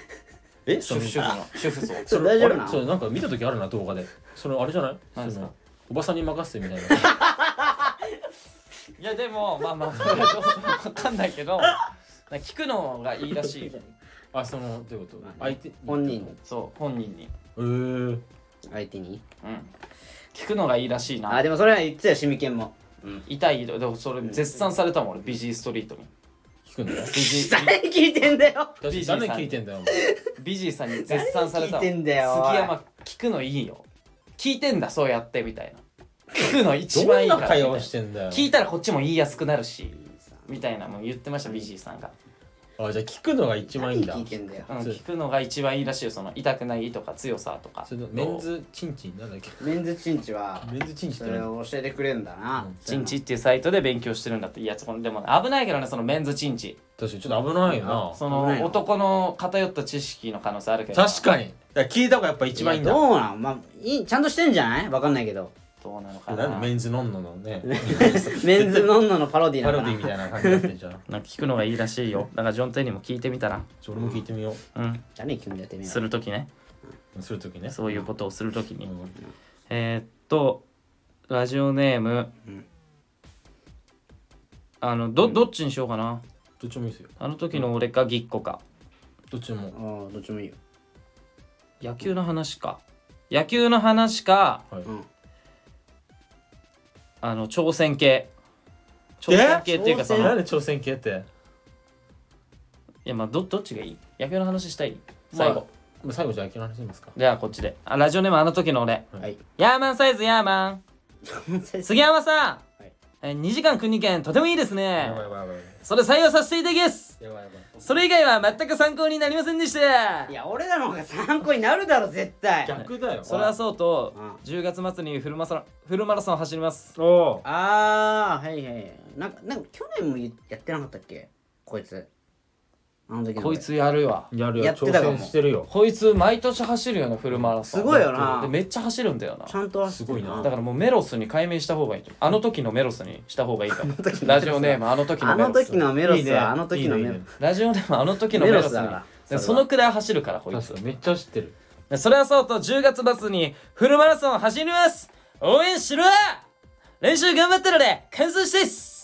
C: え
B: 主婦主婦の主婦層
A: それ大丈夫なの？
C: それなんか見た時あるな動画で。それあれじゃない？
B: 何ですか？
C: そのおばさんに任せてみたい
B: いやでもまあまあそれはどうわかんないけどなんか聞くのがいいらしい。
C: あそのどういうこと？相手
A: 本人
B: そう本人に。
C: え。ー、
A: 相手に？
B: うん。聞くのがいいらしいな。
A: あでもそれは言ってたよシミケンも。うん。
B: 痛いでもそれ絶賛されたもん俺ビジーストリートに
C: 聞くんだよ
B: ビジ
A: 誰聞いてんだよ。
C: 誰聞いてんだよ
B: ビジーさんに絶賛された
A: 聞いてんだよ
B: 杉山聞くのいいよ。聞いてんだそうやってみたいな。聞くの一番いい
C: どん
B: からみたいな
C: な会話をしてんだよ。
B: 聞いたらこっちも言いやすくなるしみたいなもん言ってましたビジーさんが、
C: あじゃあ聞くのが一番いいんだ。
A: 何聞いてんだよ。
B: うん、聞くのが一番いいらしいよ。その痛くないとか強さとか。
C: それのメンズチンチンなんだっけ？
A: メンズチンチは
C: メンズチンチン
A: そ
C: って何？
A: れを教えてくれんだな。
C: うん。
B: チンチっていうサイトで勉強してるんだっていやそこでもね危ないけどねそのメンズチンチ。
C: 確かにちょっと危ないよな。
B: そ
A: 危ないの
B: の男の偏った知識の可能性あるけど。
C: 確かに。だから聞いた方がやっぱ一番いいんだ。
A: やどうなん？まあいいちゃんとしてんじゃない？わかんないけど
B: どうなのか
C: な。ん
B: な
C: でメンズノンノのね。
A: メンズノンノのパロディな
C: パ
A: のかな。
C: ロディみたいな感じになってんじゃん。
B: なんか聞くのがいいらしいよ。だからジョン・テンにも聞いてみたら。
C: ちょ俺も聞いてみよ
B: う。ん。
A: じゃあね君やってみよう。
B: するときね。
C: うするときね。
B: そういうことをするときに、
C: うん。
B: えー、っとラジオネーム、
A: うん。
B: あのどどっちにしようかな。
C: どっちもいいですよ。
B: あの時の俺かぎっこか
C: どっちも。
A: ああどっちもいいよ。
B: 野球の話か。野球の話か。
C: はい。
A: うん
B: あの挑戦系。挑戦系っていうかその
C: なんで挑戦系って？
B: いやまあどどっちがいい？野球の話したい？最後、
C: まあまあ最後じゃあ野球の話しますか？
B: じゃあこっちで。あラジオネームあの時の俺。
A: はい。
B: ヤーマンサイズヤーマン。杉山さん、
A: はい。
B: え2時間国券とてもいいですね。
C: やばいやばいやばい
B: それ採用させていただきます
C: やばいやばい。
B: それ以外は全く参考になりませんでした。
A: いや俺らの方が参考になるだろ絶対。
C: 逆だよ。
B: それはそうと
A: うん。
B: 10月末にフルマラソンフルマラソン走ります。
C: おお
A: ああはいはい。なんかなんか去年もやってなかったっけ？こいつあの時の
B: こいつやるわ。
C: やるよ。挑
A: やってたかも。
C: 戦してるよ。
B: こいつ毎年走るよねフルマラソン
A: すごいよな。
B: でめっちゃ走るんだよな。
A: ちゃんと
C: すごいな。
B: だからもうメロスに改名した方がいい。とあの時のメロスにした方がいいかもラジオネームあの時の
A: あの
B: メロス
A: 時のメロ
C: いいね
A: スはあの時のメロ
C: いいねいいね。
B: ラジオネームあの時のメロスに
A: メロスだから
B: でそのくらい走るからこいつ。
C: 確かにめっちゃ知ってる。
B: でそれはそうと10月末にフルマラソン走ります。応援しろ。練習頑張ったので。完走です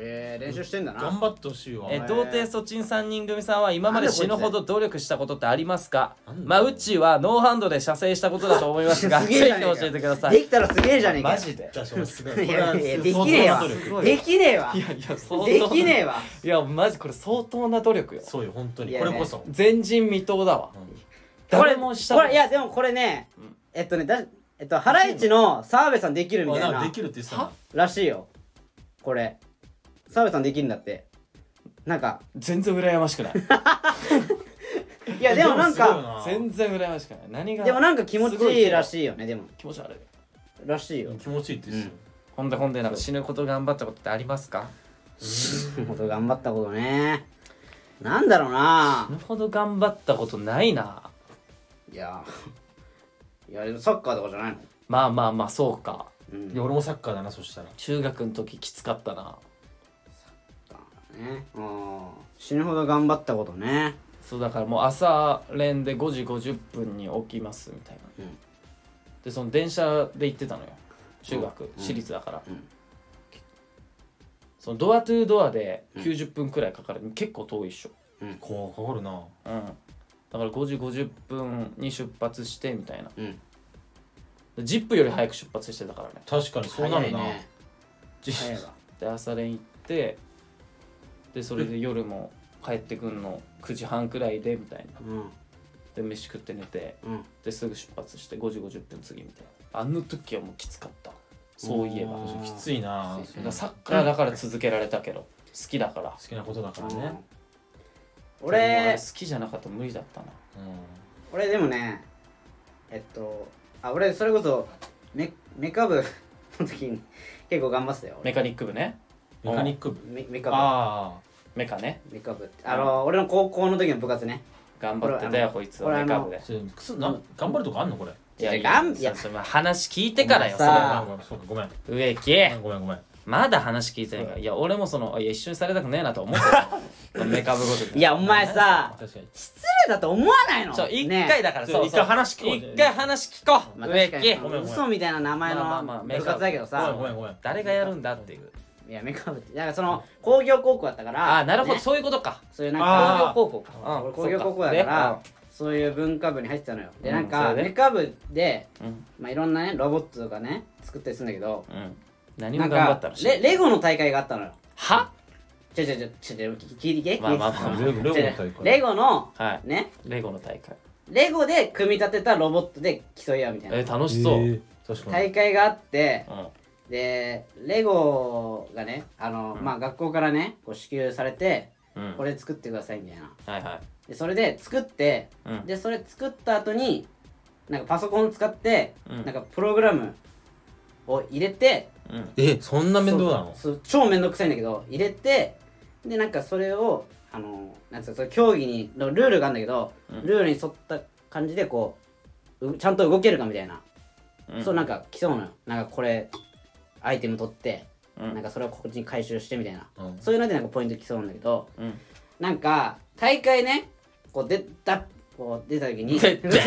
A: えー、練習してんだな。
C: 頑張ってほしいわ。
B: え童貞ソチン3人組さんは今まで死ぬほど努力したことってありますか？まあうちはノーハンドで射精したことだと思いますが
A: す
B: ぜひ教えてください。
A: できたらすげえじゃねえか。よ
B: マジで。
C: じゃあそれすごい。
A: いやいやでき
C: こ
A: ねえわ。できねえわ。
B: いやいや相当
A: できねえわ。
B: いやマジこれ相当な努力よ。
C: そうよ本当に。これこそ
B: 前人未到だわ。
C: うん。
A: こ
B: 誰
A: れ
B: もしたこ
A: れいやでもこれね
B: うん
A: えっとねだえっとハライチの澤部さんできるみたいな
C: できるって言ってたな
A: らしいよ。これ澤部さんできるんだって。なんか。
B: 全然羨ましくない。
A: いやでもなんか。
B: 全然羨ましくない。何が
A: でもなんか気持ちいいらしいよねでも。
B: 気持ち悪い。
A: らしいよ。
C: 気持ちいいって言って
B: ほんでほんでなんか死ぬこと頑張ったことってありますか？
A: 死ぬほど頑張ったことね。なんだろうな。
B: 死ぬほど頑張ったことないな。い
A: や。いやサッカーとかじゃないの？
B: まあまあまあそうか。
A: うん。
C: たいや俺もサッカーだなそしたら。
B: 中学の時きつかったな
A: ねうん。死ぬほど頑張ったことね。
B: そうだからもう朝練で5時50分に起きますみたいな、
A: うん。
B: でその電車で行ってたのよ。中学、
A: うん。
B: 私立だから、
A: うん。
B: そのドアトゥードアで90分くらいかかる、結構遠いっしょ。
C: こうかかるな。
B: うん。だから5時50分に出発してみたいな。
A: うん。
B: でジップより早く出発してたからね。
C: 確かにそうなるな。
A: 早いね。
C: じ
A: 早いわ。
B: で朝練行ってでそれで夜も帰ってくんの9時半くらいでみたいな。
A: うん。
B: で飯食って寝て
A: うん。
B: ですぐ出発して5時50分次みたいな。あの時はもうきつかった。そういえば。
C: きついな。
B: サッカーだから続けられたけど好きだから。
C: 好きなことだからね。
B: でも
A: 俺
B: 好きじゃなかったら無理だったな。
A: 俺でもねえっとあ俺それこそメメカ部 の時に結構頑張ってたよ
B: メカニック部ね。
C: メカニック部？
A: メメカ部
C: あ
B: メカね。
A: メカ部って。あの俺の高校の時の部活ね。
B: 頑張ってたよこいつは。メカ部で。
C: あそれくすな頑張るとこあんのこれ？
B: いやい
A: いやがん
B: やいや。それ話聞いてからよそれ
C: うかごめん
B: 植木。
C: ごめんごめん。
B: まだ話聞いてない。からいや俺もそのいや一緒にされたくねえなと思ってた。メカ部ごとき
A: いやお前さ
C: 確かに
A: 失礼だと思わないの？
B: そう一
A: ね
B: 回だからそう
C: 一回話聞こう。
B: 一回話聞こう。
A: まあ、
B: 植木
A: 確かに。
C: ごめんごめん
A: 嘘みたいな名前
B: まあまあまあ
A: の部活だけど
C: ごめ
A: さ
C: んごめんごめん。
B: 誰がやるんだっていう
A: いやメカ部って。だからその工業高校だったから
B: ああなるほど。
A: ね。
B: そういうことか。
A: そういうなん
B: 工業高校か。
A: 俺工業高校だ
B: で
A: からそういう文化部に入ってたのよ。で
B: うん
A: なんか
B: それで？
A: メカ部で
B: うん。
A: まあいろんなねロボットとかね作ったりするんだけど
B: うん。何
A: なん
B: を頑張っ
A: か
B: たの
A: レレゴの大会があったのよ。
B: は？
A: ちょちょちょちょちょ聞いてけ
B: まあまあまあ。
C: レゴレゴの大会。
A: レゴの
B: はい。
A: ね。
B: レゴの大会。
A: レゴで組み立てたロボットで競い合うみたい
B: え
A: な
B: 楽しそう。
C: へー確かに。
A: 大会があって
B: うん
A: でレゴがねあの、
B: うん。
A: まあ学校からねこう支給されて
B: うん。
A: これ作ってくださいみたいな。
B: はいはい。
A: でそれで作って
B: うん。
A: でそれ作った後になんかパソコン使って、
B: うん。
A: なんかプログラムを入れて
B: うん。
C: えそんな面倒なの？
A: そうそう超面倒くさいんだけど入れてでなんかそれをあのなんつうかそれ競技にのルールがあるんだけど、
B: うん。
A: ルールに沿った感じでこううちゃんと動けるかみたいな、
B: うん。
A: そうなんか競うのよ。なんかこれアイテム取って、
B: うん。
A: なんかそれをこっちに回収してみたいな、
C: うん。
A: そういうのでなんかポイント競うんだけど
B: うん。
A: なんか大会ねこう出たこう出た時に
B: でででで。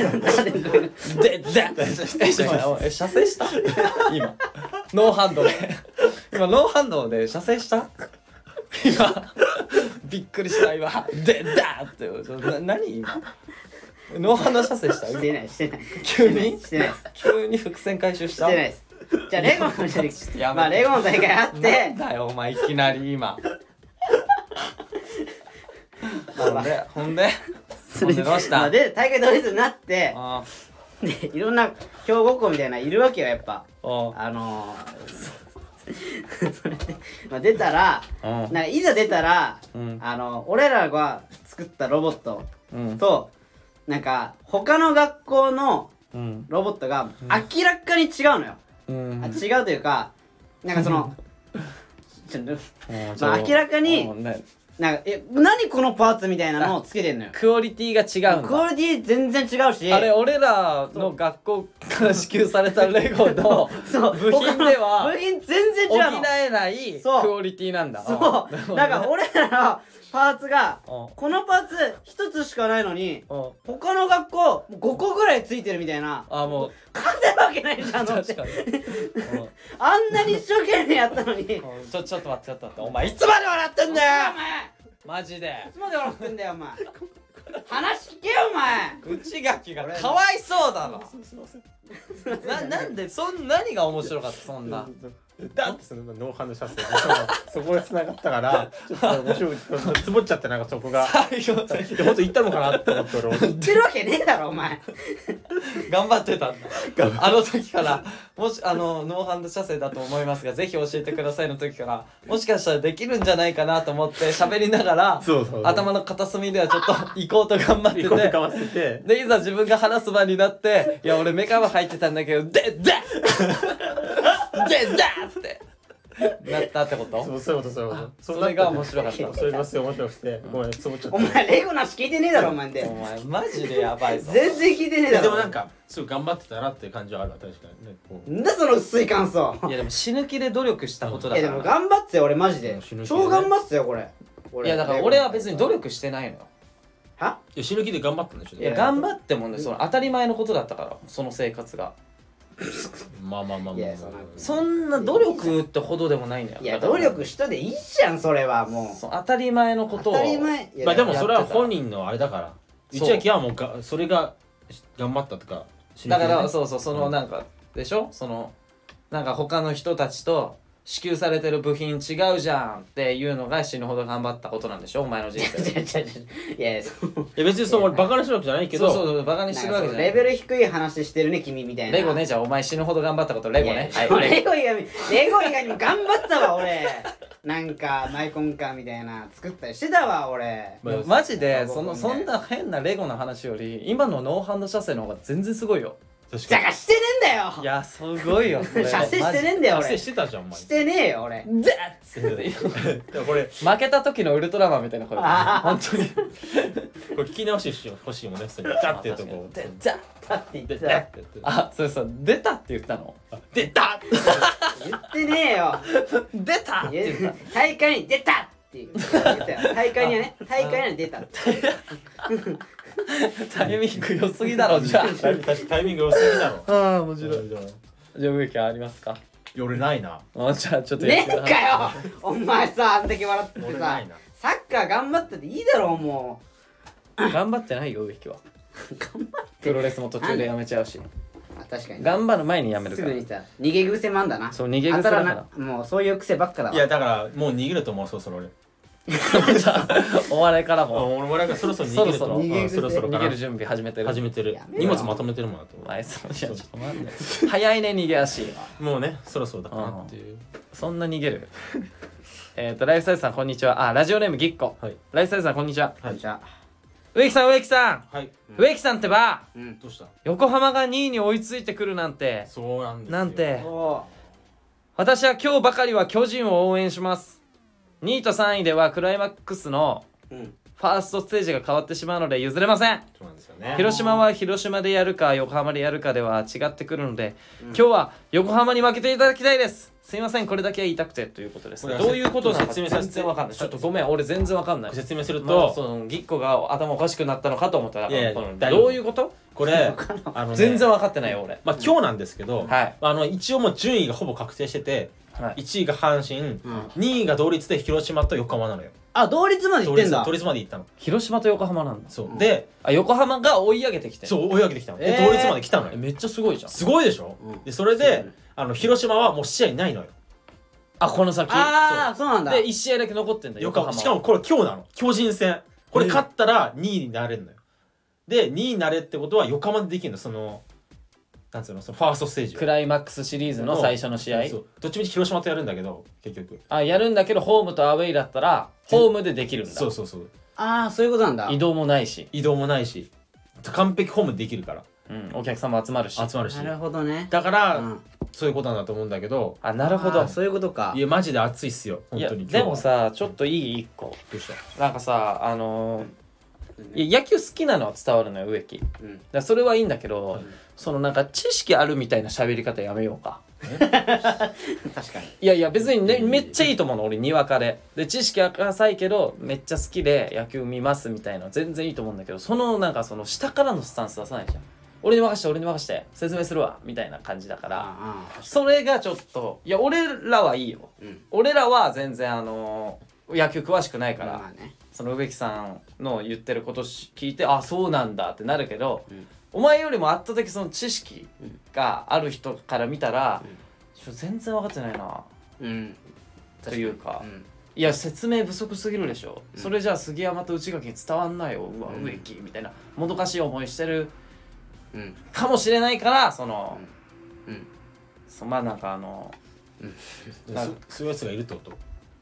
B: え射精した？今。ノーハンドで。今ノーハンドで射精した？今。びっくりした今。でだって。な何今？ノーハンド射精した？
A: してないしてない。
B: 急に？
A: してないです。
B: 急に伏線回収し
A: したてないですじゃあレゴの
B: やめて。
A: まあレゴの大会あって。
B: だよお前いきなり今。ほんでほんで？ほんでどうした？
A: まあで大会同率になって
B: あ
A: でいろんな強豪校みたいないるわけよやっぱ。
B: あ
A: あのー、それで、まあ、出たら
B: うん。
A: なんかいざ出たら、
B: うん。
A: あの俺らが作ったロボット
B: うん。
A: となんか他の学校の
B: うん。
A: ロボットが明らかに違うのよ、
B: うん
A: あ違うというかなんかそのちょっと
B: うん
A: まあ明らかになんかえ何このパーツみたいなのをつけてんのよ。
B: クオリティが違うんだ。
A: クオリティ全然違うし。
B: あれ俺らの学校から支給されたレゴの
A: そう。
B: 部品では
A: 他の部品全然
B: 補
A: 違うの。
B: えないク
A: そう。
B: オリティなんだ。
A: そう。だから俺らのパーツが
B: うん。
A: このパーツ1つしかないのに
B: うん。
A: 他の学校5個ぐらいついてるみたいな。
B: あもう。
A: 勝てるわけないじゃんだって。
B: 確か
A: あんなに一生懸命やったのに。
B: ちょちょっと待ってちょっと待って。お前いつまで笑ってんだよ。
A: 前。
B: マジで。
A: いつまで笑ってんだよお前。話聞けよお前。
B: 内垣がかわいそうだろ。ななんでそん何が面白かったそんな
C: だってそのノーハンド射精でそこで繋がったからちょっと面白いつぼっちゃってなんかそこが。
B: 最後
C: で本当行ったのかなって思って俺。
A: 言ってるわけねえだろお前。
B: 頑張ってたんだ。あの時からもしあのノーハンド射精だと思いますがぜひ教えてくださいの時からもしかしたらできるんじゃないかなと思って喋りながら
C: そうそうそう。
B: 頭の片隅ではちょっと行こうと頑張って
C: 行こうと
B: て
C: かわせて。
B: でいざ自分が話す場になって「いや俺メカは入ってたんだけどでででで!」って。なったってこと？
C: そうそういうことそういうこと。
B: それが面白かった。
C: それがすごい面白くてごめんつぼっちゃった
A: お前レゴなし聞いてねえだろお前。で
B: お前マジでやばいぞ。
A: 全然聞いてねえだろ
C: でもなんかすごい頑張ってたなっていう感じはあるわ確かにねこう。
A: なんだその薄い感想。
B: いやでも死ぬ気で努力したことだ
A: いやでも頑張ってよ俺マジで。
C: 死ぬ気でね。
A: 超頑張ってたよこれ。俺。
B: いやだから俺。は別に努力してないのよ。
A: は？い
C: や死ぬ気で頑張ったんでしょ。
B: いや頑張ってもねその当たり前のことだったからその生活が
C: まあまあまあまあ。
A: そんな
B: そんな努力ってほどでもないんだよ。
A: いや
B: だから
A: 努力したでいいじゃんそれはも
B: そう当たり前のことを。
A: う当たり前。いや
C: まあでもそれは本人のあれだから。
B: そう。
C: 内明はもうがそれが頑張ったとか
B: だからそうそうそのなんかでしょ？そのなんか他の人たちと支給されてる部品違うじゃんっていうのが死ぬほど頑張ったことなんでしょお前の人生。
A: いやいやそう
C: いや別にその俺バカにしてるわけじゃないけど。
B: そうそうそうバカにしてるわけじゃない。
A: レベル低い話してるね君みたいな。
B: レゴねじゃあお前死ぬほど頑張ったことレゴね。はい
A: レゴ以外にレゴ以外にも頑張ったわ俺。なんかマイコンカーみたいな作ったりしてたわ俺。
C: まあ
B: マジでそのそんな変なレゴの話より今のノーハンド射精の方が全然すごいよ
C: 確
A: だからしてねえんだよ。
B: いやすごいよ それ。
A: 射精してねえんだよ
C: 達成
A: 俺。
C: してたじゃんお前。
A: してねえよ俺。
B: マ ジで
C: でもこれ
B: 負けた時のウルトラマンみたいな声本当に。
C: これ聞き直してほしいもんねそれ。ガッてやるとこう。
B: でじゃ
A: だって言っ
C: でって
B: あそうそう出たって言ったの。
C: 出た
A: 言ってねえよ。
B: 出たって言った。
A: 大会に出たっていう言ったよ。大会にはね大会には出たって
B: タイミング良すぎだろじゃ
C: タイタイミング良すぎだろ。
B: ああ面白い。
C: い
B: じゃあ植木ありますか？
C: や俺ないな。
B: あじゃあちょっと
A: ねえかよ。お前さあんだけ笑っててさ
C: 俺ないな。
A: サッカー頑張ったっていいだろも
B: 頑張ってないよ植木は。プロレスも途中でやめちゃうし。
A: うあ確かに。
B: 頑張る前にやめるから。
A: すぐにさ逃げ癖もあんだな。
B: そう逃げ癖だから。
A: もうそういう癖ばっかだわ。
C: いやだからもう逃げると思うそろそろ俺
B: お笑いから
C: あ
B: も
C: 俺もなんかそろそろ逃げると。
B: そろそろ。
C: 思ううんそろそろ
B: 逃げる準備始めてる。
C: 始めてる。荷物まとめてるもんなと思
B: う早いね逃げ足。
C: うもうねそろそろだかなっていう
B: そんな逃げる？えっとライフサイズさんこんにちは。あラジオネームぎっこ。
C: はい。
B: ライフサイズさんこんにちは。
C: はい。
A: じゃあ
B: 植木さん植木さん。
C: はい。
B: 植木さんってば。
A: うん。
C: どうした？
B: 横浜が2位に追いついてくるなんて。
C: そうなんですよ。
B: なんて。
A: お
B: 私は今日ばかりは巨人を応援します2位と3位ではクライマックスの
A: ううん。
B: ファーストステージが変わってしまうので譲れません。
C: そうなんですよね。
B: 広島は広島でやるか横浜でやるかでは違ってくるので、
A: うん。
B: 今日は横浜に負けていただきたいです。すいませんこれだけは言いたくてということです。
C: これは
B: どういうことなのか
C: 説明させて
B: 全然わか。んないちょっとごめん俺全然わかんない
C: 説明する
B: まあ、
C: と
B: そのぎっこが頭おかしくなったのかと思ったら
C: いやいや
B: この
C: 大丈夫
B: どういうこと？
C: これあのね
B: 全然分かってないよ俺。
C: まあ今日なんですけど
B: はい。
C: あの一応もう順位がほぼ確定してて
B: はい。
C: 1位が阪神
A: うん。
C: 2位が同率で広島と横浜なのよ。
A: あ同率まで行ってんだ。
C: 同率まで行ったの。
B: 広島と横浜なんだ。
C: そう。うん。で
B: あ横浜が追い上げてきて
C: そう追い上げてきたの。で
A: えー。
C: 同率まで来たのよ。
B: えめっちゃすごいじゃん。
C: すごいでしょ？
A: うん。
C: でそれであの広島はもう試合ないのよ。
B: あこの先。
A: ああそう。なんだ。
B: で1試合だけ残ってんだ横浜
C: 横浜。しかもこれ今日なの。巨人戦。これ勝ったら2位になれるのよ。で2位になれってことは横浜でできるのそのなんつうのそのファーストステージを
B: クライマックスシリーズの最初の試合？
C: そうどっちみち広島とやるんだけど結局。
B: あやるんだけどホームとアウェイだったらホームでできるんだ。
C: そうそうそう。
A: ああそういうことなんだ。
B: 移動もないし、
C: 移動もないし。完璧ホームでできるから。
B: うん、お客さんも集まるし。
C: 集まるし。
A: なるほどね。
C: だから、
A: うん。
C: そういうことなんだと思うんだけど。
B: あなるほど。
A: そういうことか。
C: いやマジで熱いっすよ。本当に。
B: でもさちょっといい？一個。
C: どうした？
B: なんかさあのーいや野球好きなのは伝わるのよ植木。だか
A: うん
B: らそれはいいんだけど、
C: はい
B: そのなんか知識あるみたいな喋り方やめようか。
A: 確かに。
B: いやいや別にねめっちゃいいと思うの俺にわかでで知識は浅いけどめっちゃ好きで野球見ますみたいなの全然いいと思うんだけどそのなんかその下からのスタンス出さないじゃん。俺に任して俺に任して説明するわみたいな感じだから。それがちょっといや俺らはいいよ。
A: うん。
B: 俺らは全然あの野球詳しくないから、その植木さんの言ってることし聞いてあそうなんだってなるけど、
A: うん
B: お前よりも圧倒的その知識がある人から見たら、ちょ全然分かってないな。
A: うん。
B: というか。
A: うん。
B: いや説明不足すぎるでしょ、
A: うん。
B: それじゃあ杉山と内垣に伝わんないようわ。
A: うん。
B: 植木みたいなもどかしい思いしてる
A: うん。
B: かもしれないからその、
A: うん。
B: そまあなんかあの
C: で
B: なん
C: そそういうやつがいるってこと？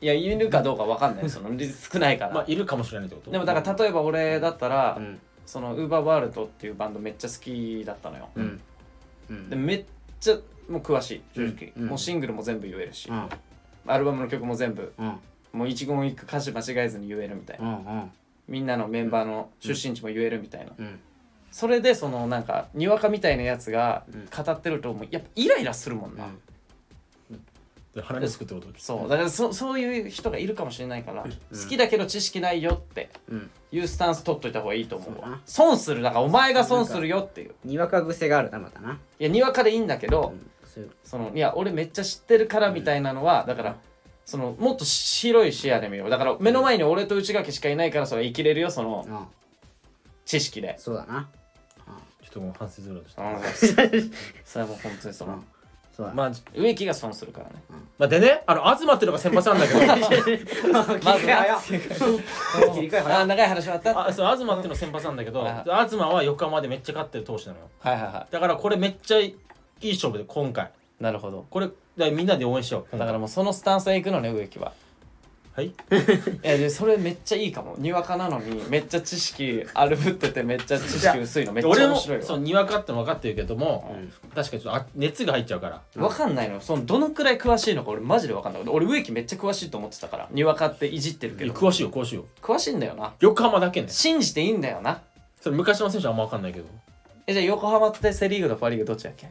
B: いやいるかどうか分かんない。その少ないから、
C: まあいるかもしれないってこと？
B: でもだから例えば俺だったら、
A: うん
B: そのウーバーワールドっていうバンドめっちゃ好きだったのよ、
A: うん。うん。
B: でめっちゃもう詳しい正直、
A: うん。
B: もうシングルも全部言えるし、
A: うん。
B: アルバムの曲も全部
A: うん。
B: もう一言一句歌詞間違えずに言えるみたいな、みんなのメンバーの出身地も言えるみたいな、
A: うん。
B: それでそのなんかにわかみたいなやつが
A: うん。
B: 語ってるともうやっぱイライラするもんな、
C: で鼻につくってこと
B: そう。だからそそういう人がいるかもしれないから、好きだけど知識ないよって
A: うん。
B: いうスタンス取っといた方がいいと思う
A: うだな。
B: 損する。だからお前が損するよっていう。
A: にわか癖があるなまたな。い
B: やにわかでいいんだけど、
A: うん。そういう。
B: そのいや俺めっちゃ知ってるからみたいなのはだからそのもっと広い視野で見よう。だから目の前に俺と内垣しかいないからそれは生きれるよその
A: うん。
B: 知識で。
A: そうだな。
C: ちょっともう反省するとした
B: うんそれはもう本当にその
A: そうだ
C: まあ
B: 植木が損するからね。
C: まあでねあの東っていうのが先発なんだけど。
B: まず
A: 切り替え早っ切り替え
B: あ長い話終わったはい
C: あそう東っていうのが先発なんだけど
B: はい
C: 東は横浜でめっちゃ勝ってる投手なのよ
B: はいは
C: だからこれめっちゃいい勝負で今回
B: いなるほど
C: これだからみんなで応援しよう
B: だからもうそのスタンスで行くのね植木は
C: はい？
B: いやでそれめっちゃいいかも。にわかなのにめっちゃ知識あるぶっててめっちゃ知識薄いのめっちゃ面白いわ。
C: そうにわかっての分かってるけども、
A: うん
C: 確かにちょっとあ熱が入っちゃうから。
B: わかんないのよ。そのどのくらい詳しいのか俺マジでわかんない俺植木めっちゃ詳しいと思ってたから。にわかっていじってるけど
C: 詳しいよ詳しいよ。
B: 詳しいんだよな。
C: 横浜だけね。
B: 信じていいんだよな。
C: それ昔の選手はあんま分かんないけど。
B: えじゃあ横浜ってセ・リーグとパ・リーグどっちだっけ？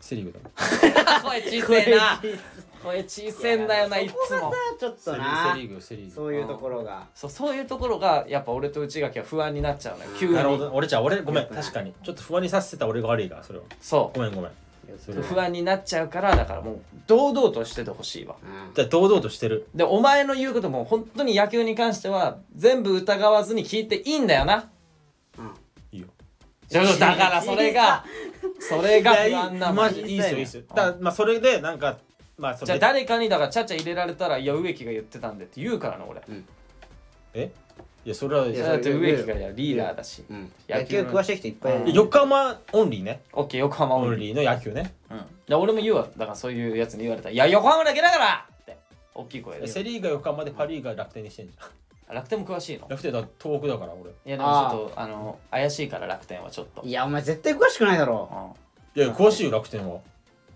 C: セ・リーグだ
B: 声小せえな声小せえんだよない。っつも
A: ちょっと
C: セ・
A: な
C: リーグセ・リーグ。
A: そういうところが。
B: そうそういうところがやっぱ俺と内垣は不安になっちゃうのよ。急に。
C: なるほど。俺じゃあ俺ごめん。確かに。ちょっと不安にさせてた俺が悪いからそれは。
B: そ
C: ごめんごめん。
B: 不安になっちゃうからだからもう堂々としててほしいわ。
A: うん。
C: じゃあ堂々としてる。
B: でお前の言うことも本当に野球に関しては全部疑わずに聞いていいんだよな。
A: うん。
C: いいよ。
B: だからそれがそれが不安なの
C: マジいいっすよ。いいっすよ。だからまあそれでなんかまあそれ
B: じゃあ誰かにだからちゃちゃ入れられたらいや植木が言ってたんでって言うからな俺。
C: え？いやそれはい
A: や
B: だって植木がいやリーダーだし。
A: うん。
B: 野
A: 野球
B: 球
A: 詳しい人いっぱい。い
C: 横浜オンリーね。
B: オッケー横浜
C: オン
B: オンリー
C: リーの野球ね。
B: うん。で俺も言うわ。だからそういうやつに言われたら「いや横浜だけだから!」って大きい声で
C: セ・リーグが横浜でパ・リーグが楽天にしてんじゃん。
B: 楽天も詳しいの？
C: 楽天だ東北だから俺。
B: いやでもちょっとあの怪しいから楽天はちょっと。
A: いやお前絶対詳しくないだろ。
B: うん。
C: いや詳しいよ楽天は。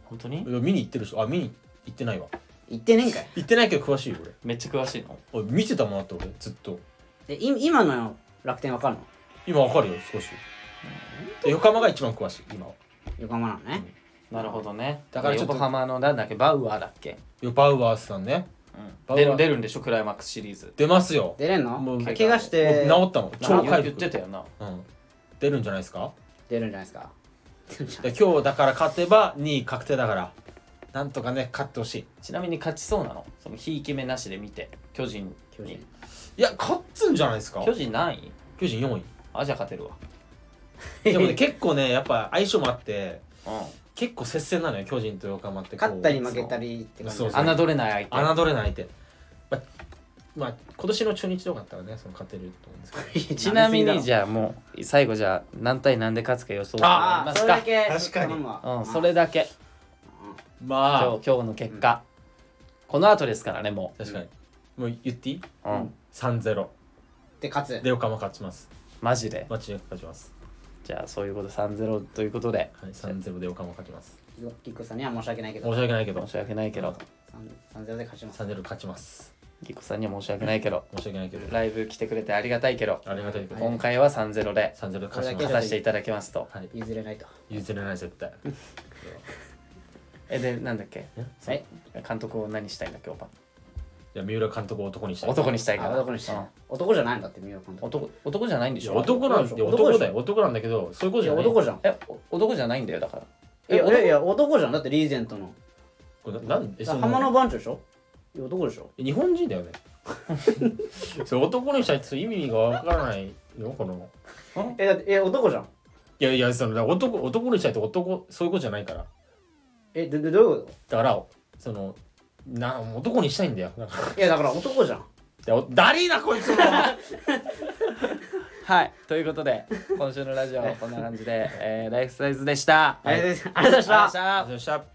B: 本当に？
C: いや見に行ってるしあ見に行ってないわ。
A: 言ってねえんかい。
C: 行ってないけど詳しいよ俺。
B: めっちゃ詳しいの？
C: おい見てたもんだって俺ずっと。
A: でい今の楽天わかるの？
C: 今わかるよ少し。で横浜が一番詳しい今は。
A: 横浜なのね。
B: なるほどね。
C: だからちょっと
B: 横浜のなんだっけバウアーだっけ？
C: よバウアースさんね。バウアー。
B: 出る出るんでしょ？クライマックスシリーズ。
C: 出ますよ。
A: 出れんの？
C: もう
A: 怪我して。
C: 治ったの
B: な
C: 超回
B: 言って
C: 復
B: たよな。
C: うん。出るんじゃないですか？
A: 出るんじゃないですか？出るんじゃない
C: で今日だから勝てば2位確定だからなんとかね勝ってほしい。
B: ちなみに勝ちそうなの？そのひいき目なしで見て巨人
A: 巨人。
B: に
C: いや勝つんじゃないですか？
B: 巨人何位？
C: 巨人4位。
B: あじゃあ勝てるわ。
C: でもね結構ねやっぱ相性もあって
B: う
C: 結構接戦なのよ巨人と横浜ってこう。
A: 勝ったり負けたりって感じ。
C: そうそう。ん
B: 侮れない相手。
C: 侮れない相手。まあ、まあ、今年の中日とかだったらねその勝てると思うんですけど。
B: ちなみにじゃあもう最後じゃあ何対何で勝つか予想
A: ああ
B: ますか？
A: それだけ
C: 確かに
A: 頼むわ。
B: うんそれだけ
C: まあ。
B: 今日今日の結果。この後ですからねも
C: 確かに。もう言っていい？う
B: うん
C: 3-0
A: で勝つ。
C: で横浜勝ちます。
B: マジで？
C: 間違いなく勝ちます。
B: じゃあそういうこと3-0ということで。
C: はい3-0で横浜勝ちます。
A: キッコさんには申し訳ないけど。
C: 申し訳ないけど。
B: 申し訳ないけど。
A: 3 0で勝ちます。
C: 3-0勝ちます。
B: ギコさんには申し訳ないけど。
C: 申し訳ないけど。
B: ライブ来てくれてありがたいけど。
C: ありがたいけど。
B: 今回は3-0で
C: 3-0勝ち
A: これだけ
C: ます。
B: 勝たせていただきますと。
C: はい。
A: 譲れないと。
C: 譲れない絶対
B: えでなんだっけ？
A: え？
B: 監督を何したいんだっけおば
C: いや三浦監督を男にしたい
B: 男にしたいから。
A: あ男にしたい。
B: うん。
A: 男じゃないんだって三浦監督。
B: 男男じゃないんでしょ？
C: 男なん
A: で
C: 男だよ。男なんだけどそういうことじゃない。
A: 男じゃん。
B: えお男じゃないんだよだから。
A: いやいやいや男じゃん。だってリーゼントの。
C: これななんえその
A: 浜の番長でしょ？いや男でしょ。
C: 日本人だよね。それ男にしたいって意味がわからないよこの。
A: えだってえ男じゃん。
C: いやいやその男男にしたいって男そういうことじゃないから
A: えででどういうこ
C: だからそのな男にしたいんだよ。だか。ら
A: といやだから男じゃん。
C: いやおダリーなこいつも。
B: はい。ということで今週のラジオはこんな感じで、えーライフサイズでした。
A: ありがとうございました。
B: ありがとうございました